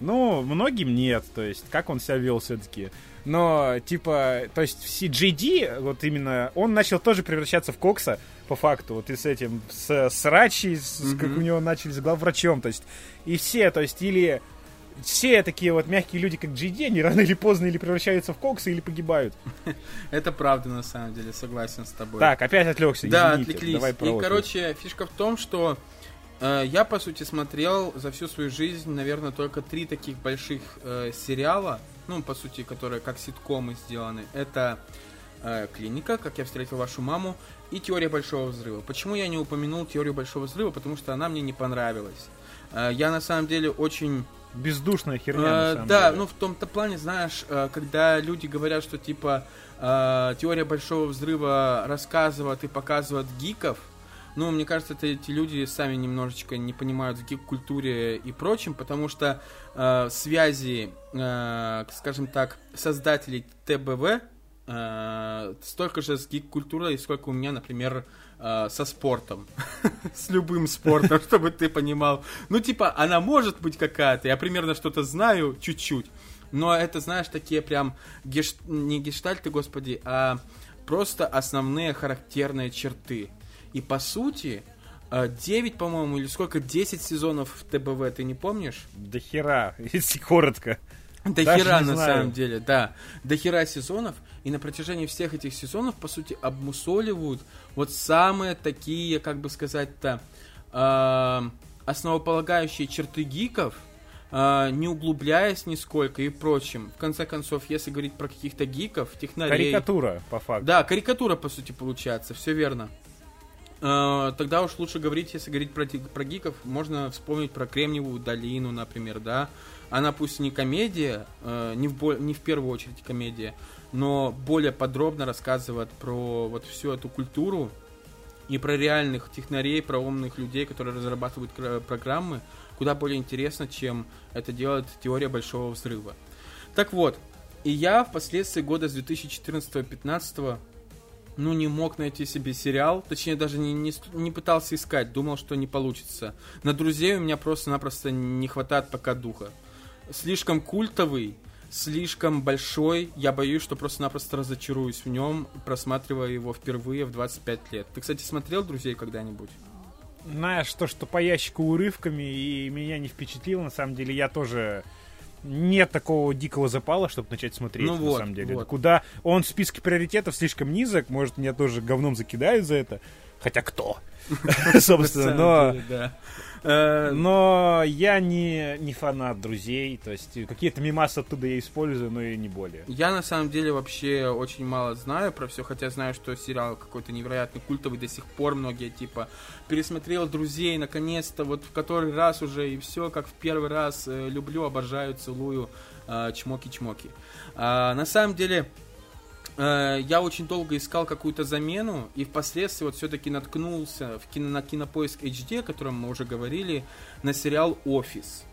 Ну, многим нет, то есть, как он себя вел все-таки. Но, типа, то есть, в CJD, вот именно, он начал тоже превращаться в Кокса, по факту, вот и с этим, с, с Рачи, с- с- как у него начали с главврачом, то есть, и все, то есть, или все такие вот мягкие люди, как JD, они рано или поздно или превращаются в Кокса, или погибают. Это правда, на самом деле, согласен с тобой. Так, опять отвлекся, Да, извините. отвлеклись. Давай и, короче, фишка в том, что я, по сути, смотрел за всю свою жизнь, наверное, только три таких больших э, сериала, ну, по сути, которые как ситкомы сделаны. Это э, «Клиника», «Как я встретил вашу маму» и «Теория большого взрыва». Почему я не упомянул «Теорию большого взрыва»? Потому что она мне не понравилась. Э, я, на самом деле, очень Бездушная херня, Э, на да, деле. ну в том-то плане, знаешь, э, когда люди говорят, что типа э, теория большого взрыва рассказывает и показывает гиков, ну, мне кажется, это эти люди сами немножечко не понимают в гик-культуре и прочем, потому что э, связи, э, скажем так, создателей ТБВ э, столько же с гик-культурой, сколько у меня, например, э, со спортом. С любым спортом, чтобы ты понимал. Ну, типа, она может быть какая-то, я примерно что-то знаю, чуть-чуть. Но это, знаешь, такие прям не гештальты, господи, а просто основные характерные черты. И по сути, э, 9, по-моему, или сколько, 10 сезонов в ТБВ, ты не помнишь? До хера, если коротко. До Даже хера, на знаю. самом деле, да. До хера сезонов. И на протяжении всех этих сезонов, по сути, обмусоливают вот самые такие, как бы сказать-то, э, основополагающие черты гиков, э, не углубляясь нисколько и прочим. В конце концов, если говорить про каких-то гиков, технарей... Карикатура, по факту. Да, карикатура, по сути, получается, все верно. Э, Тогда уж лучше говорить, если говорить про, про гиков, можно вспомнить про Кремниевую долину, например, да. Она пусть не комедия, э, не, в не в первую очередь комедия, но более подробно рассказывает про вот всю эту культуру и про реальных технарей, про умных людей, которые разрабатывают программы, куда более интересно, чем это делает теория большого взрыва. Так вот, и я впоследствии года с 2014-2015 ну, не мог найти себе сериал, точнее, даже не, не, не пытался искать, думал, что не получится. На друзей у меня просто-напросто не хватает пока духа. Слишком культовый, слишком большой, я боюсь, что просто-напросто разочаруюсь в нем, просматривая его впервые в 25 лет. Ты, кстати, смотрел «Друзей» когда-нибудь? Знаешь, то, что по ящику урывками, и меня не впечатлило, на самом деле, я тоже... Нет такого дикого запала, чтобы начать смотреть, Ну на вот, самом деле. вот. Куда он в списке приоритетов слишком низок, может, меня тоже говном закидают за это. Хотя кто? Собственно, но... Э, Но я не, не фанат друзей, то есть какие-то мимасы оттуда я использую, но и не более. Я на самом деле вообще очень мало знаю про все, хотя знаю, что сериал какой-то невероятно культовый до сих пор многие типа пересмотрел друзей наконец-то вот в который раз уже и все как в первый раз э, люблю, обожаю, целую, э, чмоки-чмоки. А, на самом деле я очень долго искал какую-то замену и впоследствии вот все-таки наткнулся в кино, на кинопоиск HD, о котором мы уже говорили, на сериал Офис.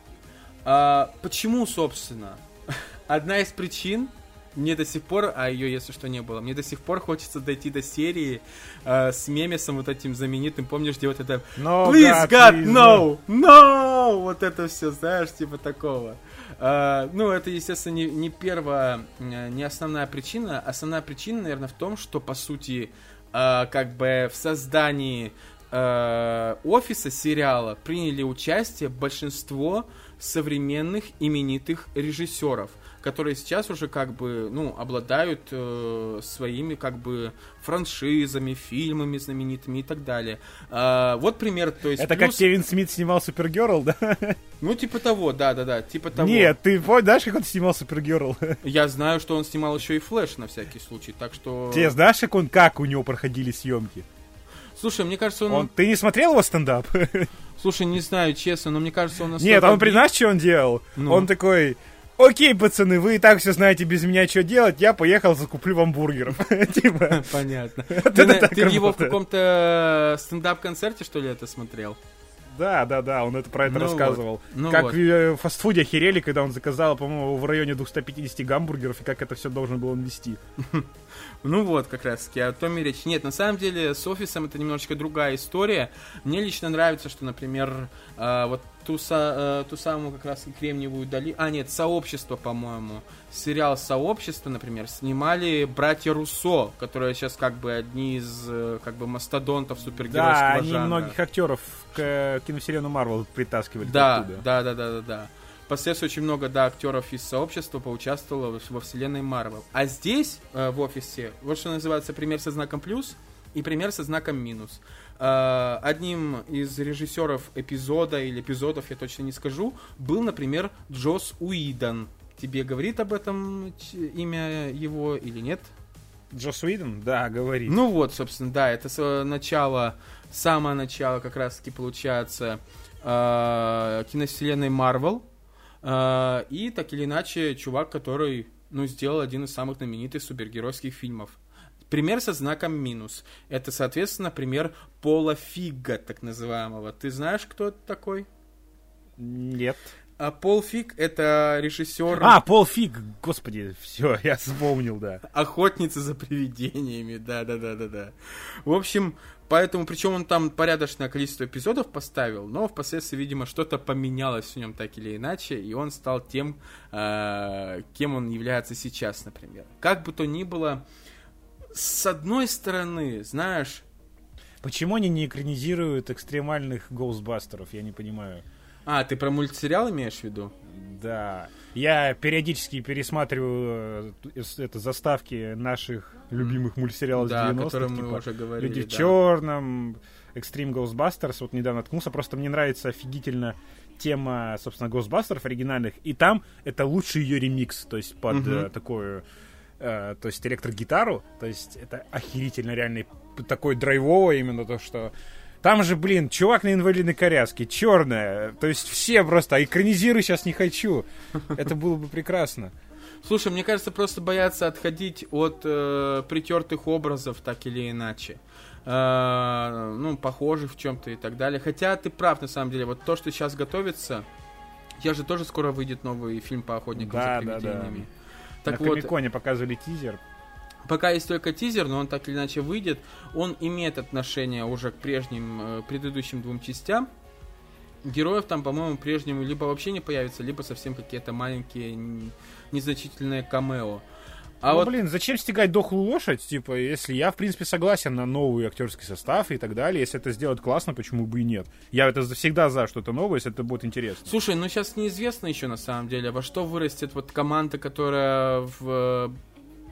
А, почему, собственно? Одна из причин, мне до сих пор, а ее, если что, не было, мне до сих пор хочется дойти до серии э, с мемесом вот этим знаменитым, помнишь, где вот это Но, Please, God, God, no! No! Вот это все, знаешь, типа такого. А, ну, это, естественно, не, не первая, э, не основная причина. Основная причина, наверное, в том, что, по сути, а, как бы в создании э, офиса сериала приняли участие большинство современных именитых режиссеров, которые сейчас уже как бы, ну, обладают э, своими как бы франшизами, фильмами знаменитыми и так далее. А, вот пример, то есть Это как плюс- Кевин Смит снимал Супергерл, да? ну, типа того, да-да-да, типа того. Нет, ты знаешь, как он снимал Супергерл? Я знаю, что он снимал еще и Флэш на всякий случай, так что... Ты знаешь, как он, как у него проходили съемки? Слушай, мне кажется, он... он... Ты не смотрел его стендап? Слушай, не знаю, честно, но мне кажется, он... Нет, он, знаешь, что он делал? Ну. Он такой, окей, пацаны, вы и так все знаете без меня, что делать, я поехал, закуплю вам бургеров. Типа. Понятно. Ты его в каком-то стендап-концерте, что ли, это смотрел? Да, да, да, он это про это ну рассказывал. Вот. Ну как вот. в э, фастфуде охерели, когда он заказал, по-моему, в районе 250 гамбургеров, и как это все должен был он вести. Ну вот, как раз таки, о том и речь. Нет, на самом деле с офисом это немножечко другая история. Мне лично нравится, что, например, э, вот ту, э, ту самую как раз Кремниевую долину... А, нет, Сообщество, по-моему. Сериал Сообщество, например, снимали братья Руссо, которые сейчас как бы одни из э, как бы мастодонтов супергеройского да, они жанра. многих актеров к киновселенную Марвел притаскивали. Да, да, да, да, да, да. Впоследствии очень много, да, актеров из сообщества поучаствовало во вселенной Марвел. А здесь, э, в офисе, вот что называется пример со знаком плюс и пример со знаком минус. Э, одним из режиссеров эпизода или эпизодов, я точно не скажу, был, например, Джос Уидон. Тебе говорит об этом имя его или нет? Джос Уидон? Да, говорит. Ну вот, собственно, да, это с начала, самое начало как раз-таки получается э, киновселенной Марвел. Э, и так или иначе, чувак, который ну, сделал один из самых знаменитых супергеройских фильмов. Пример со знаком минус. Это, соответственно, пример Пола Фига, так называемого. Ты знаешь, кто это такой? Нет. А Пол Фиг это режиссер... А, Пол Фиг, господи, все, я вспомнил, да. Охотница за привидениями, да-да-да-да-да. В общем, поэтому, причем он там порядочное количество эпизодов поставил, но впоследствии, видимо, что-то поменялось в нем так или иначе, и он стал тем, э, кем он является сейчас, например. Как бы то ни было, с одной стороны, знаешь... Почему они не экранизируют экстремальных Гоустбастеров, я не понимаю. А, ты про мультсериал имеешь в виду? Да. Я периодически пересматриваю э, это заставки наших любимых мультсериалов да, 90-х. О типа, мы уже говорили. Люди да. в черном, Extreme Ghostbusters. Вот недавно наткнулся. Просто мне нравится офигительно тема, собственно, Ghostbusters оригинальных. И там это лучший ее ремикс. То есть под угу. э, такую... Э, то есть электро-гитару. То есть это охерительно реальный такой драйвовый именно то, что там же, блин, чувак на инвалидной коляске, черная. То есть все просто, а экранизирую сейчас не хочу. Это было бы прекрасно. Слушай, мне кажется, просто боятся отходить от э, притертых образов, так или иначе. Э, ну, похожих в чем-то и так далее. Хотя ты прав, на самом деле. Вот то, что сейчас готовится, я же тоже скоро выйдет новый фильм по охотникам да, за привидениями. Да, да. Так На вот, Комиконе показывали тизер. Пока есть только тизер, но он так или иначе выйдет. Он имеет отношение уже к прежним, э, предыдущим двум частям. Героев там, по-моему, прежнему либо вообще не появится, либо совсем какие-то маленькие, незначительные камео. А ну, вот... блин, зачем стегать дохлую лошадь? Типа, если я, в принципе, согласен на новый актерский состав и так далее, если это сделать классно, почему бы и нет? Я это всегда за что-то новое, если это будет интересно. Слушай, ну сейчас неизвестно еще на самом деле, во что вырастет вот команда, которая в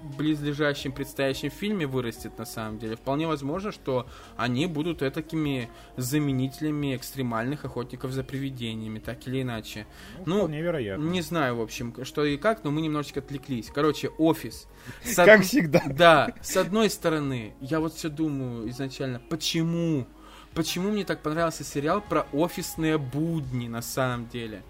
близлежащем предстоящем фильме вырастет на самом деле. Вполне возможно, что они будут такими заменителями экстремальных охотников за привидениями, так или иначе. Ну, ну невероятно. Не знаю, в общем, что и как, но мы немножечко отвлеклись. Короче, офис. С как всегда. Да, с одной стороны, я вот все думаю изначально, почему? Почему мне так понравился сериал про офисные будни на самом деле?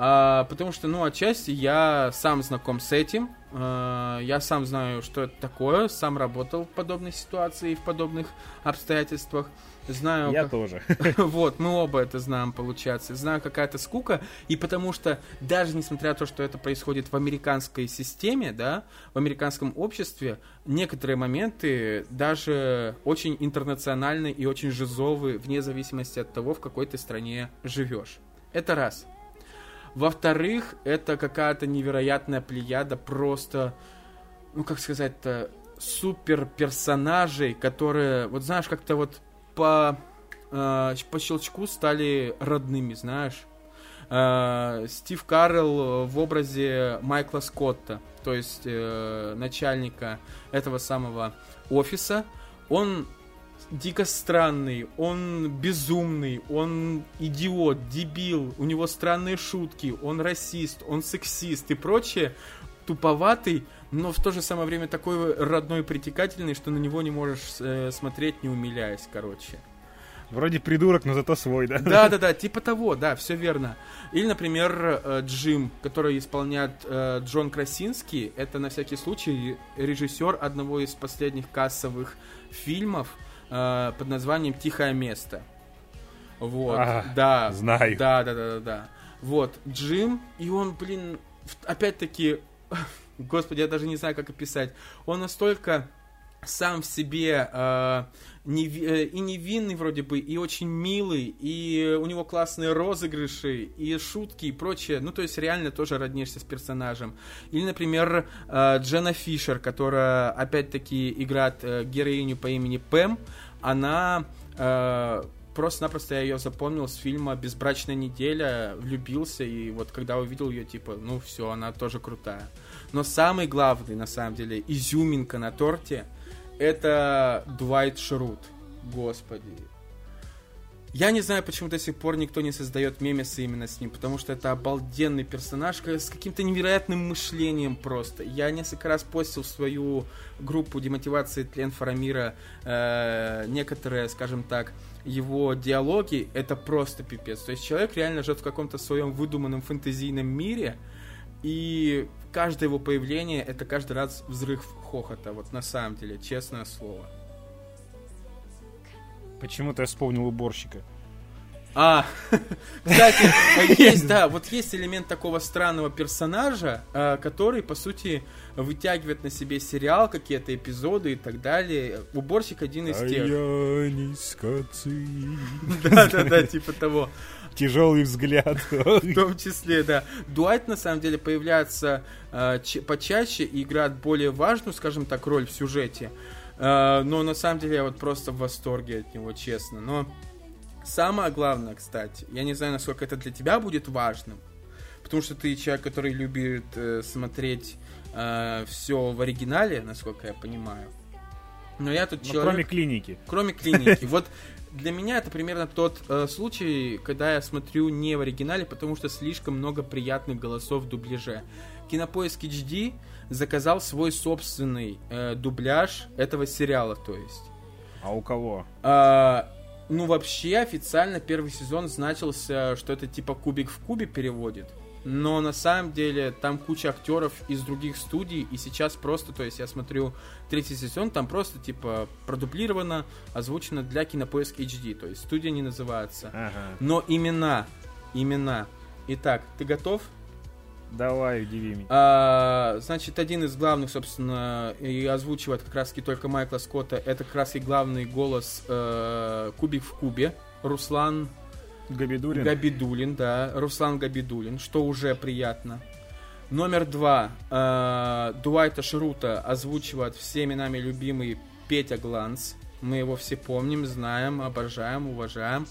А, потому что, ну, отчасти я сам знаком с этим. А, я сам знаю, что это такое. Сам работал в подобной ситуации и в подобных обстоятельствах. Знаю. Я как... тоже. вот, мы оба это знаем, получается. Знаю, какая-то скука. И потому что, даже несмотря на то, что это происходит в американской системе, да, в американском обществе, некоторые моменты даже очень интернациональны и очень жизовы, вне зависимости от того, в какой ты стране живешь. Это раз. Во-вторых, это какая-то невероятная плеяда просто, ну как сказать-то, супер персонажей, которые, вот знаешь, как-то вот по, э, по щелчку стали родными, знаешь. Э, Стив Карл в образе Майкла Скотта, то есть э, начальника этого самого офиса, он дико странный, он безумный, он идиот, дебил, у него странные шутки, он расист, он сексист и прочее, туповатый, но в то же самое время такой родной притекательный, что на него не можешь э, смотреть, не умиляясь, короче. Вроде придурок, но зато свой, да? Да, да, да, типа того, да, все верно. Или, например, э, Джим, который исполняет э, Джон Красинский, это на всякий случай режиссер одного из последних кассовых фильмов э, под названием Тихое место. Вот, а, да. Знаю. Да, да, да, да, да. Вот, Джим, и он, блин, опять-таки, господи, я даже не знаю, как описать. Он настолько сам в себе э, не, э, и невинный вроде бы, и очень милый, и у него классные розыгрыши, и шутки, и прочее. Ну, то есть реально тоже роднишься с персонажем. Или, например, э, Джена Фишер, которая опять-таки играет э, героиню по имени Пэм. Она... Э, просто-напросто я ее запомнил с фильма «Безбрачная неделя», влюбился, и вот когда увидел ее, типа, ну все, она тоже крутая. Но самый главный, на самом деле, изюминка на торте — это Дуайт Шрут. Господи. Я не знаю, почему до сих пор никто не создает мемесы именно с ним, потому что это обалденный персонаж с каким-то невероятным мышлением просто. Я несколько раз постил в свою группу демотивации Тлен Фарамира э, некоторые, скажем так, его диалоги, это просто пипец. То есть человек реально живет в каком-то своем выдуманном фэнтезийном мире, и каждое его появление это каждый раз взрыв хохота, вот на самом деле, честное слово. Почему-то я вспомнил уборщика. А, кстати, есть, да, вот есть элемент такого странного персонажа, а, который, по сути, вытягивает на себе сериал, какие-то эпизоды и так далее. Уборщик один из тех. Да-да-да, типа того тяжелый взгляд. В том числе, да. Дуайт, на самом деле, появляется э, почаще и играет более важную, скажем так, роль в сюжете. Э, но на самом деле я вот просто в восторге от него, честно. Но самое главное, кстати, я не знаю, насколько это для тебя будет важным, потому что ты человек, который любит э, смотреть э, все в оригинале, насколько я понимаю. Но я тут Но человек... Кроме клиники. Кроме клиники. Вот для меня это примерно тот э, случай, когда я смотрю не в оригинале, потому что слишком много приятных голосов в дубляже. Кинопоиск HD заказал свой собственный э, дубляж этого сериала, то есть. А у кого? А, ну, вообще, официально первый сезон значился, что это типа кубик в кубе переводит но на самом деле там куча актеров из других студий, и сейчас просто, то есть я смотрю третий сезон, там просто типа продублировано, озвучено для Кинопоиск HD, то есть студия не называется. Ага. Но имена, имена. Итак, ты готов? Давай, удиви меня. А, значит, один из главных, собственно, и озвучивает как раз только Майкла Скотта, это как раз и главный голос э, Кубик в Кубе, Руслан Габидулин. Габидулин, да. Руслан Габидулин, что уже приятно. Номер два. Э, Дуайта Шрута озвучивает всеми нами любимый Петя Гланс. Мы его все помним, знаем, обожаем, уважаем.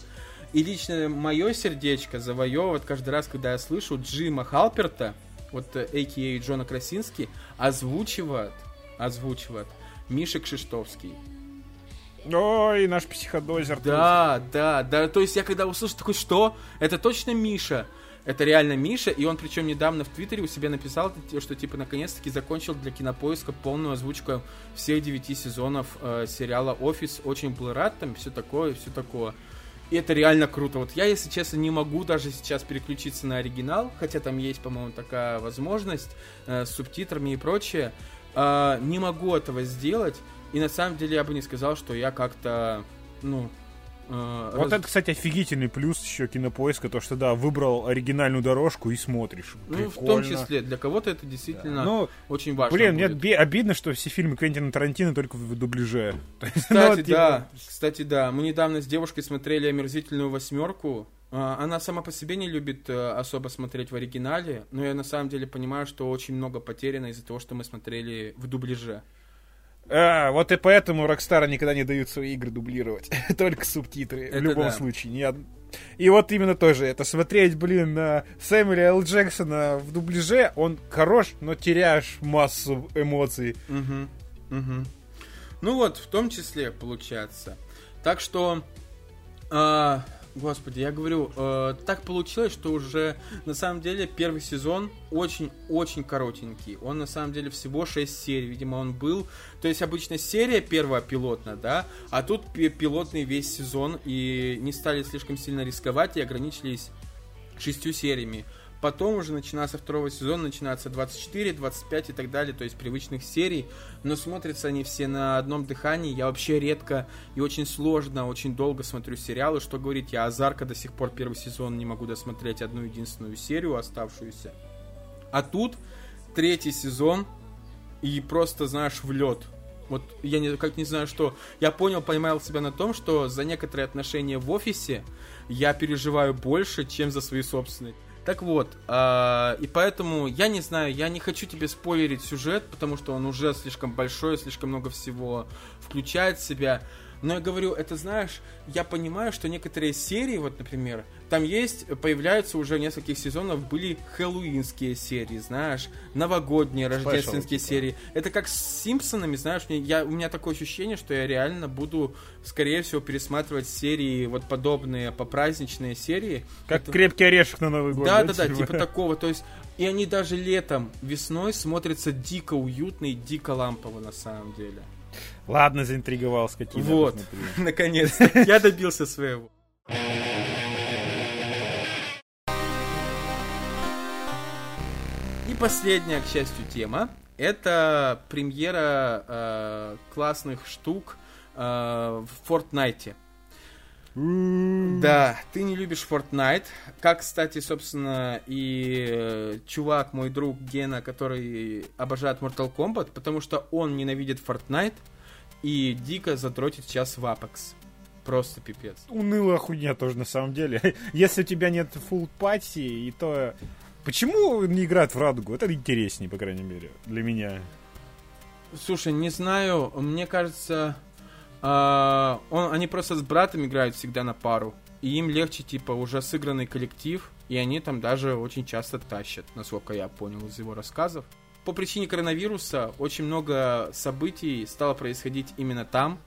И лично мое сердечко завоевывает каждый раз, когда я слышу Джима Халперта, вот а.к.а. Джона Красинский, озвучивает, озвучивает Миша Кшиштовский. Ой, наш психодозер. Да, да, да. То есть я когда услышал такой, что? Это точно Миша. Это реально Миша, и он причем недавно в Твиттере у себя написал, что типа наконец-таки закончил для кинопоиска полную озвучку всех девяти сезонов э, сериала Офис. Очень был рад, там все такое, все такое. И это реально круто. Вот я, если честно, не могу даже сейчас переключиться на оригинал, хотя там есть, по-моему, такая возможность э, с субтитрами и прочее. Э, не могу этого сделать. И на самом деле я бы не сказал, что я как-то, ну, Uh, вот раз... это, кстати, офигительный плюс еще кинопоиска, то, что да, выбрал оригинальную дорожку и смотришь. Ну, Прикольно. в том числе, для кого-то это действительно да. ну, очень важно. Блин, будет. мне обидно, что все фильмы Квентина Тарантино только в дубляже. Кстати, ну, типа... да, кстати, да. Мы недавно с девушкой смотрели омерзительную восьмерку. А, она сама по себе не любит э, особо смотреть в оригинале, но я на самом деле понимаю, что очень много потеряно из-за того, что мы смотрели в дубляже. А, вот и поэтому Rockstar никогда не дают свои игры дублировать. Только субтитры. Это в любом да. случае. Од... И вот именно тоже это смотреть, блин, на Сэмюэля Л. Джексона в дубляже, он хорош, но теряешь массу эмоций. Угу, угу. Ну вот, в том числе, получается. Так что, э, Господи, я говорю, э, так получилось, что уже на самом деле первый сезон очень-очень коротенький. Он на самом деле всего 6 серий, видимо, он был. То есть обычно серия первая пилотная, да, а тут пилотный весь сезон и не стали слишком сильно рисковать и ограничились шестью сериями. Потом уже начиная со второго сезона начинается 24, 25 и так далее, то есть привычных серий. Но смотрятся они все на одном дыхании. Я вообще редко и очень сложно, очень долго смотрю сериалы. Что говорить, я Азарка до сих пор первый сезон не могу досмотреть одну единственную серию оставшуюся. А тут третий сезон и просто, знаешь, в лед. Вот я не, как не знаю что. Я понял, поймал себя на том, что за некоторые отношения в офисе я переживаю больше, чем за свои собственные. Так вот, э, и поэтому я не знаю, я не хочу тебе спойлерить сюжет, потому что он уже слишком большой, слишком много всего включает в себя. Но я говорю, это знаешь, я понимаю, что некоторые серии, вот, например, там есть, появляются уже нескольких сезонов, были хэллоуинские серии, знаешь, новогодние, рождественские типа. серии. Это как с Симпсонами, знаешь, мне, я, у меня такое ощущение, что я реально буду, скорее всего, пересматривать серии, вот подобные, попраздничные серии. Как Это... крепкий орешек на Новый год. Да, да, да, типа такого. То есть, и они даже летом, весной смотрятся дико уютно и дико лампово на самом деле. Ладно, заинтриговал скотина. Вот, наконец-то, я добился своего. И последняя, к счастью, тема. Это премьера э, классных штук э, в Fortnite. Да, ты не любишь Fortnite. Как, кстати, собственно, и э, чувак, мой друг Гена, который обожает Mortal Kombat, потому что он ненавидит Fortnite и дико затротит сейчас в Apex. Просто пипец. Унылая хуйня тоже на самом деле. Если у тебя нет full пати, и то... Почему не играют в радугу? Это интереснее, по крайней мере, для меня. Слушай, не знаю, мне кажется, а, он, они просто с братом играют всегда на пару. И им легче, типа, уже сыгранный коллектив, и они там даже очень часто тащат, насколько я понял из его рассказов. По причине коронавируса очень много событий стало происходить именно там.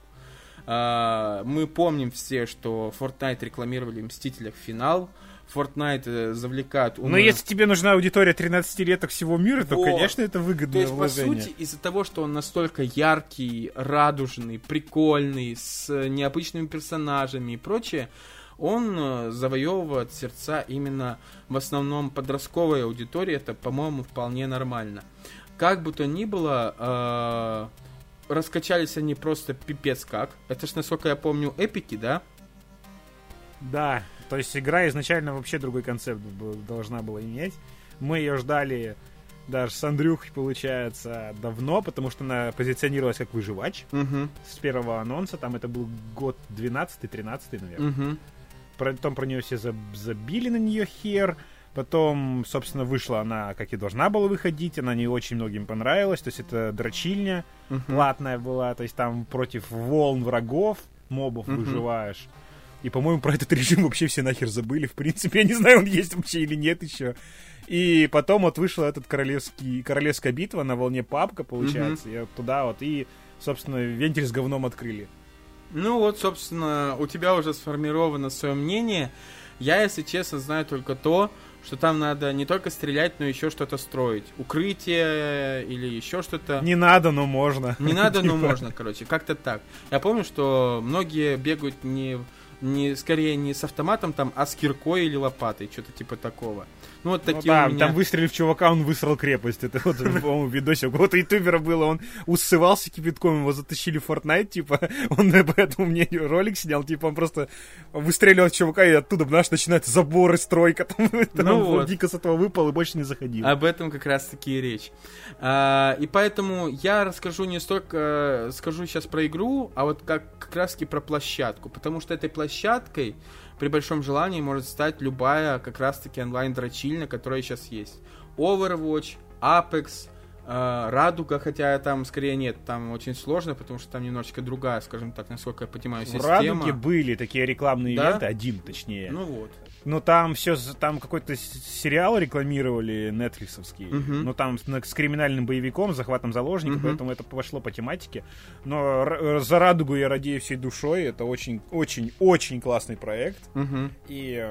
А, мы помним все, что Fortnite рекламировали Мстителях финал, Fortnite э, завлекает умных... Но если тебе нужна аудитория 13-леток всего мира, то, конечно, это выгодное То есть, вложение. по сути, из-за того, что он настолько яркий, радужный, прикольный, с необычными персонажами и прочее, он э, завоевывает сердца именно в основном подростковой аудитории. Это, по-моему, вполне нормально. Как бы то ни было, э, раскачались они просто пипец как. Это ж, насколько я помню, эпики, да? Да, то есть игра изначально вообще другой концепт должна была иметь. Мы ее ждали даже с Андрюхой, получается, давно, потому что она позиционировалась как выживач угу. с первого анонса. Там это был год 12-13, наверное. Угу. Потом про нее все забили на нее хер. Потом, собственно, вышла она, как и должна была выходить. Она не очень многим понравилась. То есть это дрочильня uh платная была. То есть там против волн врагов, мобов uh выживаешь. И, по-моему, про этот режим вообще все нахер забыли. В принципе, я не знаю, он есть вообще или нет еще. И потом вот вышла этот королевский, королевская битва на волне папка, получается. Mm-hmm. Вот туда вот. И, собственно, вентиль с говном открыли. Ну вот, собственно, у тебя уже сформировано свое мнение. Я, если честно, знаю только то, что там надо не только стрелять, но еще что-то строить. Укрытие или еще что-то. Не надо, но можно. Не надо, но типа. можно, короче, как-то так. Я помню, что многие бегают не не, скорее не с автоматом там, а с киркой или лопатой, что-то типа такого. Ну, вот ну такие ну, да, меня... там выстрелив чувака, он высрал крепость. Это вот, по-моему, видосе у кого-то ютубера было, он усывался кипятком, его затащили в Fortnite, типа, он поэтому мне ролик снял, типа, он просто выстреливал чувака, и оттуда, знаешь, начинается забор и стройка, там, ну он вот. дико с этого выпал и больше не заходил. Об этом как раз-таки и речь. А, и поэтому я расскажу не столько, скажу сейчас про игру, а вот как, как раз-таки про площадку, потому что этой площадкой при большом желании может стать любая как раз-таки онлайн-дрочильня, которая сейчас есть. Overwatch, Apex, Uh, Радуга, хотя там скорее нет, там очень сложно, потому что там немножечко другая, скажем так, насколько я понимаю, система. В Радуге были такие рекламные да? ивенты, один точнее. Ну вот. Ну там все, там какой-то сериал рекламировали нетфликсовский, угу. ну там с, криминальным боевиком, захватом заложников, угу. поэтому это пошло по тематике. Но э, за радугу я радею всей душой, это очень, очень, очень классный проект. Угу. И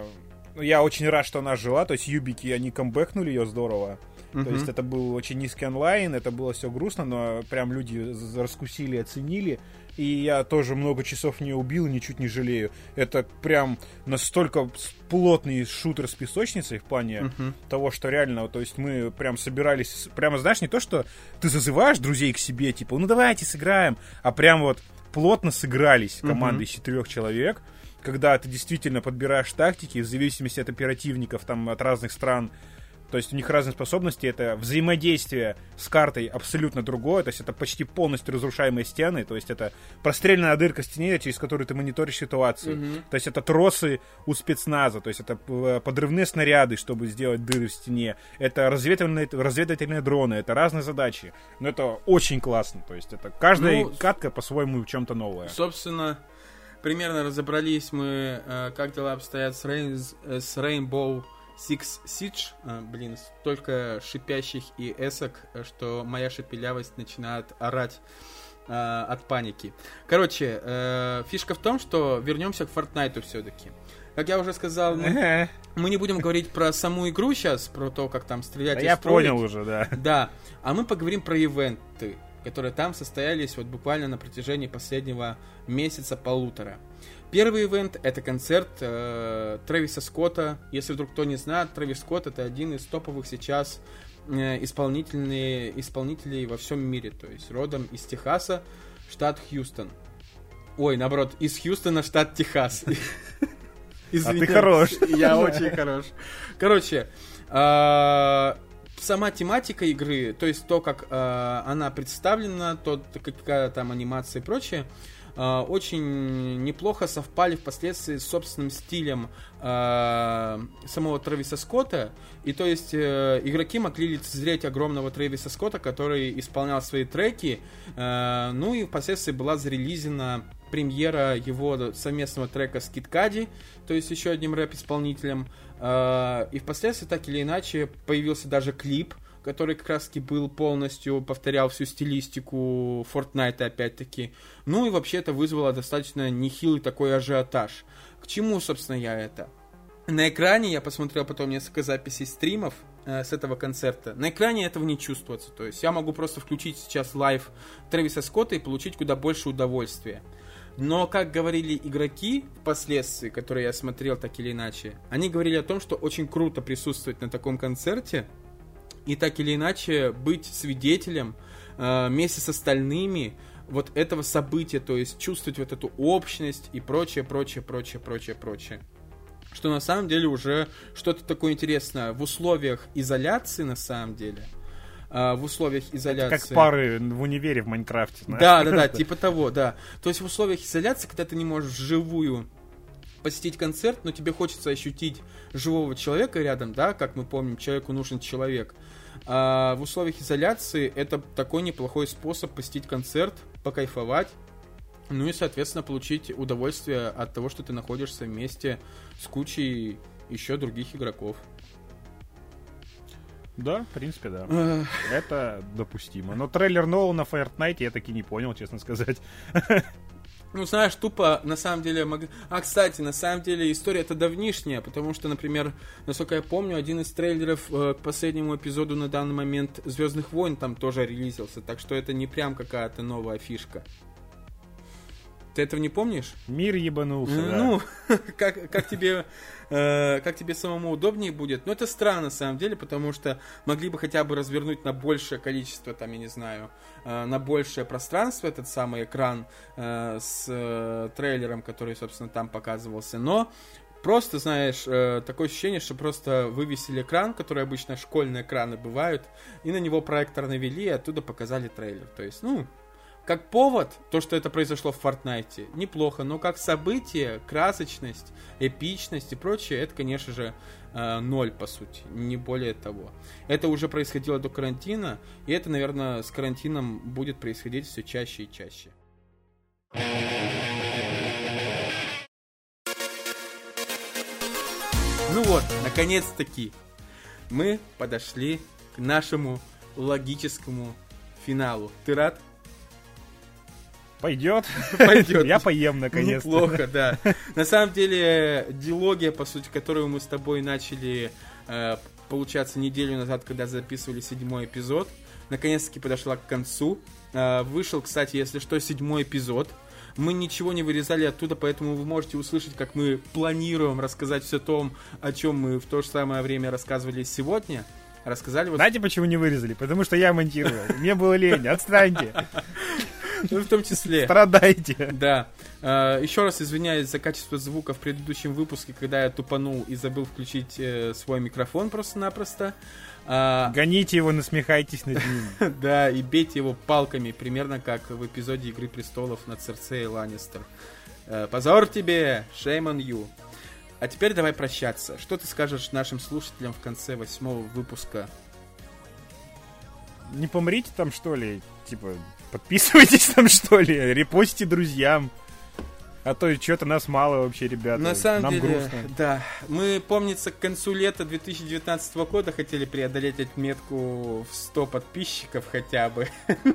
ну, я очень рад, что она жила, то есть юбики, они камбэкнули ее здорово. Uh-huh. То есть это был очень низкий онлайн, это было все грустно, но прям люди раскусили, оценили и я тоже много часов не убил, ничуть не жалею. Это прям настолько плотный шутер с песочницей в плане uh-huh. того, что реально, то есть мы прям собирались, прямо знаешь, не то, что ты зазываешь друзей к себе, типа, ну давайте сыграем, а прям вот плотно сыгрались команды uh-huh. из четырех человек, когда ты действительно подбираешь тактики в зависимости от оперативников там от разных стран, то есть у них разные способности. Это взаимодействие с картой абсолютно другое. То есть это почти полностью разрушаемые стены. То есть это простреленная дырка в стене, через которую ты мониторишь ситуацию. Mm-hmm. То есть это тросы у спецназа. То есть это э, подрывные снаряды, чтобы сделать дыры в стене. Это разведывательные, разведывательные дроны. Это разные задачи. Но это очень классно. То есть это каждая ну, катка по-своему в чем-то новое. Собственно, примерно разобрались мы, э, как дела обстоят с, Rain, с Rainbow Six Siege, а, блин, столько шипящих и эсок, что моя шепелявость начинает орать а, от паники. Короче, э, фишка в том, что вернемся к Fortnite все-таки. Как я уже сказал, мы, мы не будем говорить про саму игру сейчас, про то, как там стрелять а и Я строить. понял уже, да. Да, а мы поговорим про ивенты, которые там состоялись вот буквально на протяжении последнего месяца-полутора. Первый ивент это концерт э, Трэвиса Скотта. Если вдруг кто не знает, Трэвис Скотт это один из топовых сейчас э, исполнительные, исполнителей во всем мире. То есть родом из Техаса, штат Хьюстон. Ой, наоборот, из Хьюстона, штат Техас. А ты хорош. Я очень хорош. Короче, э, сама тематика игры, то есть то, как э, она представлена, то, какая там анимация и прочее, э, очень неплохо совпали впоследствии с собственным стилем э, самого Трэвиса Скотта. И то есть э, игроки могли лицезреть огромного Трэвиса Скотта, который исполнял свои треки. Э, ну и впоследствии была зарелизена премьера его совместного трека с Киткади, то есть еще одним рэп-исполнителем. Э, и впоследствии так или иначе появился даже клип, который как раз таки был полностью, повторял всю стилистику Fortnite опять-таки. Ну и вообще это вызвало достаточно нехилый такой ажиотаж. К чему, собственно, я это? На экране я посмотрел потом несколько записей стримов э, с этого концерта. На экране этого не чувствуется. То есть я могу просто включить сейчас live Трэвиса Скотта и получить куда больше удовольствия. Но, как говорили игроки впоследствии, которые я смотрел так или иначе, они говорили о том, что очень круто присутствовать на таком концерте, и так или иначе быть свидетелем э, вместе с остальными вот этого события, то есть чувствовать вот эту общность и прочее, прочее, прочее, прочее, прочее. Что на самом деле уже что-то такое интересное в условиях изоляции на самом деле. Э, в условиях изоляции. как пары в универе в Майнкрафте. Знаешь? Да, да, да, типа того, да. То есть в условиях изоляции, когда ты не можешь вживую посетить концерт, но тебе хочется ощутить живого человека рядом, да, как мы помним, человеку нужен человек. А в условиях изоляции это такой неплохой способ посетить концерт, покайфовать, ну и, соответственно, получить удовольствие от того, что ты находишься вместе с кучей еще других игроков. Да, в принципе, да. это допустимо. Но трейлер нового на Fortnite я таки не понял, честно сказать. Ну, знаешь, тупо, на самом деле... Мог... А, кстати, на самом деле история это давнишняя, потому что, например, насколько я помню, один из трейлеров э, к последнему эпизоду на данный момент Звездных войн там тоже релизился, так что это не прям какая-то новая фишка. Ты этого не помнишь? Мир ебанулся, да. Ну, как, как тебе э, как тебе самому удобнее будет. Но это странно, на самом деле, потому что могли бы хотя бы развернуть на большее количество, там, я не знаю, э, на большее пространство этот самый экран э, с э, трейлером, который, собственно, там показывался. Но Просто, знаешь, э, такое ощущение, что просто вывесили экран, который обычно школьные экраны бывают, и на него проектор навели, и оттуда показали трейлер. То есть, ну, как повод, то, что это произошло в Fortnite, неплохо, но как событие, красочность, эпичность и прочее, это, конечно же, э, ноль, по сути, не более того. Это уже происходило до карантина, и это, наверное, с карантином будет происходить все чаще и чаще. Ну вот, наконец-таки, мы подошли к нашему логическому финалу. Ты рад? Пойдет. Пойдет. Я поем наконец-то. Неплохо, да. На самом деле, дилогия, по сути, которую мы с тобой начали, э, получаться, неделю назад, когда записывали седьмой эпизод, наконец-таки подошла к концу. Э, вышел, кстати, если что, седьмой эпизод. Мы ничего не вырезали оттуда, поэтому вы можете услышать, как мы планируем рассказать все том, о чем мы в то же самое время рассказывали сегодня. Рассказали вот... Знаете, почему не вырезали? Потому что я монтировал. Мне было лень, отстаньте. Ну, в том числе. Страдайте. Да. А, еще раз извиняюсь за качество звука в предыдущем выпуске, когда я тупанул и забыл включить э, свой микрофон просто-напросто. А... Гоните его, насмехайтесь над ним. да, и бейте его палками, примерно как в эпизоде Игры Престолов над Церцеей Ланнистер. Э, позор тебе, shame on you. А теперь давай прощаться. Что ты скажешь нашим слушателям в конце восьмого выпуска? Не помрите там, что ли? Типа, подписывайтесь там, что ли? Репостите друзьям. А то что-то нас мало вообще, ребята. На самом Нам деле, грустно. да. Мы, помнится, к концу лета 2019 года хотели преодолеть отметку в 100 подписчиков хотя бы.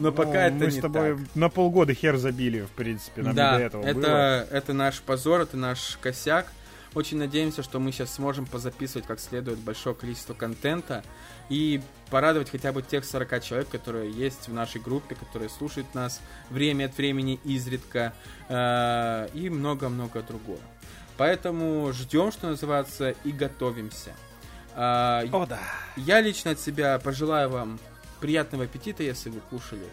Но пока ну, это мы не с тобой так. на полгода хер забили, в принципе, нам да, до этого это, было. это наш позор, это наш косяк. Очень надеемся, что мы сейчас сможем позаписывать как следует большое количество контента и порадовать хотя бы тех 40 человек, которые есть в нашей группе, которые слушают нас время от времени изредка э, и много-много другого. Поэтому ждем, что называется, и готовимся. Э, О, да. Я лично от себя пожелаю вам приятного аппетита, если вы кушали,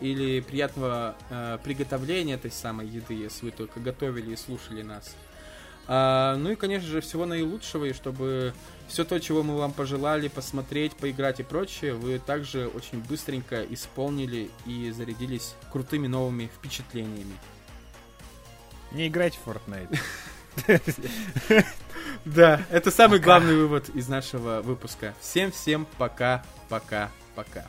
или приятного э, приготовления этой самой еды, если вы только готовили и слушали нас. А, ну и, конечно же, всего наилучшего, и чтобы все то, чего мы вам пожелали посмотреть, поиграть и прочее, вы также очень быстренько исполнили и зарядились крутыми новыми впечатлениями. Не играть в Fortnite. Да, это самый главный вывод из нашего выпуска. Всем-всем пока, пока, пока.